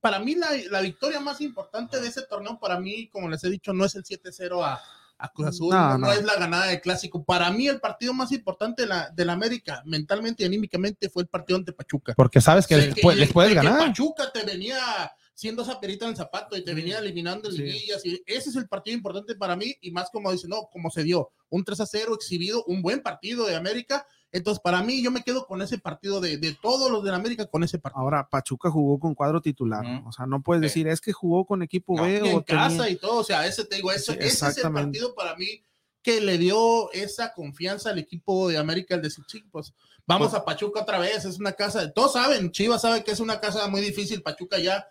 Para mí, la, la victoria más importante de ese torneo, para mí, como les he dicho, no es el 7-0 a, a Cruz Azul, No, no, no no. es la ganada del clásico. Para mí, el partido más importante de la, de la América, mentalmente y anímicamente, fue el partido ante Pachuca. porque sabes que les, y- les puedes que ganar. Pachuca te venía siendo esa perita en el zapato y te venía eliminando Sí. liguillas. Y ese es el partido importante para mí y más como dice, no, como se dio, un 3 a 0 exhibido, un buen partido de América. Entonces, para mí, yo me quedo con ese partido de, de todos los de la América, con ese partido. Ahora, Pachuca jugó con cuadro titular, o sea, no puedes Sí. decir, es que jugó con equipo No, B en o tenía- casa y todo, o sea, ese te digo, eso, Sí, ese es el partido para mí que le dio esa confianza al equipo de América, el decir, "Sí, pues vamos Pues- a Pachuca otra vez, es una casa, todos saben, Chivas sabe que es una casa muy difícil, Pachuca ya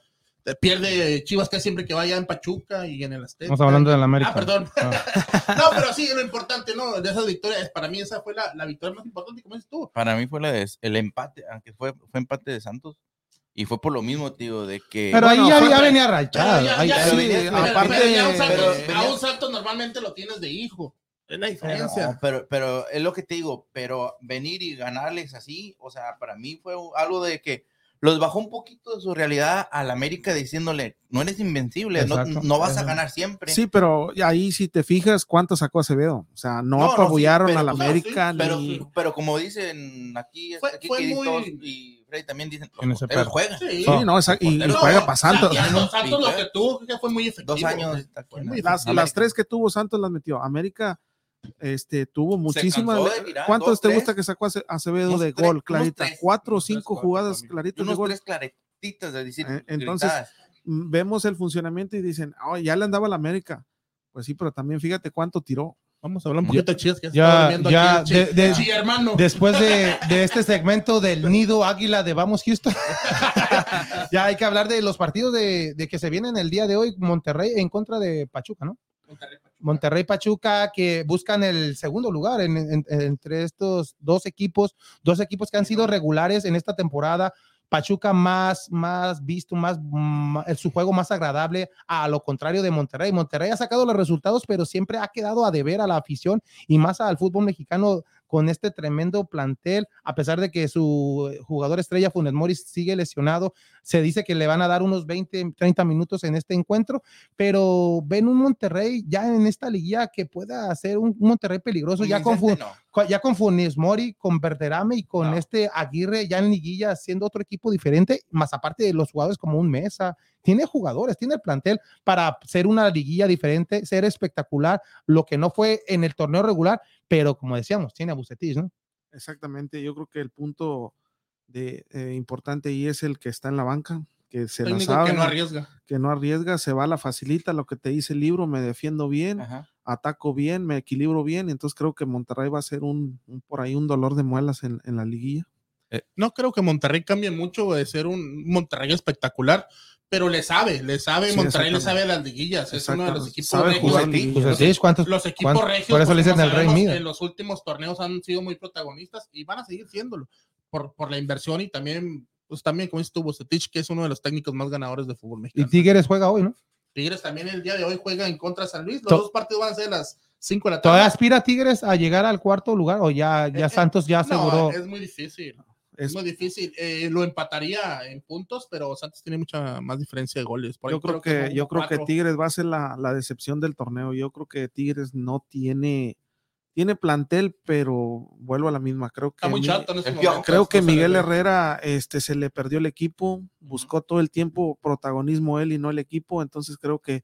pierde Chivas casi siempre que vaya en Pachuca y en el Azteca. Estamos hablando de la América. Ah, perdón. Ah. <laughs> no, pero sí, lo importante, ¿no? De esas victorias, para mí esa fue la, la victoria más importante, como dices tú. Para mí fue la de- el empate, aunque fue, fue empate de Santos. Y fue por lo mismo, tío, de que. Pero Bueno, ahí ya, fue- ya venía Pero rachado. ya- ahí- ya- sí, pero- aparte- pero ya un Santos, pero- a un Santos normalmente lo tienes de hijo. Es la diferencia. No, pero, pero es lo que te digo, pero venir y ganarles así, o sea, para mí fue algo de que los bajó un poquito de su realidad al América diciéndole, no eres invencible, no, vas a ganar siempre. Sí, pero ahí si te fijas cuánto sacó Acevedo, o sea, no, No, no, sí, apabullaron pero- a la no, sí, América pero, ni... pero como dicen aquí, Fue- aquí fue que muy- y Freddy también dicen, En ese juegan. Sí. Sí, no, esa- y, y No, juega para Santos. Ya. Santos lo que tuvo que fue muy efectivo. Dos años. Las, América. las tres que tuvo Santos las metió. América este, tuvo muchísimas. ¿Cuántos dos, te tres. gusta que sacó Ace- Acevedo Unos de tres, gol, clarita? tres. Cuatro o cinco cuatro jugadas claritas de gol. tres claretitas de decir, Eh, entonces, gritadas. Mm, Vemos el funcionamiento y dicen, "Oh, ya le andaba a la América. Pues sí, pero también fíjate cuánto tiró. Vamos a hablar un poquito de Chivas. Que ya- ya de- sí. de- Sí, hermano. Después de, de este segmento del nido águila de Vamos Houston, <laughs> ya hay que hablar de los partidos de, de que se vienen el día de hoy, Monterrey en contra de Pachuca, ¿no? Monterrey Pachuca que buscan el segundo lugar en- en- entre estos dos equipos, dos equipos que han sido regulares en esta temporada. Pachuca más, más visto, más, su juego más agradable a lo contrario de Monterrey. Monterrey ha sacado los resultados, pero siempre ha quedado a deber a la afición y más al fútbol mexicano con este tremendo plantel, a pesar de que su jugador estrella Funes Mori sigue lesionado, se dice que le van a dar unos 20, 30 minutos en este encuentro, pero ven un Monterrey ya en esta liguilla que pueda hacer un, Monterrey peligroso, ya con, no. ya con Funes Mori, con Berterame y con No. este Aguirre ya en liguilla siendo otro equipo diferente, más aparte de los jugadores como un Mesa, tiene jugadores, tiene el plantel para ser una liguilla diferente, ser espectacular, lo que no fue en el torneo regular, pero como decíamos, tiene a Bucetich, ¿no? Exactamente, yo creo que el punto de, eh, importante ahí es el que está en la banca, que se la sabe, que no arriesga. que no arriesga, se va, la facilita, lo que te dice el libro, me defiendo bien, Ajá. ataco bien, me equilibro bien, entonces creo que Monterrey va a ser un, un- por ahí un dolor de muelas en, en la liguilla. No creo que Monterrey cambie mucho de ser un Monterrey espectacular, pero le sabe, le sabe, Sí, Monterrey le sabe a las liguillas, es uno de los equipos Sabe regios liguilla. Los- Bucetich, ¿cuántos? Los equipos regios, por eso le pues, dicen como el Rey sabemos, Midas. En los últimos torneos han sido muy protagonistas y van a seguir siéndolo por, por la inversión y también, pues también, como dices tú, Bucetich, que es uno de los técnicos más ganadores de fútbol Y mexicano. Tigres juega hoy, ¿no? Tigres también el día de hoy juega en contra de San Luis. Los To- dos partidos van a ser las 5 de la tarde. ¿Todavía aspira Tigres a llegar al cuarto lugar o ya, ya Eh, eh, Santos ya No, aseguró? es muy difícil. Es muy difícil. Eh, lo empataría en puntos, pero Santos tiene mucha más diferencia de goles. Por yo creo que, yo creo que. Tigres va a ser la, la decepción del torneo. Yo creo que Tigres no tiene, tiene plantel, pero vuelvo a la misma. Creo que Está muy Mi- chato en este momento. Creo que Miguel. Herrera este, se le perdió el equipo, buscó todo el tiempo protagonismo él y no el equipo, entonces creo que,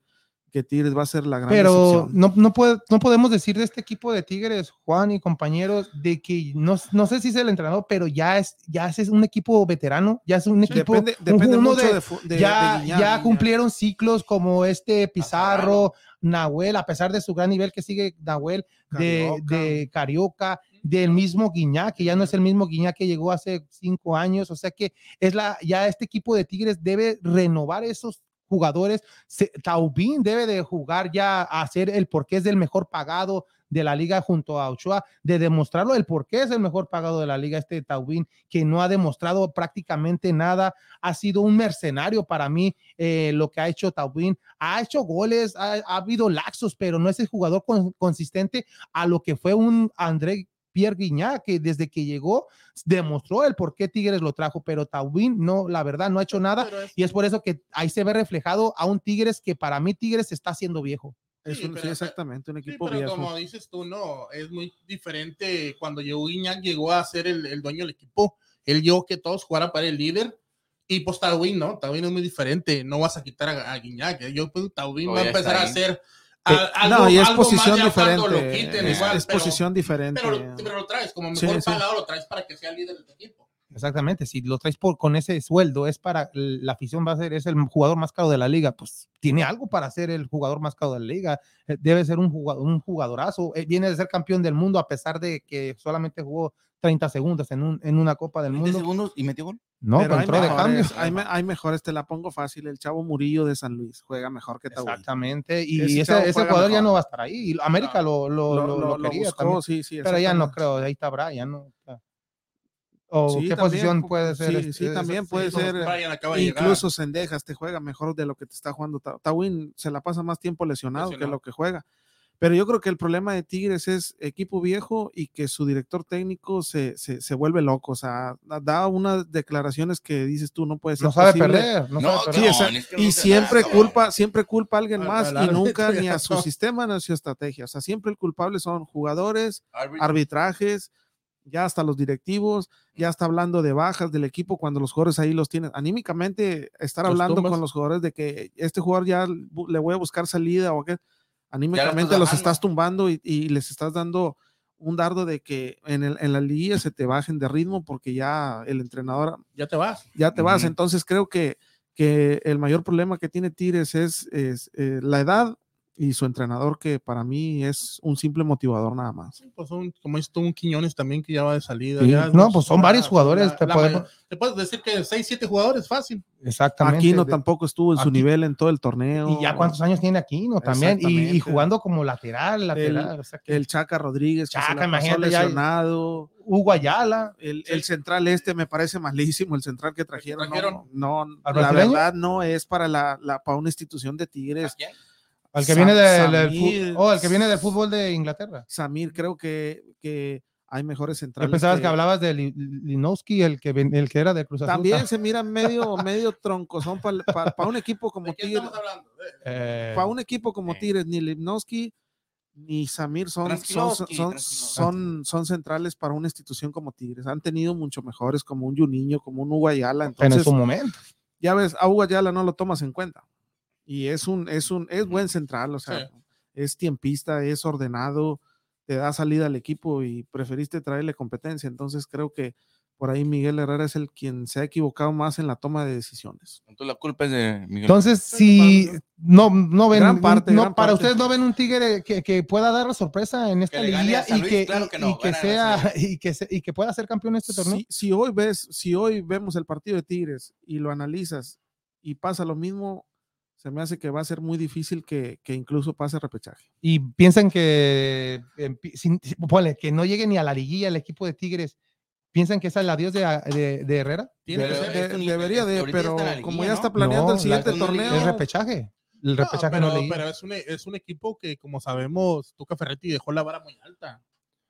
que Tigres va a ser la gran Pero no, no, puede- no podemos decir de este equipo de Tigres, Juan y compañeros, de que no, no sé si es el entrenador, pero ya es, ya es un equipo veterano, ya es un equipo. Depende, depende uno mucho de- de, de- ya, de ya cumplieron ciclos como este Pizarro, Nahuel, a pesar de su gran nivel que sigue Nahuel, de, Carioca. de Carioca, del mismo Guiñac, que ya no es el mismo Guiñac que llegó hace cinco años, o sea que es la, ya este equipo de Tigres debe renovar esos jugadores. Se- Taubín debe de jugar ya a ser el porqué es del mejor pagado de la liga junto a Ochoa, de demostrarlo el por qué es el mejor pagado de la liga este Taubín, que no ha demostrado prácticamente nada, ha sido un mercenario para mí eh, lo que ha hecho Taubín, ha hecho goles, ha, ha habido laxos, pero no es el jugador con- consistente a lo que fue un André Pierre Guignac, que desde que llegó demostró el por qué Tigres lo trajo, pero Taubín no, la verdad, no ha hecho nada. Es- Y es por eso que ahí se ve reflejado a un Tigres que para mí Tigres está haciendo viejo. Sí, un- sí, exactamente, un sí, equipo pero viejo. como dices tú, no, es muy diferente cuando llegó Guiñac, llegó a ser el, el dueño del equipo. Él llegó que todos jugaran para el líder. Y pues Taubín, ¿no? Taubín es muy diferente. No vas a quitar a, a Guiñac. ¿eh? Yo, pues, Taubín No, va a empezar a hacer algo, no, y es algo posición diferente. lo quiten, es, igual, es pero- posición diferente. Pero, pero lo traes como mejor sí. pagado, lo traes para que sea líder del equipo. Exactamente, si lo traes por, con ese sueldo, es para la afición va a ser, es el jugador más caro de la liga, pues tiene algo para ser el jugador más caro de la liga, eh, debe ser un, jugador, un jugadorazo, eh, viene de ser campeón del mundo a pesar de que solamente jugó 30 segundos en, un, en una Copa del 20 Mundo. segundos y metió gol. No, Pero hay entró de cambio. mejores, hay, me- hay mejores, te la pongo fácil. El chavo Murillo de San Luis juega mejor que Taubín. Exactamente, y Ese ese, jugador ya no va a estar ahí. y América lo, lo, Lo, lo- lo- lo lo quería buscó, también, sí, sí. pero ya no creo, ahí está Brian, ¿no? O sea, ¿O Sí, qué también, posición pu- puede ser? sí, este- sí, también ese- puede ser, Brian acaba de llegar. Incluso Sendejas te juega mejor de lo que te está jugando. Ta- Tawin se la pasa más tiempo lesionado, que lo que juega. Pero yo creo que el problema de Tigres es equipo viejo y que su director técnico se, se, se vuelve loco. O sea, da- unas declaraciones que dices tú, no puede ser No sabe posible. perder, no, No, sabe Sí, perder. o sea, No, es que no y siempre nada, culpa, siempre culpa a alguien Al- más al y nunca ni a su sistema ni a su estrategia. O sea, siempre el culpable son jugadores, arbitrajes, ya hasta los directivos, ya está hablando de bajas del equipo cuando los jugadores ahí los tienen. Anímicamente, estar Los hablando tumbas. con los jugadores de que este jugador ya le voy a buscar salida o que anímicamente los bajando. estás tumbando y, y les estás dando un dardo de que en, el, en la liga se te bajen de ritmo porque ya el entrenador Ya te vas. ya te vas. Entonces creo que, que el mayor problema que tiene Tigres es, es, eh, la edad y su entrenador que para mí es un simple motivador nada más. Pues un, como esto, un Quiñones también que ya va de salida. Sí, ya no, pues son varios jugadores, la- te la podemos- mayor- te puedes decir que 6, 7 jugadores, fácil. Exactamente. Aquino De- tampoco estuvo en su nivel en todo el torneo. Y ya cuántos años tiene Aquino también. Y, jugando como lateral, lateral. o sea que- El Chaca Rodríguez, que se Chaca, la pasó imagínate, ya- lesionado. Hugo Ayala. El, el central este me parece malísimo, el central que trajeron. no, trajeron? No, ¿Al la verdad no es para la, la para una institución de Tigres. Al que viene del, fu- oh, el que viene del fútbol de Inglaterra. Samir, creo que, que hay mejores centrales. Yo pensaba que, hablabas de Li- Linowski, el que, el que era de Cruz Azul. También <laughs> se mira medio, medio troncozón para un equipo como ¿De Tigres. Eh, Eh, Para un equipo como Eh. Tigres, ni Lipnowski ni Samir son, son, son, son, son centrales para una institución como Tigres. Han tenido mucho mejores, como un Juninho, como un Hugo Ayala. pero en su momento. ya ves, a Hugo Ayala no lo tomas en cuenta. Y es un, es un, es buen central, o sea, Sí. es tiempista, es ordenado, te da salida al equipo y preferiste traerle competencia. Entonces creo que por ahí Miguel Herrera es el quien se ha equivocado más en la toma de decisiones. Entonces la culpa es de Miguel. Entonces, si no, no ven, Gran parte, no, gran para parte. ustedes no ven un Tigre que, que pueda dar la sorpresa en esta liguilla y que, claro que no, <laughs> y que sea y que, se- y que pueda ser campeón en este torneo. Si, si hoy ves, si hoy vemos el partido de Tigres y lo analizas y pasa lo mismo, se me hace que va a ser muy difícil que, que incluso pase repechaje. Y piensan que, sin- si- ponle, que no llegue ni a la liguilla el equipo de Tigres. ¿Piensan que es el adiós de, de, de Herrera? Tiene Pero que De- ser. es un- debería de, pero la como ya ¿no? está planeando No, el siguiente la- no, torneo, El repechaje. El No, repechaje pero, no, pero es, un, es un equipo que, como sabemos, Tuca Ferretti dejó la vara muy alta.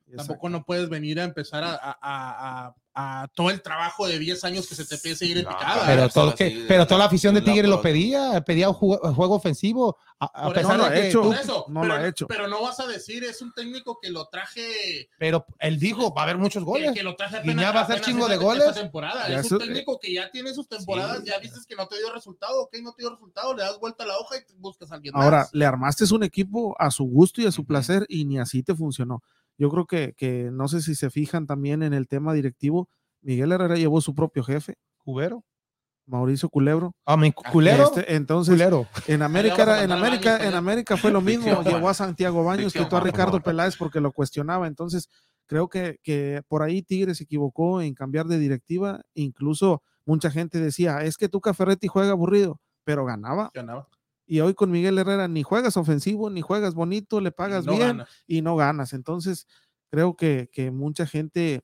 Exacto. Tampoco no puedes venir a empezar a, a- a- a- a todo el trabajo de 10 años que se te empiece a seguir en No, picada. Pero, todo que, pero toda la afición de de un lado Tigre lo pedía, pedía un juego, juego ofensivo. A, pesar eso no de que hecho. tú- eso, no pero, lo ha hecho. pero no vas a decir, es un técnico que lo traje. pero él dijo, va a haber muchos goles. que lo traje Guiñá va a hacer chingo de goles. temporada. Ya es eso- un técnico que ya tiene sus temporadas, ya viste que no te dio resultado, ok, no te dio resultado, le das vuelta a la hoja y buscas a alguien Ahora, más. le armaste un equipo a su gusto y a su placer y ni así te funcionó. Yo creo que, que no sé si se fijan también en el tema directivo. Miguel Herrera llevó su propio jefe, Cubero. Mauricio Culebro. Ah, mi culero. Este, entonces, culero. en América, era- en América, Baños en. América fue lo mismo. Llevó a Santiago Baños, quitó a Ricardo. Peláez porque lo cuestionaba. Entonces, creo que, que por ahí Tigres se equivocó en cambiar de directiva. Incluso mucha gente decía, es que Tuca Ferretti juega aburrido, pero ganaba. Ganaba. Y hoy con Miguel Herrera ni juegas ofensivo, ni juegas bonito, le pagas No bien y no ganas. Entonces, creo que, que mucha gente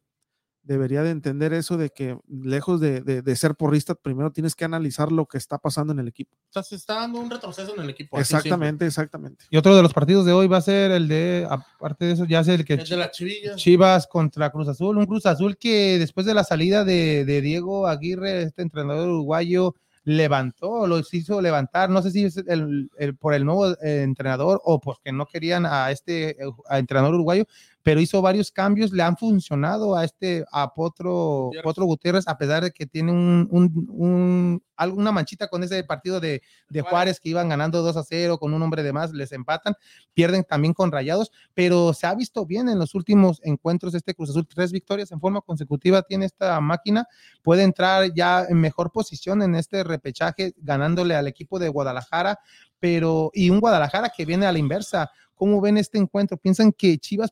debería de entender eso de que lejos de, de- de ser porrista, primero tienes que analizar lo que está pasando en el equipo. O sea, se está dando un retroceso en el equipo. Exactamente, exactamente. Y otro de los partidos de hoy va a ser el de, aparte de eso, ya es el que de las. Chivas contra Cruz Azul, un Cruz Azul que después de la salida de, de Diego Aguirre, este entrenador uruguayo, levantó, los hizo levantar, no sé si es el, el- por el nuevo eh, entrenador o porque no querían a este eh, entrenador uruguayo, pero hizo varios cambios, le han funcionado a este, a Potro Gutiérrez. Potro Gutiérrez, a pesar de que tiene un, un, un- alguna manchita con ese partido de, de Juárez. Juárez que iban ganando 2 a 0 con un hombre de más, les empatan, pierden también con Rayados, pero se ha visto bien en los últimos encuentros este Cruz Azul, tres victorias en forma consecutiva tiene esta máquina, puede entrar ya en mejor posición en este repechaje ganándole al equipo de Guadalajara, pero y un Guadalajara que viene a la inversa. ¿Cómo ven este encuentro? ¿Piensan que Chivas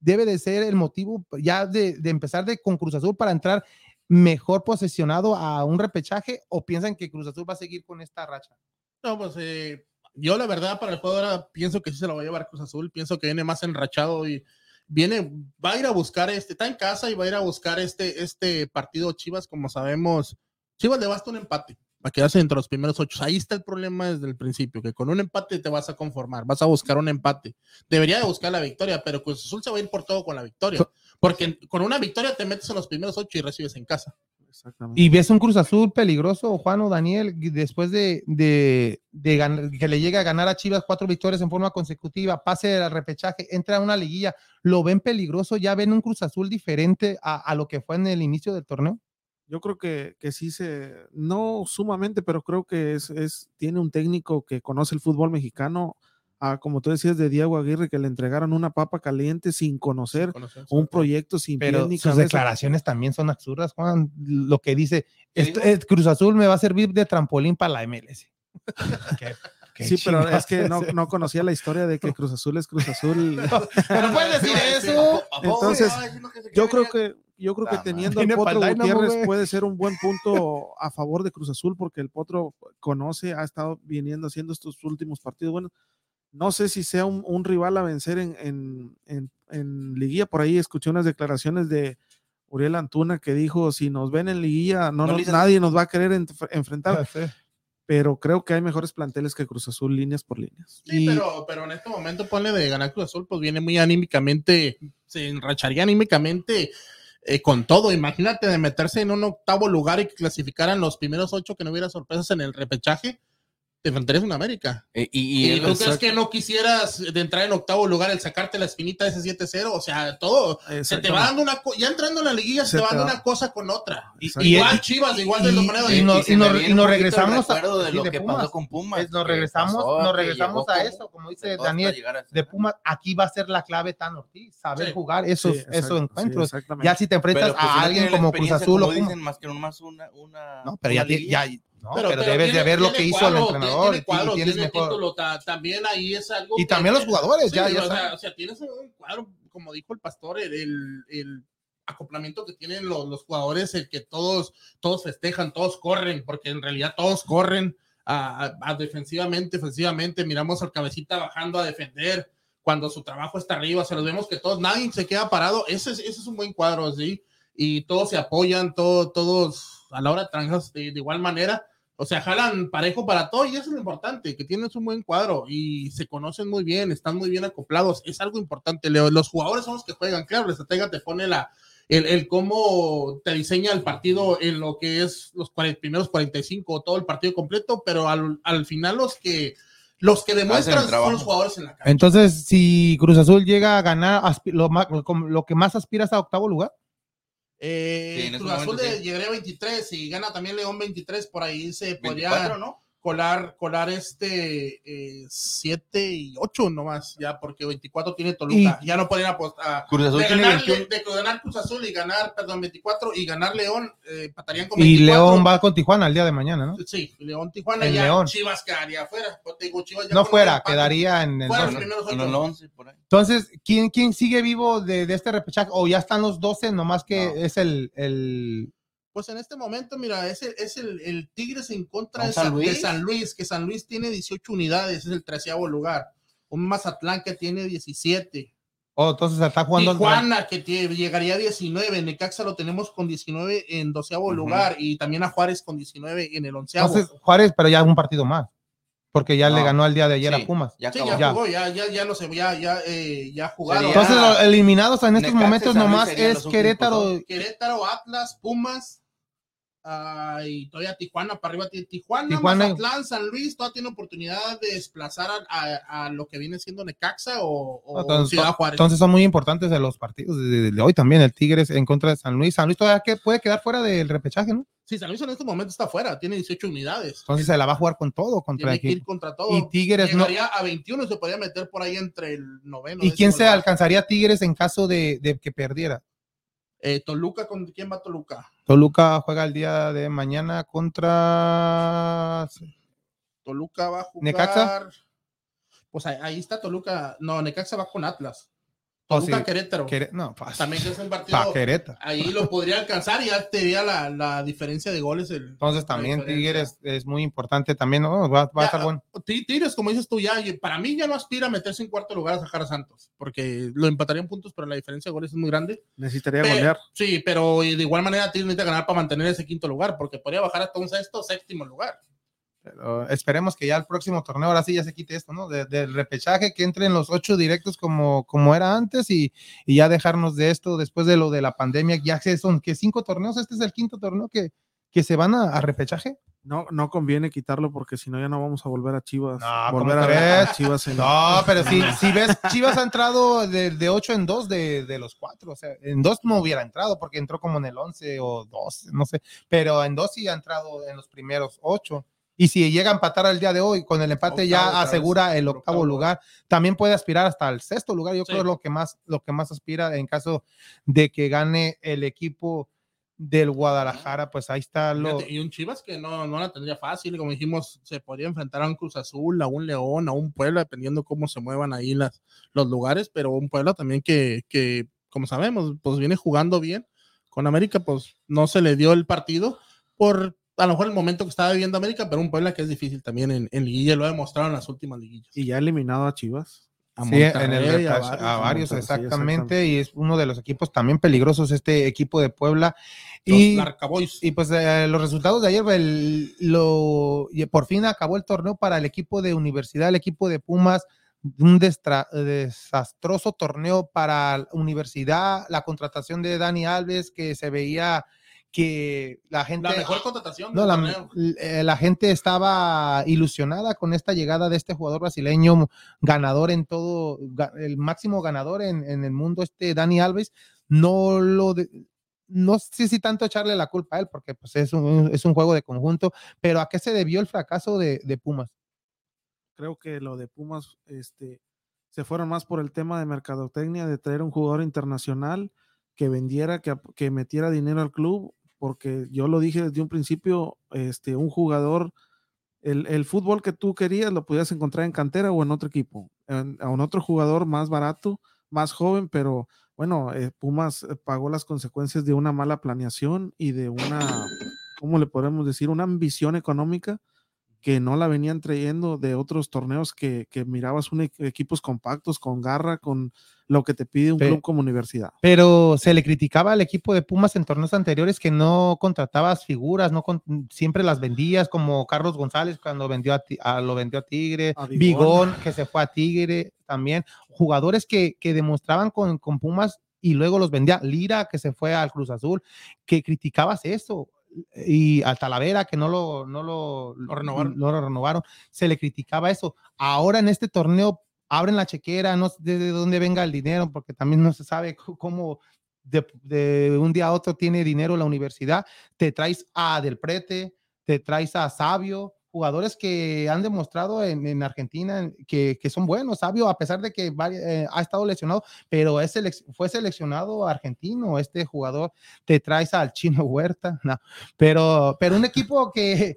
debe de ser el motivo ya de, empezar de, con Cruz Azul para entrar mejor posesionado a un repechaje o piensan que Cruz Azul va a seguir con esta racha? No, pues eh, yo la verdad para el juego ahora pienso que sí se lo va a llevar Cruz Azul, pienso que viene más enrachado y viene, va a ir a buscar este, está en casa y va a ir a buscar este, este partido Chivas, como sabemos, Chivas le basta un empate para quedarse entre los primeros ocho. Ahí está el problema desde el principio, que con un empate te vas a conformar, vas a buscar un empate. Debería de buscar la victoria, pero Cruz Azul se va a ir por todo con la victoria, porque con una victoria te metes en los primeros ocho y recibes en casa. Exactamente. ¿Y ves un Cruz Azul peligroso, Juan o Daniel, después de, de, de gan- que le llegue a ganar a Chivas cuatro victorias en forma consecutiva, pase al repechaje, entra a una liguilla, ¿lo ven peligroso? ¿Ya ven un Cruz Azul diferente a, a lo que fue en el inicio del torneo? Yo creo que, que sí se, no sumamente, pero creo que es, es, tiene un técnico que conoce el fútbol mexicano, a, como tú decías de Diego Aguirre, que le entregaron una papa caliente sin conocer un proyecto sin Pero ni sus cabeza. declaraciones también son absurdas, Juan. Lo que dice, ¿Qué esto- dijo? eh, Cruz Azul me va a servir de trampolín para la MLS. <laughs> qué Sí, pero es que no, <laughs> no conocía la historia de que Cruz Azul es Cruz Azul. <laughs> Pero puedes decir eso. Entonces, Yo creo que yo creo que Ah, teniendo al Potro Gutiérrez puede ser un buen <laughs> punto a favor de Cruz Azul porque el Potro conoce, ha estado viniendo haciendo estos últimos partidos. Bueno, no sé si sea un, un rival a vencer en, en, en, en liguilla. Por ahí escuché unas declaraciones de Uriel Antuna que dijo, si nos ven en liguilla, no, No nos- nadie nos va a querer enf- enfrentar. Pero creo que hay mejores planteles que Cruz Azul, líneas por líneas. Sí, Y- pero, pero en este momento ponle de ganar Cruz Azul, pues viene muy anímicamente, se enracharía anímicamente eh, con todo. Imagínate de meterse en un octavo lugar y que clasificaran los primeros ocho, que no hubiera sorpresas en el repechaje, te enfrentarías a un América. Eh, ¿Y, y, y tú crees que no quisieras de entrar en octavo lugar el sacarte la espinita de ese 7-0? O sea, todo. Se te va dando una cosa, ya entrando en la liguilla, se, Se te va dando una cosa con otra. Y- igual Chivas, igual del y- torneo y de no- se y nos- nos regresamos a- de lo de que Pumas. pasó con Pumas. Es- nos regresamos, pasó, nos regresamos a como- eso, como dice Daniel, de Pumas, aquí va a ser la clave Tan Ortiz, saber Sí. jugar esos, Sí, exacto, esos encuentros. exactamente. ya si te enfrentas pues, a alguien como Cruz Azul o Pumas. dicen, más que nomás una, una No, pero ya, ti- liguilla. ya no, pero, debes de tiene- ver lo que hizo cuadro, el entrenador tiene y cuadro, tienes tiene mejor. título, ta- también ahí es algo. Y que- también los jugadores, Sí, ya, o, ya sea, saben. o sea, tienes un cuadro, como dijo el pastor, el, el- el acoplamiento que tienen los, los jugadores, el que todos, todos festejan, todos corren, porque en realidad todos corren a, a- a defensivamente, ofensivamente. Miramos al cabecita bajando a defender cuando su trabajo está arriba. Se los vemos que todos, nadie se queda parado. Ese es, ese es un buen cuadro, sí. Y todos se apoyan, todo, todos a la hora de tranjas de, de igual manera. O sea, jalan parejo para todo y eso es lo importante, que tienes un buen cuadro y se conocen muy bien, están muy bien acoplados. Es algo importante, Leo. Los jugadores son los que juegan. Claro, la estratega te pone la, el, el cómo te diseña el partido en lo que es los cuare- primeros 45 o todo el partido completo, pero al, al final los que los que demuestran son los jugadores en la cancha. Entonces, si Cruz Azul llega a ganar, lo- lo que más aspiras a octavo lugar. Eh, Sí, Cruz Azul de- sí. llegaría a 23 y gana también León 23, por ahí se podría 24, ¿no? Colar, colar este 7 y 8 nomás, ya porque 24 tiene Toluca, ya no podrían apostar. Cruz Azul De tiene ganar, 21. de ganar Cruz Azul y ganar, perdón, 24 y ganar León, eh, empatarían con Y 24. León va con Tijuana el día de mañana, ¿no? Sí, León, Tijuana, ya León. Chivas quedaría afuera. Te digo, Chivas ya No fuera, quedaría en el. Fuera. doce. los primeros En ocho. el 11, por ahí. Entonces, ¿quién, ¿quién sigue vivo de, de este repechaje? ¿O ya están los 12? Nomás que No. es el, el. Pues en este momento, mira, es el, es el, el Tigres en contra ¿Con de San San, de Luis? San Luis, que San Luis tiene 18 unidades, es el treceavo lugar. Un Mazatlán que tiene 17. Oh, entonces está jugando. Tijuana que llegaría a 19. Necaxa lo tenemos con 19 en doceavo Ujú. lugar y también a Juárez con 19 en el onceavo. Entonces, Juárez, pero ya un partido más. Porque ya le No. ganó el día de ayer Sí, a Pumas. Ya sí, ya, Ya. jugó, ya, ya, ya no sé, ya, ya, eh, ya jugaron. Sería- Entonces, los eliminados en estos Necaxa momentos Luis nomás es dos. Querétaro, Atlas, Pumas, ah, y todavía Tijuana para arriba. Ti- Tijuana, Tijuana. Mazatlán, San Luis, todavía tiene oportunidad de desplazar a, a- a lo que viene siendo Necaxa o, o Entonces, Ciudad Juárez. entonces son muy importantes de los partidos de, de hoy también. El Tigres en contra de San Luis. San Luis todavía que puede quedar fuera del repechaje, ¿no? sí, San Luis en este momento está fuera, tiene 18 unidades. Entonces se la va a jugar con todo contra tiene que ir equipo. contra todo. Y Tigres no. A 21 y se podría meter por ahí entre el noveno. ¿Y quién décimo se lugar. alcanzaría a Tigres en caso de, de que perdiera? Eh, Toluca, ¿con quién va Toluca? Toluca juega el día de mañana contra. Toluca va a jugar. ¿Necaxa? Pues ahí, ahí está Toluca. No, Necaxa va con Atlas. Toluca. Querétaro. Quere- No, fácil. También que es un partido. Pa' Querétaro. Ahí lo podría alcanzar y ya te la, la diferencia de goles. El, Entonces también. Tigres es muy importante también, ¿no? Va, va a Ya, estar bueno. Ti- Tigres, como dices tú, ya para mí ya no aspira a meterse en cuarto lugar a sacar a Santos, porque lo empatarían puntos, pero la diferencia de goles es muy grande. Necesitaría golear. Sí, pero de igual manera Tigres necesita ganar para mantener ese quinto lugar, porque podría bajar hasta un sexto, séptimo lugar. Pero esperemos que ya el próximo torneo ahora sí ya se quite esto, ¿no? De- del repechaje, que entren los ocho directos como, como era antes y, y ya dejarnos de esto después de lo de la pandemia. Ya que son que cinco torneos, este es el quinto torneo que, que se van a, a repechaje. No, no conviene quitarlo porque si no ya no vamos a volver a Chivas. No, volver ¿cómo a ver Chivas en No, pero si, si ves, Chivas ha entrado de, de 8 en 2 de, de los cuatro. O sea, en dos no hubiera entrado porque entró como en el 11 o 12, no sé. Pero en dos sí ha entrado en los primeros ocho. Y si llega a empatar al día de hoy, con el empate Octavo, ya vez, asegura el octavo octavo lugar. También puede aspirar hasta el sexto lugar. Yo Sí. creo lo que más, lo que más aspira en caso de que gane el equipo del Guadalajara, pues ahí está lo... Y un Chivas que no, no la tendría fácil, como dijimos, se podría enfrentar a un Cruz Azul, a un León, a un Puebla, dependiendo cómo se muevan ahí las, los lugares, pero un Puebla también que, que, como sabemos, pues viene jugando bien. Con América, pues no se le dio el partido por a lo mejor el momento que estaba viviendo América, pero un Puebla que es difícil también en, en liguilla, lo ha demostrado en las últimas liguillas. Y ya ha eliminado a Chivas. A Sí, en el a varios. a varios, Monterrey, sí, exactamente, y es uno de los equipos también peligrosos, este equipo de Puebla. Los Y, Larcaboys. y pues eh, los resultados de ayer, el- lo, y por fin acabó el torneo para el equipo de Universidad, el equipo de Pumas, un destra- desastroso torneo para Universidad, la contratación de Dani Alves, que se veía que la gente... la mejor contratación No, la, eh, la gente estaba ilusionada con esta llegada de este jugador brasileño, ganador en todo, el máximo ganador en, en el mundo, este Dani Alves. No lo, de- no sé si tanto echarle la culpa a él, porque pues es un, es un juego de conjunto, pero ¿a qué se debió el fracaso de, de Pumas? creo que lo de Pumas este, se fueron más por el tema de mercadotecnia, de traer un jugador internacional que vendiera, que, que metiera dinero al club, porque yo lo dije desde un principio, este, un jugador, el, el fútbol que tú querías lo podías encontrar en cantera o en otro equipo, a un otro jugador más barato, más joven, pero bueno, eh, Pumas eh, pagó las consecuencias de una mala planeación y de una, ¿cómo le podemos decir? Una ambición económica que no la venían trayendo de otros torneos que, que mirabas e- equipos compactos, con garra, con lo que te pide un Pe- club como universidad. Pero se le criticaba al equipo de Pumas en torneos anteriores que no contratabas figuras, no con- siempre las vendías, como Carlos González cuando vendió a, Ti- a- lo vendió a Tigre, A Bigón. Bigón que se fue a Tigre también, jugadores que, que demostraban con, con Pumas y luego los vendía, Lira que se fue al Cruz Azul, que criticabas eso. Y a Talavera que no lo, no lo, renovaron. no lo renovaron, se le criticaba eso. Ahora en este torneo abren la chequera, no sé de dónde venga el dinero, porque también no se sabe cómo de, de un día a otro tiene dinero la universidad. Te traes a Del Prete, te traes a Sabio, jugadores que han demostrado en, en Argentina en- que, que son buenos. Sabio, a pesar de que eh, ha estado lesionado, pero es selec- fue seleccionado argentino este jugador. Te traes al Chino <laughs> Huerta, no, pero, pero un equipo que,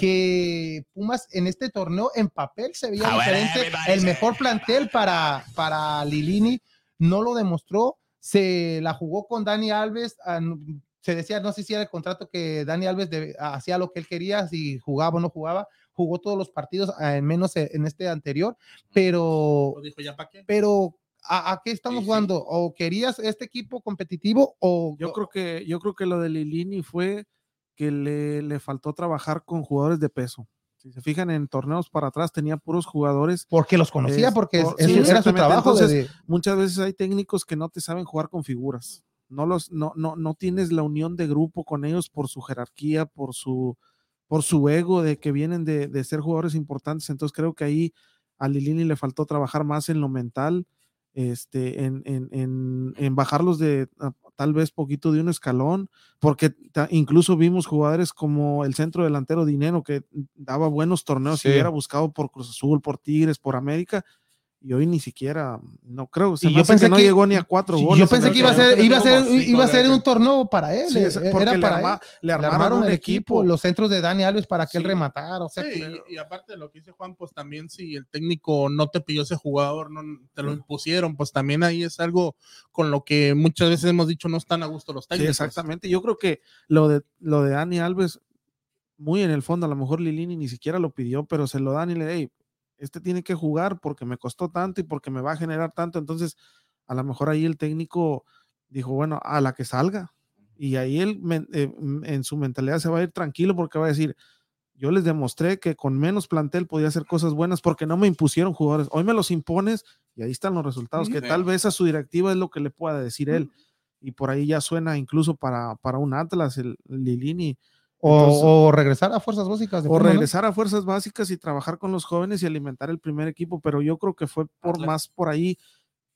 que Pumas en este torneo en papel se veía diferente. El mejor plantel para, para Lilini no lo demostró. Se la jugó con Dani Alves. Se decía, no sé si era el contrato que Dani Alves hacía lo que él quería, si jugaba o no jugaba. Jugó todos los partidos, ah, menos en este anterior, pero, dijo, ¿ya para qué? pero ¿a, a qué estamos Sí, sí. jugando? ¿O querías este equipo competitivo o Yo creo que, yo creo que lo de Lilini fue que le, le faltó trabajar con jugadores de peso. Si se fijan en torneos para atrás, tenía puros jugadores. porque los conocía? Porque es- por- es- sí, era su trabajo. de- Entonces, de- Muchas veces hay técnicos que no te saben jugar con figuras. No, los, no, no, no tienes la unión de grupo con ellos por su jerarquía, por su, por su ego de que vienen de, de ser jugadores importantes. Entonces creo que ahí a Lilini le faltó trabajar más en lo mental, este, en, en, en, en bajarlos de ah, tal vez poquito de un escalón, porque incluso vimos jugadores como el centro delantero Dinero que daba buenos torneos Sí. y era buscado por Cruz Azul, por Tigres, por América. Y hoy ni siquiera, no creo, se Y yo pensé que no que- llegó ni a cuatro goles. Yo en pensé que iba a ser, iba a ser, iba a ser un torneo para él. Sí, eh, es- era porque le, para arma- él. le Le armaron, el equipo. equipo, los centros de Dani Alves para que él rematara. O sea, Sí, pero- y, y aparte de lo que dice Juan, pues también si el técnico no te pidió ese jugador, no te lo impusieron, pues también ahí es algo con lo que muchas veces hemos dicho no están a gusto los Sí, técnicos. exactamente. Yo creo que lo de, lo de Dani Alves, muy en el fondo, a lo mejor Lilini ni siquiera lo pidió, pero se lo dan y le, hey, este tiene que jugar porque me costó tanto y porque me va a generar tanto. Entonces, a lo mejor ahí el técnico dijo, bueno, a la que salga. Y ahí él eh, en su mentalidad se va a ir tranquilo porque va a decir, yo les demostré que con menos plantel podía hacer cosas buenas porque no me impusieron jugadores. Hoy me los impones y ahí están los resultados, que tal vez a su directiva es lo que le pueda decir él. Y por ahí ya suena incluso para, para un Atlas, el, el Lilini, o, Entonces- o regresar a fuerzas básicas. de o regresar a fuerzas básicas y trabajar con los jóvenes y alimentar el primer equipo, pero yo creo que fue por más por ahí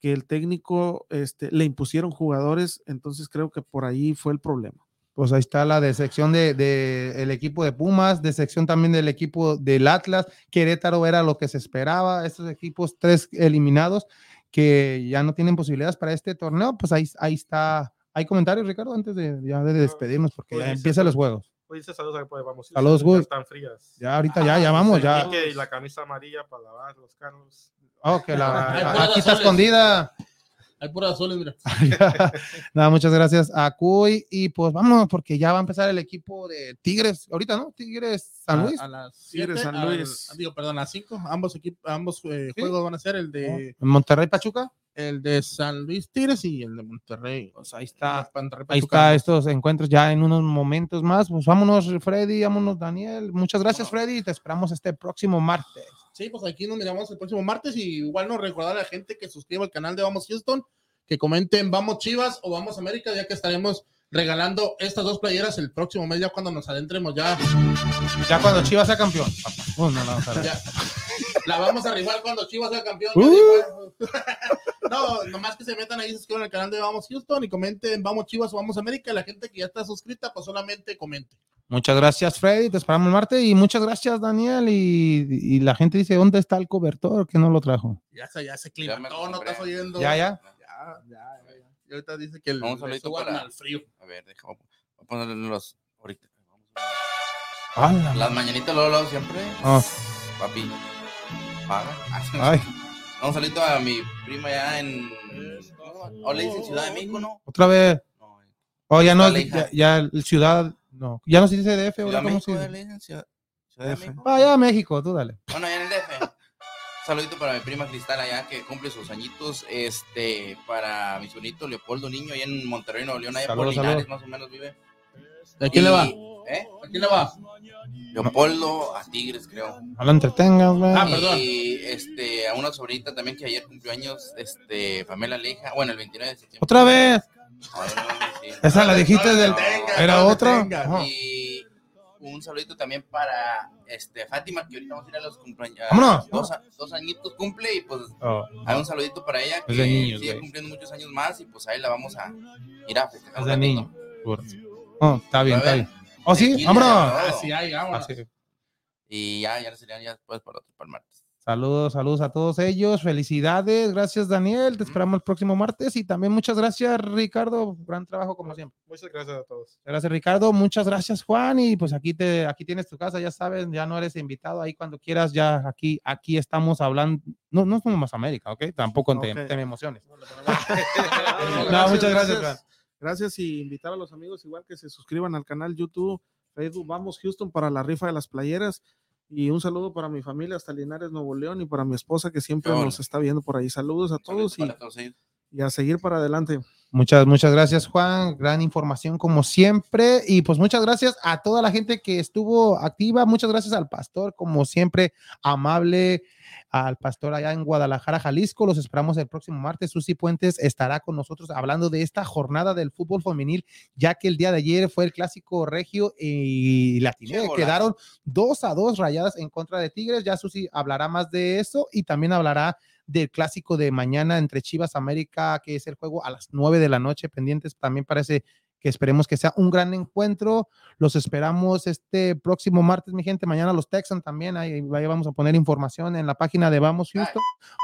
que el técnico este, le impusieron jugadores, entonces creo que por ahí fue el problema. Pues ahí está la decepción del de, el equipo de Pumas, decepción también del equipo del Atlas. Querétaro era lo que se esperaba. Estos equipos, tres eliminados, que ya no tienen posibilidades para este torneo, pues ahí, ahí está ¿Hay comentarios, Ricardo, antes de, ya de despedirnos? Porque Pues ya dice, empiezan los pues, juegos. Dice saludos ahí, pues vamos. Saludos. Están frías. Ya ahorita, ya, ya vamos, ya. Y la camisa amarilla para lavar los carros. Oh, que la, <laughs> aquí está escondida. Hay puras azules, mira. <laughs> Nada, muchas gracias a Cuy. Y pues vamos, porque ya va a empezar el equipo de Tigres. Ahorita, ¿no? Tigres San Luis. A, a las Tigres 7, San al- Luis. digo, perdón, a las 5. Ambos equipos, ambos eh, Sí. juegos van a ser el de Monterrey Pachuca. El de San Luis Tigres y el de Monterrey. Pues ahí está. Ahí está estos encuentros ya en unos momentos más. Pues vámonos, Freddy, vámonos, Daniel. Muchas gracias, Freddy. Te esperamos este próximo martes. Sí, pues aquí nos miramos el próximo martes y igual nos recordar a la gente que suscriba al canal de Vamos Houston, que comenten Vamos Chivas o Vamos América, ya que estaremos regalando estas dos playeras el próximo mes, ya cuando nos adentremos ya. Ya cuando Chivas sea campeón. <laughs> papá. No, no, no, ya. La vamos a rival cuando Chivas sea campeón. Uh. <laughs> no, nomás que se metan ahí, se suscriban al canal de Vamos Houston y comenten Vamos Chivas o Vamos América. La gente que ya está suscrita, pues solamente comente. Muchas gracias, Freddy. Te esperamos el martes. Y muchas gracias, Daniel. Y, y la gente dice: ¿Dónde está el cobertor? Que no lo trajo. Ya se, ya se climató, no estás oyendo. Ya, ya. Ya, ya, ya. Y ahorita dice que el Un le suban para- al frío. A ver, déjame voy a ponerle los ahorita. ¡Hala! Las mañanitas luego siempre. Oh, Papi. Paga. <laughs> ay, Un saludito a mi prima ya en. ¿O le dicen Ciudad de México, no? otra vez. No, en Oh, ya no, ya, ya el ciudad. No, ya no se dice DF. De ¿Cómo se ya dice? Ciudad, Ciudad de México. Ah, ya México, tú dale. Bueno, allá en el DF. Un saludito para mi prima Cristal allá que cumple sus añitos. Este, para mi sonito Leopoldo Niño allá en Monterrey, Nuevo León, allá por Saludos, Linares, saludos. más o menos vive. ¿A quién le va? ¿Eh? ¿A quién le va? Leopoldo a Tigres, creo. No lo entretengas, güey. Ah, perdón. Y este, a una sobrinita también que ayer cumplió años, este, Pamela Leja, bueno, el 29 de septiembre. Otra vez. Ay, no, sí. Esa la dijiste No del. ¿Era no otra? Y un saludito también para este, Fátima, que ahorita vamos a ir a los cumpleaños. Vámonos. Dos, a- dos añitos cumple y pues Oh, hay un saludito para ella que niños, sigue güey. cumpliendo muchos años más y pues ahí la vamos a ir a festejar. es de niño. Oh, está bien, está bien. Oh, sí, vámonos. todo. Ah, sí, ahí, vámonos. Así. Y ya, ya serían ya después para otro, para el martes. Saludos, saludos a todos ellos. Felicidades. Gracias, Daniel. Te esperamos el próximo martes. Y también muchas gracias, Ricardo. Gran trabajo, como siempre. Muchas gracias a todos. Gracias, Ricardo. Muchas gracias, Juan. Y pues aquí te, aquí tienes tu casa, ya sabes, ya no eres invitado ahí cuando quieras, ya aquí, aquí estamos hablando. No, no somos más América, ¿ok? Tampoco te, Ok. te me emociones. No, <laughs> muchas gracias, Juan. Gracias y invitar a los amigos igual que se suscriban al canal YouTube, Facebook, Vamos Houston para la rifa de las playeras. Y un saludo para mi familia hasta Linares, Nuevo León y para mi esposa que siempre nos está viendo por ahí. Saludos a todos y, y a seguir para adelante. Muchas, muchas gracias, Juan. Gran información como siempre. Y pues muchas gracias a toda la gente que estuvo activa. Muchas gracias al pastor, como siempre, amable, al pastor allá en Guadalajara, Jalisco. Los esperamos el próximo martes. Susi Puentes estará con nosotros hablando de esta jornada del fútbol femenil, ya que el día de ayer fue el clásico regio y golazo. Quedaron dos a dos rayadas en contra de Tigres. Ya Susi hablará más de eso y también hablará del clásico de mañana entre Chivas América, que es el juego a las 9 de la noche, pendientes. También parece que esperemos que sea un gran encuentro. Los esperamos este próximo martes, mi gente. Mañana los Texans también. Ahí, ahí vamos a poner información en la página de Vamos Houston.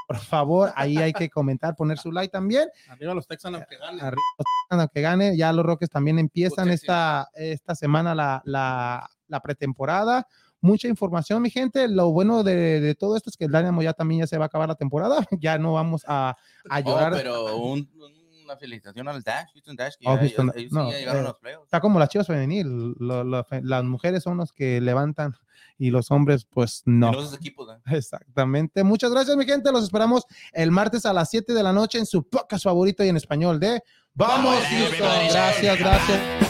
Por favor, ahí hay que comentar, poner su like también. Arriba los Texanos que ganen. Arriba los Texans, que gane. Ya los Rockets también empiezan esta, esta semana la, la, la pretemporada. Mucha información, mi gente. Lo bueno de, de todo esto es que el Dynamo ya también ya se va a acabar la temporada. <laughs> Ya no vamos a, a Oh, llorar. pero un- una felicitación al Dash, Houston Dash, que Oh, ya- Houston- ellos, ellos no, ya llegaron eh, a los playoffs. Está como las chivas femenil. lo- lo- las mujeres son los que levantan y los hombres, pues no. Los equipos, ¿eh? Exactamente. Muchas gracias, mi gente. Los esperamos el martes a las 7 de la noche en su podcast favorito y en español de Vamos, Houston. Gracias, gracias.